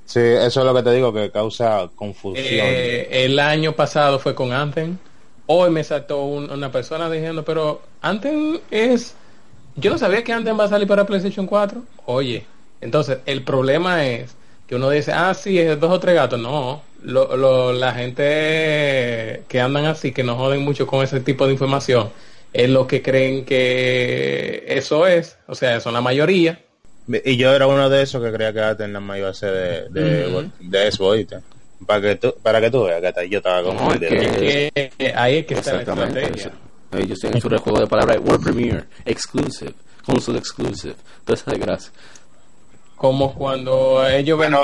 sí eso es lo que te digo que causa confusión Eh, el año pasado fue con Anthem. Hoy me saltó un- una persona diciendo, pero Anthem es Yo no sabía que antes va a salir para PlayStation 4. Oye, entonces el problema es que uno dice, ah, sí, es dos o tres gatos. No, lo, lo, la gente que andan así, que no joden mucho con ese tipo de información, es lo que creen que eso es, o sea, son la mayoría. Y yo era uno de esos que creía que Atenam iba a ser de, de, de ¿viste? Para que tú, para que tú veas que yo estaba No, es confundido. que- Que- que ahí es que está la Exactamente. estrategia. eso. Ellos tienen su juego de palabras World Premiere, Exclusive, Console Exclusive, toda esa desgracia. Como cuando ellos Bueno,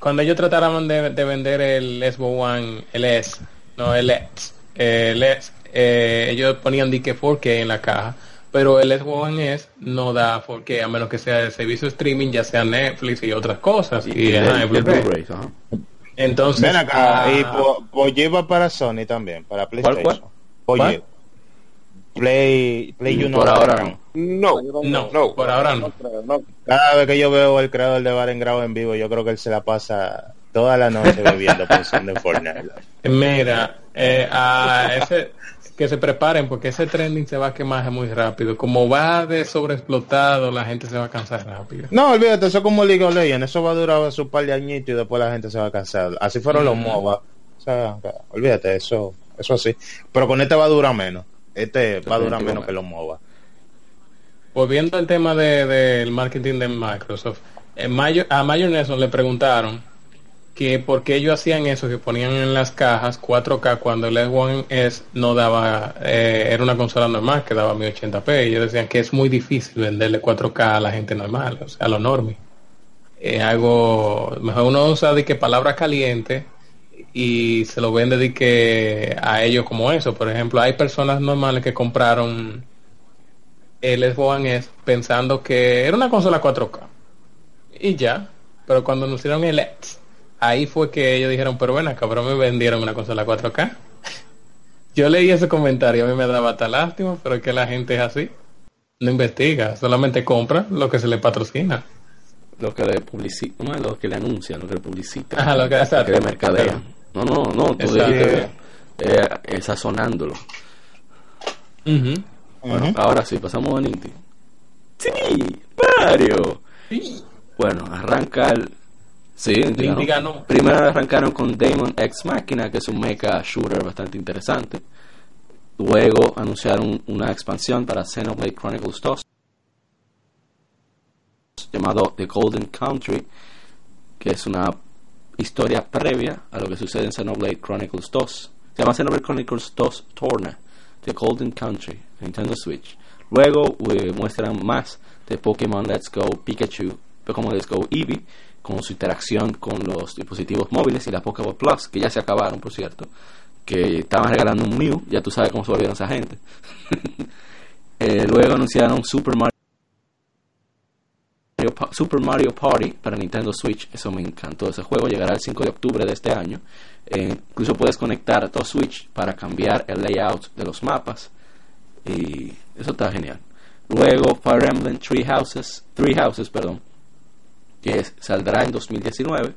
cuando ellos trataron de, de vender el Xbox One, el S, no el X, el S, eh, ellos ponían dique 4K en la caja, pero el Xbox One S no da 4K a menos que sea de servicio streaming, ya sea Netflix y otras cosas. Y, Y ajá, el- el el Blu-ray. Blu-ray, ajá. Entonces, Ven acá, ah, y po- lleva para Sony también, para PlayStation. cuál? Oye, ¿Cuál? Play, Play you know Por ahora no. No, no, no. por ahora no. No, Cada vez que yo veo el creador de Bar en Grado en vivo, yo creo que él se la pasa toda la noche bebiendo pensando en Fortnite. Mira, eh, a ese, que se preparen porque ese trending se va a quemar muy rápido. Como va de sobreexplotado, la gente se va a cansar rápido. No, olvídate, eso es como League of Legends, eso va a durar su par de añitos y después la gente se va a cansar. Así fueron los Mm. MOBA. O sea, olvídate, eso, eso sí. Pero con este va a durar menos. Este va a durar menos que los MOBA. Volviendo al tema de- del marketing de Microsoft, en mayo, a Mayor Nelson le preguntaron que por qué ellos hacían eso, que ponían en las cajas 4K cuando el X1 S no daba, eh, era una consola normal que daba 1080p. Ellos decían que es muy difícil venderle 4K a la gente normal, o sea, a los normies. Es algo, mejor uno usa de que palabras calientes y se lo vende de que a ellos como eso. Por ejemplo, hay personas normales que compraron el Xbox S pensando que era una consola 4K. Y ya. Pero cuando anunciaron el X, ahí fue que ellos dijeron, pero bueno, cabrón, me vendieron una consola 4K. Yo leí ese comentario, a mí me daba hasta lástima, pero es que la gente es así. No investiga, solamente compra lo que se le patrocina. Lo que le publicitan, no, lo que le anuncian, lo que le publicitan, Ajá, lo que- le mercadean. No, no, no, tú dijiste, eh, eh, sazonándolo. Ujú. Bueno, ahora sí, pasamos a Ninti. Sí, Mario. Bueno, arranca el... Sí, ganó. Primero arrancaron con Damon X Machina, que es un mecha shooter bastante interesante. Luego anunciaron una expansión para Xenoblade Chronicles 2 llamado The Golden Country, que es una historia previa a lo que sucede en Xenoblade Chronicles 2. Se llama Xenoblade Chronicles 2 Torna, The Golden Country, Nintendo Switch. Luego eh, muestran más de Pokémon Let's Go Pikachu, Pokémon Let's Go Eevee, con su interacción con los dispositivos móviles y la Pokéball Plus, que ya se acabaron, por cierto, que estaban regalando un Mew, ya tú sabes cómo se volvieron esa gente. Eh, luego anunciaron Super Mario Super Mario Party para Nintendo Switch, eso me encantó ese juego, llegará el 5 de octubre de este año. Eh, incluso puedes conectar a tu Switch para cambiar el layout de los mapas y eso está genial. Luego Fire Emblem Three Houses, Three Houses, perdón, que saldrá en 2019.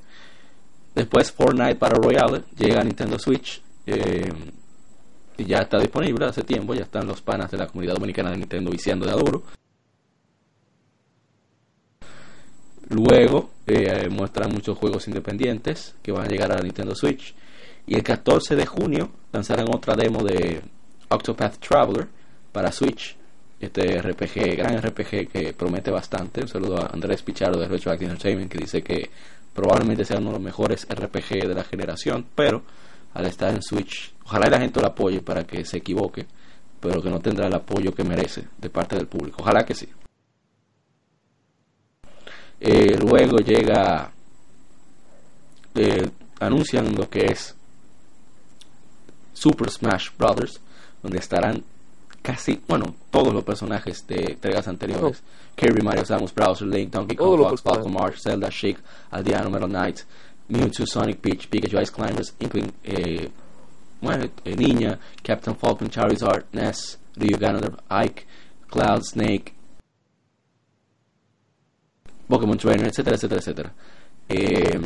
Después Fortnite para Royale llega a Nintendo Switch eh, y ya está disponible hace tiempo, ya están los panas de la comunidad dominicana de Nintendo viciando de adoro. Luego eh, muestran muchos juegos independientes que van a llegar a Nintendo Switch. Y el 14 de junio lanzarán otra demo de Octopath Traveler para Switch. Este RPG, gran RPG que promete bastante. Un saludo a Andrés Pichardo de Retroactive Entertainment que dice que probablemente sea uno de los mejores RPG de la generación. Pero al estar en Switch, ojalá la gente lo apoye para que se equivoque. Pero que no tendrá el apoyo que merece de parte del público. Ojalá que sí. Eh, luego llega, eh, anuncian lo que es Super Smash Brothers, donde estarán casi, bueno, todos los personajes de entregas anteriores: Kirby, Mario, Samus, Bowser, Link, Donkey Kong, Fox. Falcon, Marsh, Zelda, Sheik, Aldeano, Metal Knight, Mewtwo, Sonic, Peach, Pikachu, Ice Climbers, Inkling, eh, bueno, eh, Niña, Captain Falcon, Charizard, Ness, Ryu Ganondorf, Ike, Cloud, Snake, Pokémon Trainer, etcétera, etcétera, etcétera. Eh,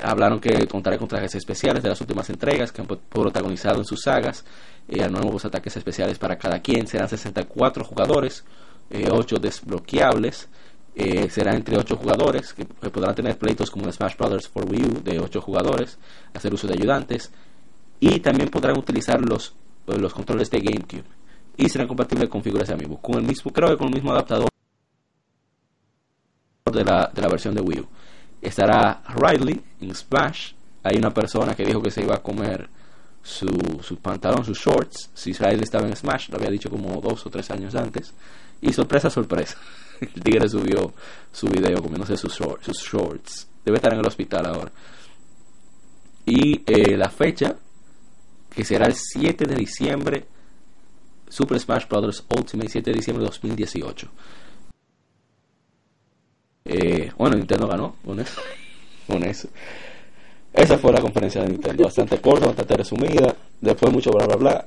hablaron que contará con trajes especiales de las últimas entregas que han pro- protagonizado en sus sagas. Eh, nuevos ataques especiales para cada quien. Serán 64 jugadores eh, 8 desbloqueables. Eh, será entre 8 jugadores que, podrán tener pleitos como Smash Brothers for Wii U de 8 jugadores, hacer uso de ayudantes y también podrán utilizar los, los controles de GameCube y serán compatibles con figuras de Amiibo con el mismo creo que con el mismo adaptador de la, de la versión de Wii U estará Riley en Splash. Hay una persona que dijo que se iba a comer su, su pantalón, sus shorts. Si Riley estaba en Smash lo había dicho como dos o tres años antes. Y sorpresa sorpresa. El tigre subió su video comiéndose sus shorts, sus shorts. Debe estar en el hospital ahora. Y eh, la fecha que será el 7 de diciembre, Super Smash Bros. Ultimate 7 de diciembre de 2018. Eh, bueno, Nintendo ganó con eso. con eso. Esa fue la conferencia de Nintendo, bastante corta, bastante resumida, después mucho bla bla bla,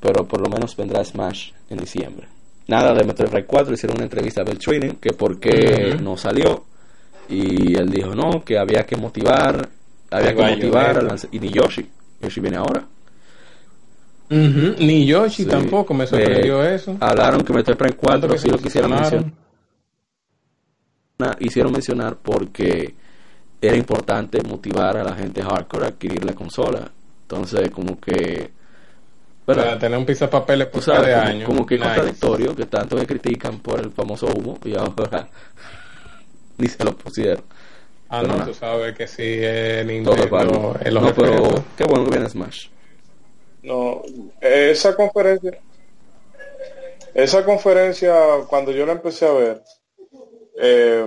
pero por lo menos vendrá Smash en diciembre. Nada de Metroid Prime 4, hicieron una entrevista a Bell Training, que por qué no salió, y él dijo no, que había que motivar, había que motivar, lanz- y ni Yoshi, Yoshi viene ahora. Ni Yoshi Sí. tampoco me sorprendió Eh, eso. Hablaron que Metroid Prime 4 Tanto que sí lo quisieron mencionar, hicieron mencionar porque era importante motivar a la gente hardcore a adquirir la consola. Entonces, como que. Para tener un pizapapeles Tú por sabes, cada como, año. como que Nice. contradictorio que tanto que critican por el famoso humo y ahora ni se lo pusieron. Ah, Pero no, nada. tú sabes que sí, Todo es Nintendo es los No, pero qué bueno que viene Smash. No, esa conferencia, esa conferencia, cuando yo la empecé a ver, eh,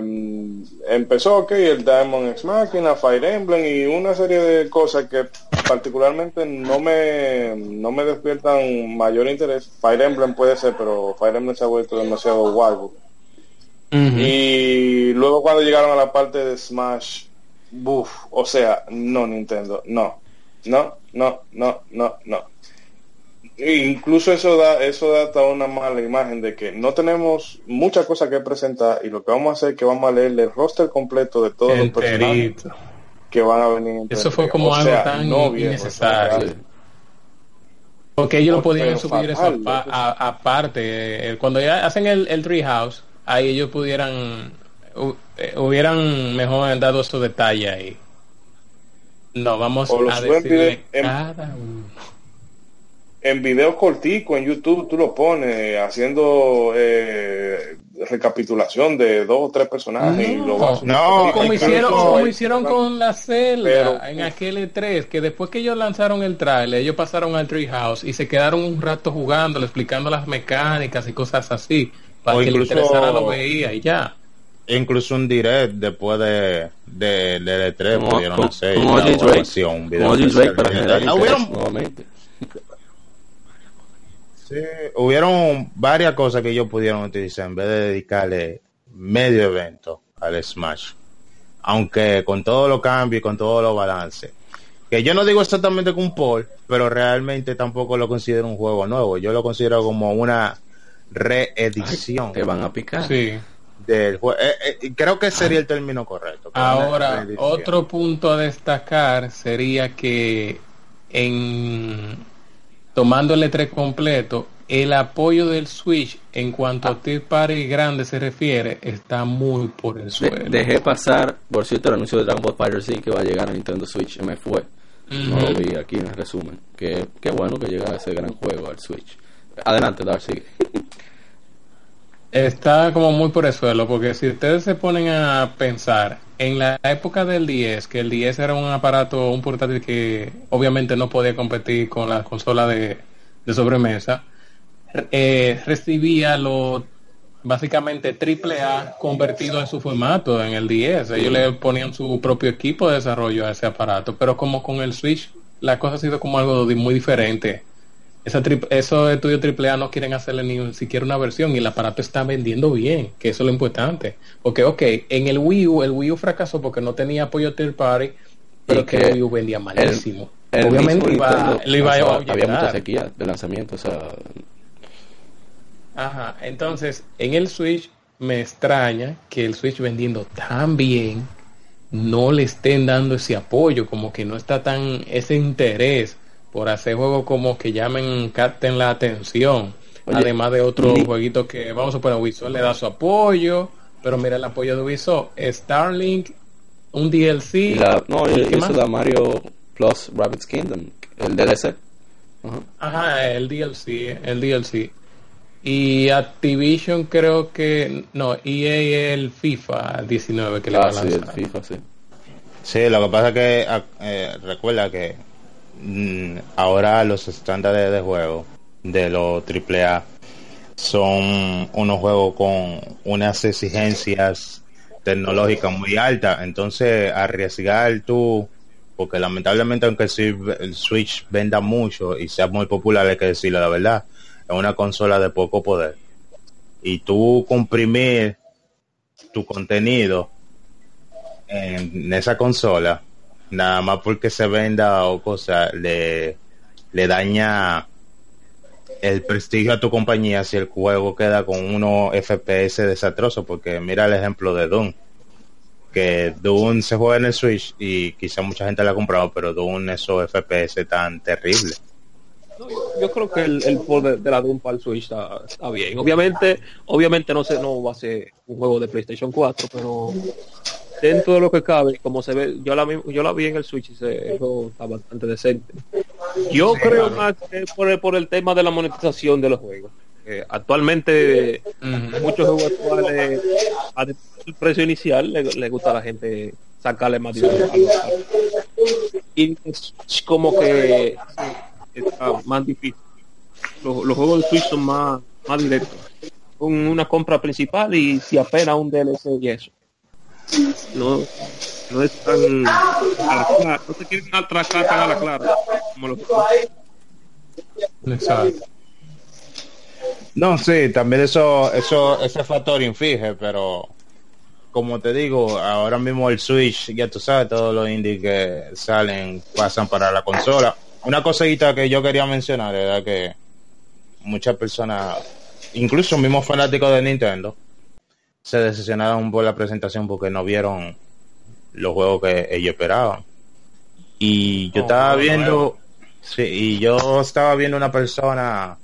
empezó, ok, el Diamond X Machina, Fire Emblem y una serie de cosas que particularmente no me, no me despiertan mayor interés. Fire Emblem puede ser, pero Fire Emblem se ha vuelto demasiado guapo. Y luego cuando llegaron a la parte de Smash, buf, o sea, no Nintendo, no, no, no, no, no, no. E incluso eso da, eso da hasta una mala imagen de que no tenemos muchas cosas que presentar y lo que vamos a hacer es que vamos a leer el roster completo de todos los personajes que van a venir. en Eso fue como O algo sea, tan no, innecesario. Porque ellos lo Pero podían subir eso fatal, aparte. Cuando ya hacen el, el Treehouse, ahí ellos pudieran, hu- eh, hubieran mejor dado esos detalles ahí. No, vamos O a decirle en- cada uno. En videos corticos en YouTube tú lo pones haciendo eh, recapitulación de dos o tres personajes y lo vas No, como hicieron, como hay- hicieron con la celda Pero- en aquel E3, que después que ellos lanzaron el trailer, ellos pasaron al Treehouse y se quedaron un rato jugando, explicando las mecánicas y cosas así, para que le incluso- interesara lo veía y ya. Incluso un direct después de, de, de E3 Como- pudieron como- hacer o un video Como Oji Drake especial. para generar Ah, interés hubieron, nuevamente. Sí, hubieron varias cosas que ellos pudieron utilizar en vez de dedicarle medio evento al Smash. Aunque con todos los cambios y con todos los balances. Que yo no digo exactamente con Paul, pero realmente tampoco lo considero un juego nuevo. Yo lo considero como una reedición Te van a picar. Sí. del juego. Eh, eh, creo que sería el término correcto. Ahora, otro punto a destacar sería que en tomando el E3 completo, el apoyo del Switch en cuanto a Third Party grande se refiere está muy por el De- suelo. dejé pasar, por cierto, el anuncio de Dragon Ball Fighter Z que va a llegar a Nintendo Switch. Me fue. No lo vi aquí en el resumen. Que, qué bueno que llega ese gran juego al Switch. Adelante, Darcy. Está como muy por el suelo, porque si ustedes se ponen a pensar, en la época del 10, que el 10 era un aparato, un portátil que obviamente no podía competir con la consola de, de sobremesa, eh, recibía lo básicamente triple A convertido en su formato en el 10. Ellos le ponían su propio equipo de desarrollo a ese aparato, pero como con el Switch la cosa ha sido como algo muy diferente. Esa esos estudios AAA no quieren hacerle ni siquiera una versión y el aparato está vendiendo bien, que eso es lo importante. Porque, ok, en el Wii U, el Wii U fracasó porque no tenía apoyo third party, pero Y que el Wii U vendía malísimo. El Obviamente iba, Nintendo, lo iba o sea, a había mucha sequía de lanzamiento. O sea, Ajá, entonces en el Switch me extraña que el Switch vendiendo tan bien no le estén dando ese apoyo, como que no está tan ese interés por hacer juegos como que llamen, capten la atención. Oye, Además de otros ni- jueguitos que, vamos a poner, Ubisoft le da su apoyo, pero mira el apoyo de Ubisoft, Starlink, un DLC, la, no, ¿y y qué eso más? da Mario Plus Rabbids Kingdom, el DLC. Ajá. Ajá, el DLC, el DLC. Y Activision creo que, no, EA el FIFA 19 que le va Ah, a sí, el lanzar. FIFA, sí. Sí, lo que pasa es que ah, eh, recuerda que ahora los estándares de juego de los AAA son unos juegos con unas exigencias tecnológicas muy altas. Entonces, arriesgar tú, porque lamentablemente aunque el Switch- venda mucho y sea muy popular, hay que decirlo la verdad, es una consola de poco poder. Y tú comprimir tu contenido en esa consola, nada más porque se venda o cosa, le, le daña el prestigio a tu compañía si el juego queda con unos FPS desastrosos, porque mira el ejemplo de Doom, que Doom se juega en el Switch y quizá mucha gente la ha comprado, pero Doom esos FPS tan terribles. Yo, creo que el, el port de, la Doom para el Switch está, está bien. Obviamente, obviamente no se, no va a ser un juego de PlayStation 4, pero dentro de lo que cabe, como se ve, yo la, yo la vi en el Switch y se, el juego está bastante decente. Yo creo más que por el, por el tema de la monetización de los juegos. Eh, actualmente muchos juegos actuales a el precio inicial le, le gusta a la gente sacarle más dinero y es como que está más difícil. Los, los juegos de Switch son más, más directos. Con una compra principal y si apenas un DLC y eso no no es tan a la clara, no se quieren atracar tan a la clara como los Exacto. No, sí, también eso, eso, ese factor inflige, pero como te digo, ahora mismo el Switch, ya tú sabes, todos los indies que salen pasan para la consola. Una cosita que yo quería mencionar era que muchas personas, incluso mismos fanáticos de Nintendo, se decepcionaron por la presentación porque no vieron los juegos que ellos esperaban. Y yo Oh, estaba viendo, sí, y yo estaba viendo una persona,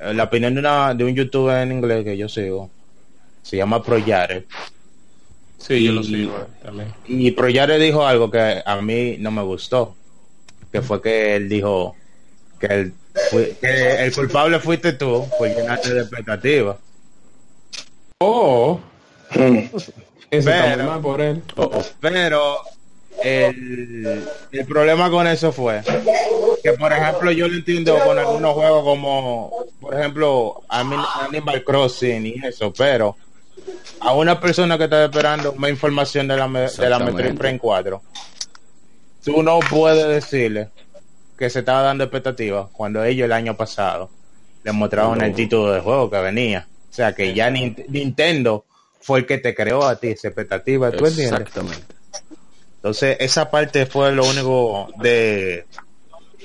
eh, la opinión de, una, de un youtuber en inglés que yo sigo, se llama Proyare. Sí, yo lo sigo eh, también. Y Proyare dijo algo que a mí no me gustó, que fue que él dijo que el, fui- que el culpable fuiste tú por llenarte de expectativas. Oh, Pero- por él. Oh, oh. Pero el, el problema con eso fue que, por ejemplo, yo lo entiendo con algunos juegos como, por ejemplo, Animal Crossing y eso, pero a una persona que está esperando más información de la, de la Metroid. Prime 4, tú no puedes decirle que se estaba dando expectativas cuando ellos el año pasado le mostraron No. el título de juego que venía. O sea, que ya Nin- Nintendo fue el que te creó a ti esa expectativa, ¿tú entiendes? Exactamente. Entonces, esa parte fue lo único de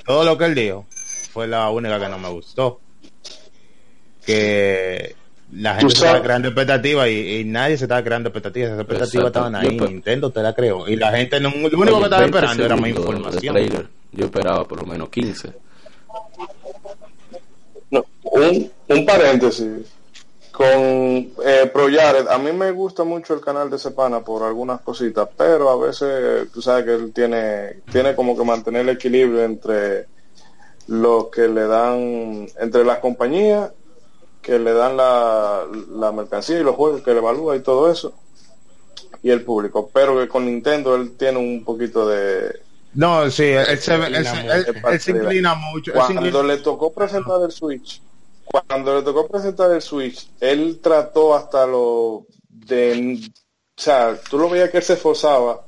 todo lo que él dijo. Fue la única que no me gustó. Que la gente se estaba creando expectativas y, y nadie se estaba creando expectativas. Esas expectativas estaban ahí. Yo Nintendo te la creó. Y la gente, no, lo único Oye, que estaba 20 esperando era más información. trailer. Yo esperaba por lo menos 15. No, un, un paréntesis con eh, Pro Jared. A mí me gusta mucho el canal de Sepana por algunas cositas, pero a veces tú sabes que él tiene, tiene como que mantener el equilibrio entre lo que le dan, entre las compañías que le dan la, la mercancía y los juegos que le evalúa y todo eso, y el público. Pero que con Nintendo él tiene un poquito de, No, sí, él se, él, se- inclina él- mucho. él se inclina mucho. él se cuando inclina- le tocó presentar el Switch, cuando le tocó presentar el Switch, él trató hasta lo de, o sea, tú lo veías que él se esforzaba,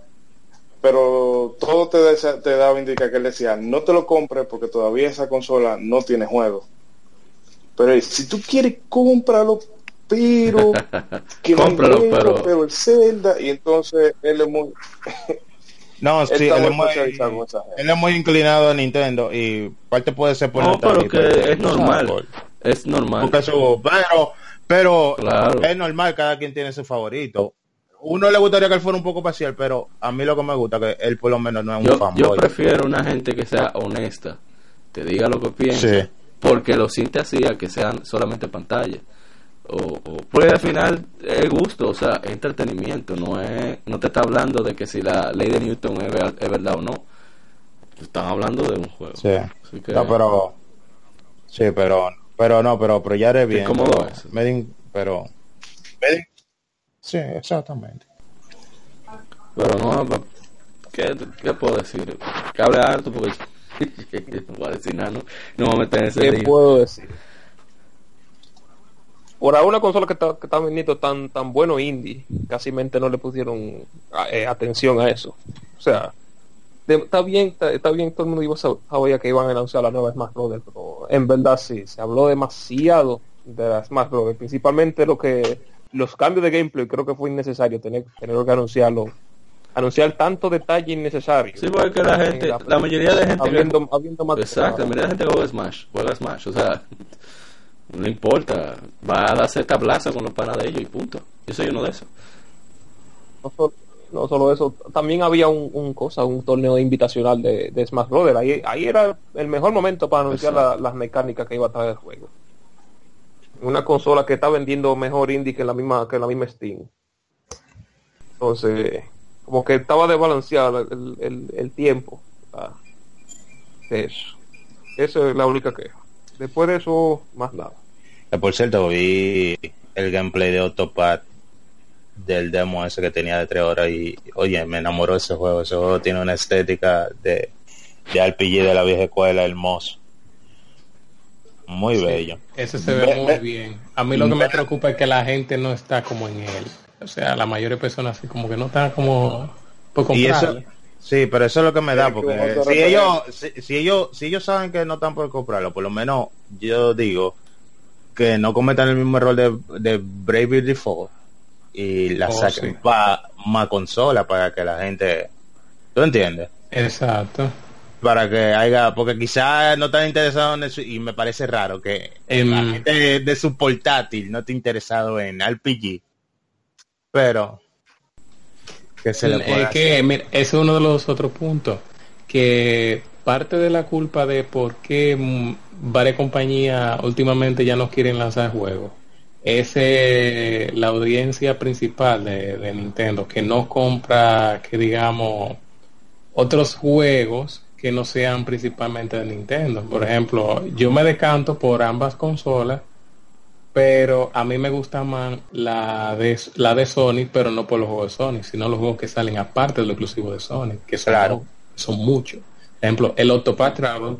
pero todo te, desa- te daba a indicar que él decía, no te lo compres porque todavía esa consola no tiene juego. Pero si tú quieres, cómpralo, pero que no Cómpralo, juego, pero- pero el Zelda, y entonces él es muy, No, sí, él es, muy, especializado con esa gente. él es muy inclinado a Nintendo y parte puede ser por No, pero que es normal. Es normal. Su- pero, pero Claro. es normal, cada quien tiene su favorito. Uno le gustaría que él fuera un poco parcial, pero a mí lo que me gusta es que él por lo menos no es un fanboy. yo prefiero una gente que sea honesta, te diga lo que piensa, Sí. porque los te hacía que sean solamente pantalla. O, o, pues al final es gusto, o sea, entretenimiento, no es no te está hablando de que si la ley de Newton es, es verdad o no. Están hablando de un juego. Sí. No, pero Sí, pero pero no, pero pero ya eres bien. ¿Cómo pero, es? Medin, pero Medin, Sí, exactamente. Pero no, ¿qué, qué puedo decir? Que hable harto porque no voy a decir nada, ¿no? No voy a meter en ese ¿Qué lío. puedo decir? Por ahora una consola que está, que está vendiendo tan, tan bueno indie, casi mente no le pusieron eh, atención a eso. O sea, está bien, está, está bien, todo el mundo iba a sab- sabía que iban a anunciar la nueva Smash Brothers, pero en verdad sí, se habló demasiado de la Smash Brothers, principalmente lo que los cambios de gameplay, creo que fue innecesario tener, tener que anunciarlo, anunciar tanto detalle innecesario. Sí, porque la gente, la mayoría de gente que- habiendo, habiendo más Exacto, la mayoría de gente que juega Smash, juega Smash, o sea, no importa, va a darse tablaza con los panas de ellos y punto. Yo soy uno de esos. no solo, no solo eso, también había un, un cosa, un torneo invitacional de, de Smash Brothers. Ahí, ahí era el mejor momento para anunciar la- las mecánicas que iba a traer el juego. Una consola que está vendiendo mejor indie que la misma que la misma Steam. Entonces, como que estaba desbalanceado el, el, el tiempo ah, de eso. Esa es la única queja. Después de eso, más nada. Que por cierto, vi el gameplay de Autopad del demo ese que tenía de tres horas y oye, me enamoró ese juego. Ese juego tiene una estética de, de RPG de la vieja escuela hermoso. Muy Sí, bello. Ese se ve muy bien. A mí lo que me preocupa es que la gente no está como en él. O sea, la mayoría de personas así como que no están como por Y eso, comprarlo. sí, pero eso es lo que me da, porque si ellos, si, si ellos, si ellos saben que no están por comprarlo, por lo menos yo digo que no cometan el mismo error de, de Bravely Default y la Oh, saquen sí. para más consola para que la gente, ¿tú entiendes? Exacto. Para que haya, porque quizás no están interesados en eso y me parece raro que la gente de, de su portátil no esté interesado en RPG, pero que se le puede es que, mira, ese es uno de los otros puntos. Que parte de la culpa de por qué varias compañías últimamente ya no quieren lanzar juegos es eh, la audiencia principal de, de Nintendo, que no compra, que digamos, otros juegos que no sean principalmente de Nintendo. Por ejemplo, yo me decanto por ambas consolas, pero a mí me gusta más la de, la de Sony, pero no por los juegos de Sony, sino los juegos que salen aparte de lo exclusivo de Sony, que son, Claro. son muchos. Por ejemplo, el Octopath Travel,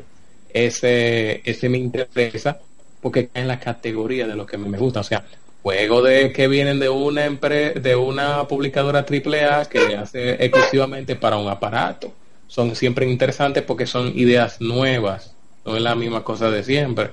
ese, ese me interesa porque cae en la categoría de lo que me gusta. O sea, juegos de que vienen de una empre- de una publicadora AAA que hace exclusivamente para un aparato. Son siempre interesantes porque son ideas nuevas, no es la misma cosa de siempre.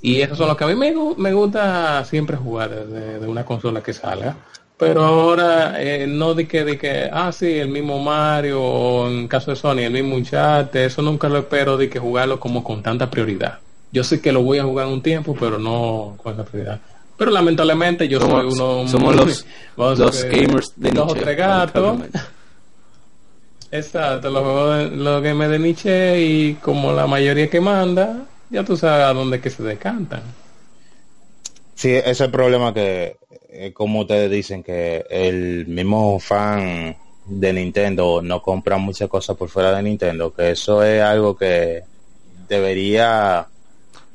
Y eso son lo que a mí me, me gusta siempre jugar desde de una consola que salga. Pero ahora eh, no de que, de que, ah, sí, el mismo Mario o en caso de Sony, el mismo Uncharted, eso nunca lo espero de que jugarlo como con tanta prioridad. Yo sé que lo voy a jugar un tiempo, pero no con esa prioridad. Pero lamentablemente yo soy Somos, uno... somos los, vamos a gamers de dos o niche. tres gatos. lamentablemente. Exacto, los juegos de, los gamers de niche y como la mayoría que manda, ya tú sabes a dónde que se decantan. Sí, ese es el problema que, eh, como ustedes dicen, que el mismo fan de Nintendo no compra muchas cosas por fuera de Nintendo, que eso es algo que debería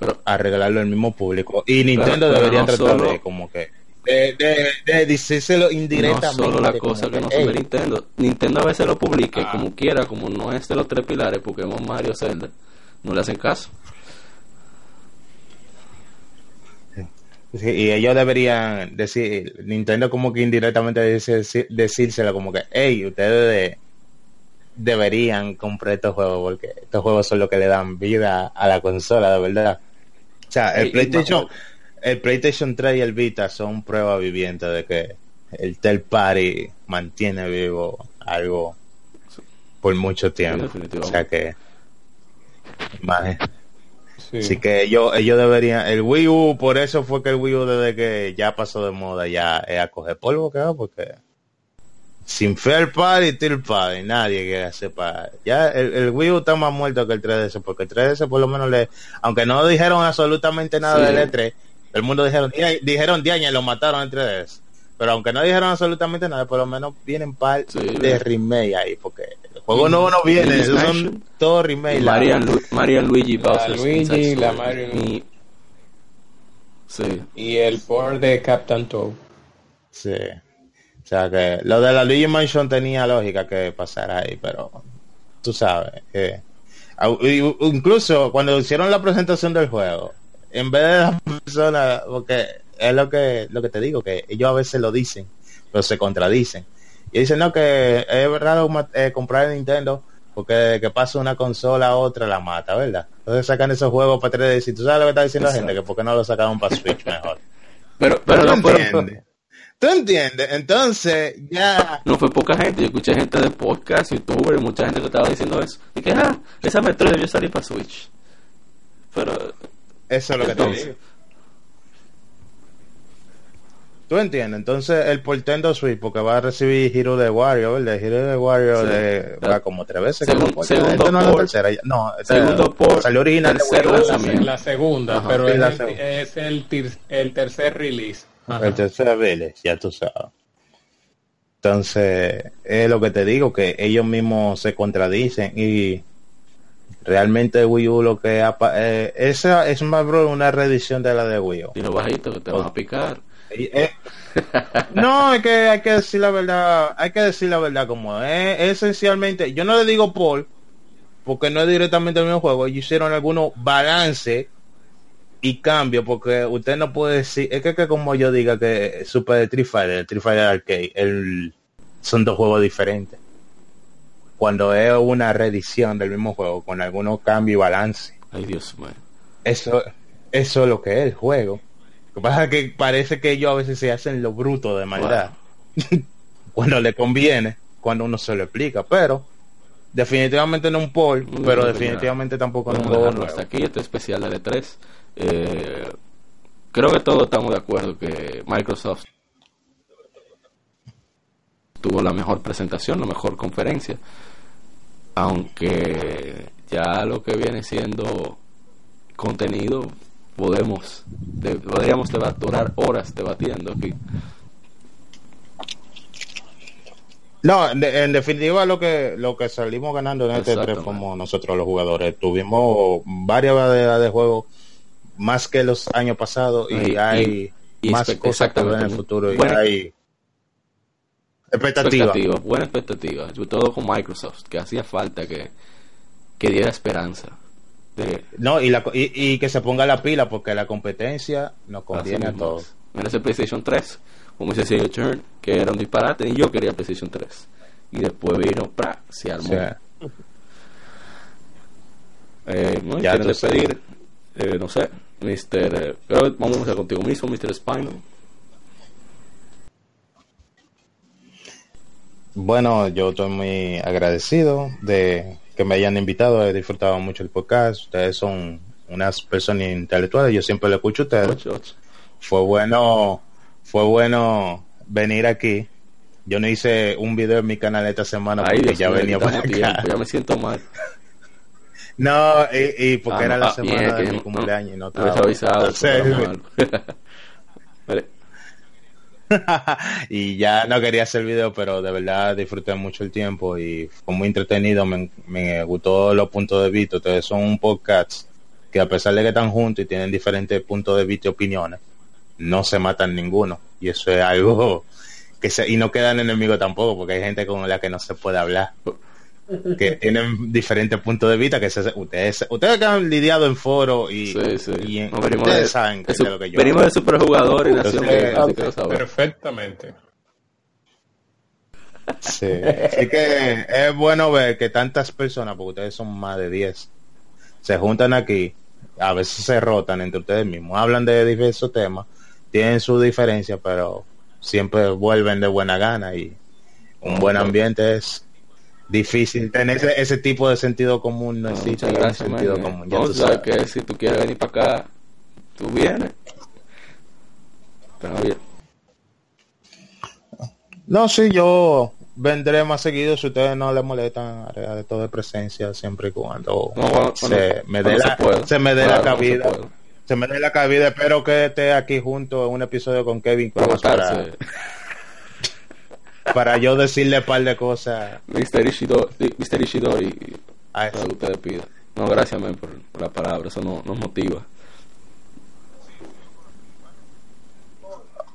Pero- arreglarlo el mismo público. Y Nintendo pero debería no tratar solo- de como que de, de, de decírselo No indirectamente. solo la cosa que no que, "Ey, Nintendo. Nintendo a veces lo publique Ah. como quiera, como no es de los tres pilares, Pokémon, Mario, Zelda. No le hacen caso. Sí, y ellos deberían decir, Nintendo como que indirectamente dice- decírselo como que, hey, ustedes de- deberían comprar estos juegos porque estos juegos son los que le dan vida a la consola, de verdad. O sea, el Y- PlayStation, más- el PlayStation 3 y el Vita son prueba viviente de que el Tel Party mantiene vivo algo por mucho tiempo. definitivamente. o sea que, imagínate. Sí. Así que ellos, ellos deberían, el Wii U, por eso fue que el Wii U desde que ya pasó de moda ya es a coger polvo que va, porque sin fair party, till party, nadie hacer para ya el, el, Wii U está más muerto que el 3DS porque el 3DS por lo menos le aunque no dijeron absolutamente nada Sí. del E3 el mundo dijeron "Di- dijeron Diaña y lo mataron el 3DS pero aunque no dijeron absolutamente nada por lo menos vienen par Sí. de remake ahí porque el juego nuevo no viene esos son todos remake la- Mario, Lu- Mario Luigi La Bowser's Luigi, la. Mario- Y- Sí. Y el port de Captain Toad. Sí. Sea que lo de la Luigi Mansion tenía lógica que pasara ahí, pero tú sabes y- incluso cuando hicieron la presentación del juego, en vez de las personas, porque es lo que lo que te digo, que ellos a veces lo dicen, pero se contradicen. Y dicen, no, que es raro eh, comprar el Nintendo porque que pasa una consola a otra la mata, ¿verdad? Entonces sacan esos juegos para 3DS y tú sabes lo que está diciendo la gente, que por qué no lo sacaron para Switch mejor. Pero, pero, ¿Tú no, pero-? ¿Tú entiendes? Entonces, ya... no fue poca gente. Yo escuché gente de podcast, youtuber, y mucha gente que estaba diciendo eso. Y que, ah, esa Metroid debió salir para Switch. Pero, Eso es lo que te digo. ¿Tú entiendes? Entonces, el Nintendo Switch, porque va a recibir Hero de Wario, ¿verdad? Hero de Wario Sí. de, va como tres veces. Segun- segundo Este no port. tercera. No, este Segundo port, salió original la segunda, Ajá. pero es, la el, segunda. es el tercer release. Ajá. El tercer Village, ya tú sabes. Entonces, es lo que te digo, que ellos mismos se contradicen y realmente Wii U lo que eh, esa es más bro una reedición de la de Wii U. bajito que te van a picar. Eh, no, es que hay que decir la verdad, hay que decir la verdad como es, esencialmente, yo no le digo por, porque no es directamente el mismo juego, ellos hicieron algunos balances y cambios, porque usted no puede decir, es que, que como yo diga que Super Street Fighter, Street Fighter Arcade, el, son dos juegos diferentes. Cuando es una reedición del mismo juego, con algunos cambios y balance. Ay, Dios mío. Eso, eso es lo que es el juego. Lo que pasa es que parece que ellos a veces se hacen lo bruto de maldad. cuando le conviene, cuando uno se lo explica. Pero, definitivamente no un Mm, pero definitivamente tampoco no un juego nuevo. hasta aquí, este especial de E3. Eh, creo que todos estamos de acuerdo que Microsoft tuvo la mejor presentación, la mejor conferencia. Aunque ya lo que viene siendo contenido, podemos, de- podríamos durar horas debatiendo aquí. No, en, de- en definitiva lo que lo que salimos ganando en este 3 Exactamente. como nosotros los jugadores. Tuvimos varias variedades de juegos más que los años pasados y, Y- hay y más cosas que ver en el futuro y hay expectativa. expectativa, buena expectativa, sobre todo con Microsoft, que hacía falta que, que diera esperanza. De, No, y, la, y, que se ponga la pila porque la competencia nos conviene a todos. Mira ese PlayStation 3, como dice Sega Turn, que era un disparate, y yo quería PlayStation 3. Y después vino, ¡pra! se armó. Eh, ¿no? Ya ¿Quieren tú sabes. despedir? Eh, no sé, Mr. eh, vamos a empezar contigo mismo, Mr. Spinal. Bueno, yo estoy muy agradecido de que me hayan invitado. He disfrutado mucho el podcast. Ustedes son unas personas intelectuales. Yo siempre lo escucho a ustedes. Ocho, ocho. Fue bueno, fue bueno venir aquí. Yo no hice un video en mi canal esta semana Ay, porque Dios ya venía para acá. tiempo, ya me siento mal. No, y, y porque Ah, era no, la ah, semana bien, de mi no- cumpleaños y no estaba. avisado. Vale. y ya no quería hacer video, pero de verdad disfruté mucho el tiempo y fue muy entretenido, me, me gustó los puntos de vista, ustedes son un podcast que a pesar de que están juntos y tienen diferentes puntos de vista y opiniones, no se matan ninguno y eso es algo que se, y no quedan enemigos tampoco porque hay gente con la que no se puede hablar que tienen diferentes puntos de vista que se, ustedes ustedes que han lidiado en foro y, Sí, sí. y en- No, venimos ustedes de, saben que su- de lo que yo venimos de superjugador y. Perfectamente. Sí. Así que es bueno ver que tantas personas, porque ustedes son más de 10, se juntan aquí, a veces se rotan entre ustedes mismos, hablan de diversos temas, tienen su diferencia, pero siempre vuelven de buena gana y un buen ambiente es difícil tener ese, ese tipo de sentido común, no No, existe gracias, sentido man. común. ya No, tú sabes que si tú quieres venir para acá, tú vienes. Está bien. No, sí, yo vendré más seguido si ustedes no les molestan de todo de presencia siempre y cuando No, bueno, se, bueno, me se la, se me dé Claro, la se cabida. Se me dé la cabida. Espero que esté aquí junto en un episodio con Kevin Para Cruz para. Para yo decirle un par de cosas Mr. Ishidori, Mr. Ishidori a lo que ustedes pidan. No, gracias, men, por, por la palabra. Eso no- nos motiva.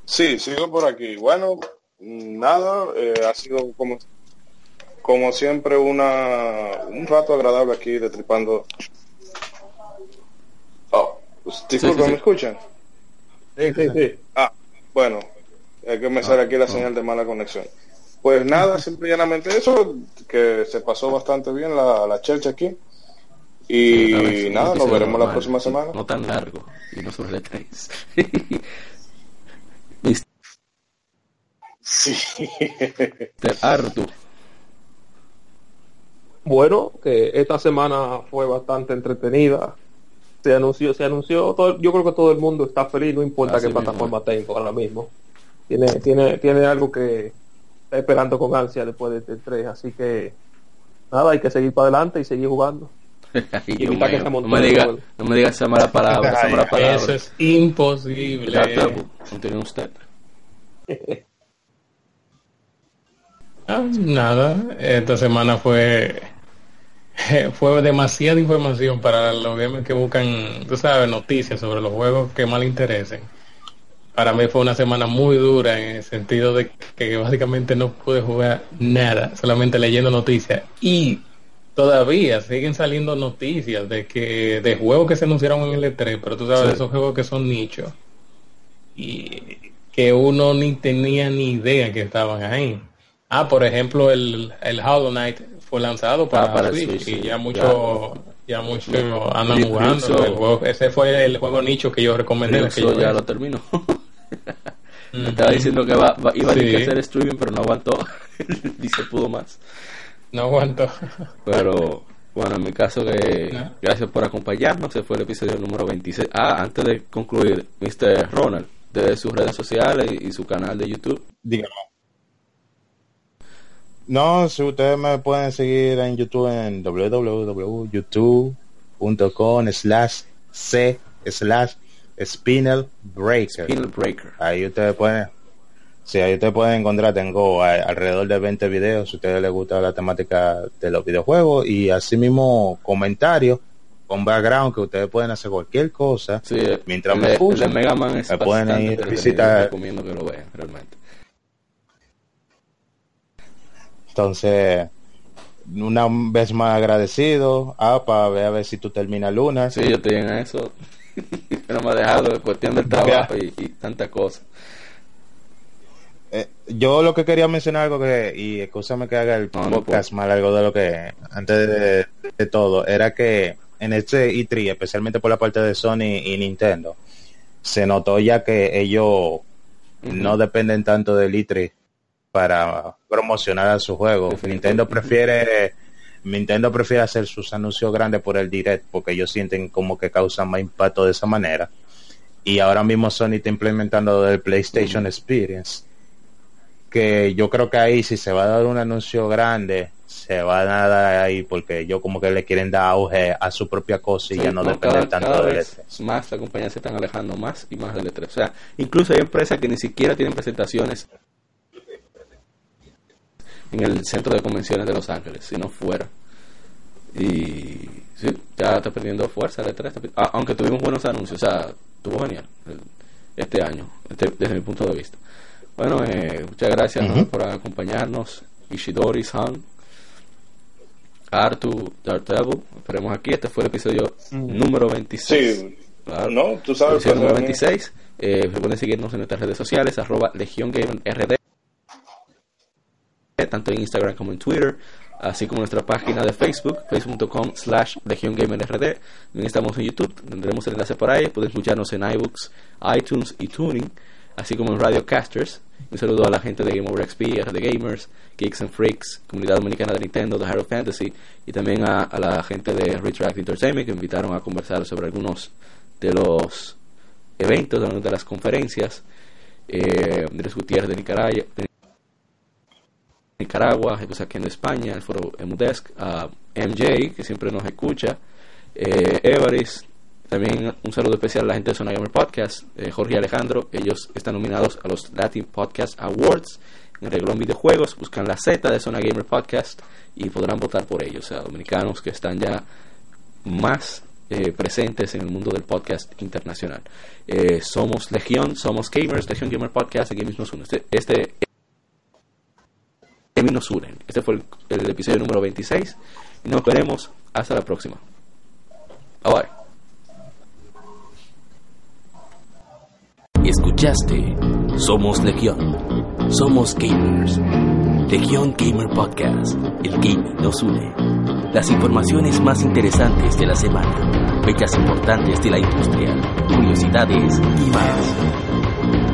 Sí, sigo por aquí. Bueno, nada, eh, ha sido como, como siempre una un rato agradable aquí detripando. Oh, disculpa, Sí, sí, sí. ¿me escuchan? Sí, sí, sí. Ah, bueno, es que me sale aquí la ah. señal de mala conexión. Pues nada, simple y llanamente eso, que se pasó bastante bien la, la church aquí. Y vez, nada, nos veremos la próxima semana. No tan largo y no sobre el 3. Sí. Mr. Artu. Bueno, que esta semana fue bastante entretenida. Se anunció, se anunció, todo- yo creo que todo el mundo está feliz, no importa Así qué mismo. plataforma tengo ahora mismo. Tiene, tiene, tiene algo que está esperando con ansia después de este 3, así que nada, hay que seguir para adelante y seguir jugando. Ay, Dios evitar que se no amontone me diga, no me diga esa mala palabra, esa mala palabra. Eso es imposible. Usted. Ah, nada, esta semana fue fue demasiada información para los gamers que buscan, tú sabes, noticias sobre los juegos que más le interesen. Para mí fue una semana muy dura en el sentido de que básicamente no pude jugar nada, solamente leyendo noticias. Y todavía siguen saliendo noticias de que de juegos que se anunciaron en el E3, pero tú sabes, Sí. esos juegos que son nichos y que uno ni tenía ni idea que estaban ahí. Ah, por ejemplo, el, el Hollow Knight fue lanzado para, Ah, para Switch sí. y ya mucho ya mucho andan jugando. Rizzo- el juego- ese fue el juego nicho que yo recomendé. Eso aquella ya vez. lo terminó. Estaba diciendo que va, va- iba a tener Sí. que hacer streaming, pero no aguantó. y se pudo más. No aguanto. Pero bueno, en mi caso, que No. gracias por acompañarnos. Ese fue el episodio número 26. Ah, antes de concluir, Mr. Ronald, de sus redes sociales y, y su canal de YouTube. Dígame. No, si ustedes me pueden seguir en YouTube en www.youtube.com slash c slash spinel breaker. Spinal Breaker. Ahí ustedes pueden, sí, ahí ustedes pueden encontrar, tengo a- alrededor de 20 videos si a ustedes les gusta la temática de los videojuegos y asimismo comentarios con background que ustedes pueden hacer cualquier cosa Sí, mientras el me escuchan. Mega Man es me pueden ir entretenido, visitar. recomiendo que lo vean realmente. Entonces, una vez más agradecido, APA, ve a ver si tú terminas Luna. Sí, yo estoy en eso. no me ha dejado de cuestión del trabajo y, y tantas cosas. Eh, yo lo que quería mencionar algo que, y escúchame que haga el No, no podcast más largo de lo que antes de, de todo, era que en este E3, especialmente por la parte de Sony y Nintendo, se notó ya que ellos no dependen tanto del E3 para promocionar a su juego. Nintendo prefiere Nintendo prefiere hacer sus anuncios grandes por el direct porque ellos sienten como que causan más impacto de esa manera. Y ahora mismo Sony está implementando el PlayStation Experience. Que yo creo que ahí si se va a dar un anuncio grande, se va a dar ahí porque ellos como que le quieren dar auge a su propia cosa y Sí, ya no, cada- tanto cada del vez E3. más las compañías se están alejando más y más del E3. O sea, incluso hay empresas que ni siquiera tienen presentaciones en el centro de convenciones de Los Ángeles, sino fuera. Y sí, ya está perdiendo fuerza el E3. está per- ah, aunque tuvimos buenos anuncios, o sea, estuvo genial el- este año, este- desde mi punto de vista. Bueno, eh, muchas gracias por acompañarnos. Ishidori-san, Artu, Daredevil. Esperemos aquí. Este fue el episodio número 26. Sí, Claro. no, tú sabes, Episodio número pues, 26. Eh, recuerden seguirnos en nuestras redes sociales, arroba Legión Gamer RD, tanto en Instagram como en Twitter, así como nuestra página de Facebook, facebook.com slash Legión Gamer RD. También estamos en YouTube, tendremos el enlace por ahí, pueden escucharnos en iBooks, iTunes y Tuning, así como en Radio Casters. Un saludo a la gente de Game Over XP, RD Gamers, Geeks and Freaks, Comunidad Dominicana de Nintendo, de Hero Fantasy, y también a, la gente de Retract Entertainment que me invitaron a conversar sobre algunos de los eventos, de, de las conferencias. Eh, Andrés Gutiérrez de Nicaragua, de Nicaragua, aquí en España, el foro Emudesk, a MJ, que siempre nos escucha, eh, Everest, también un saludo especial a la gente de Zona Gamer Podcast, eh, Jorge y Alejandro, ellos están nominados a los Latin Podcast Awards en el reglón videojuegos, buscan la Z de Zona Gamer Podcast y podrán votar por ellos, o sea, dominicanos que están ya más eh, presentes en el mundo del podcast internacional. Eh, somos Legión, somos Gamers, Legión Gamer Podcast, Gamers nos unen. Este, este Gamers nos unen. Este fue el, el episodio número 26 y nos veremos hasta la próxima. Bye bye. Escuchaste Somos Legión. Somos gamers. Legión Gamer Podcast. El gaming nos une. Las informaciones más interesantes de la semana. Fechas importantes de la industria. Curiosidades y más.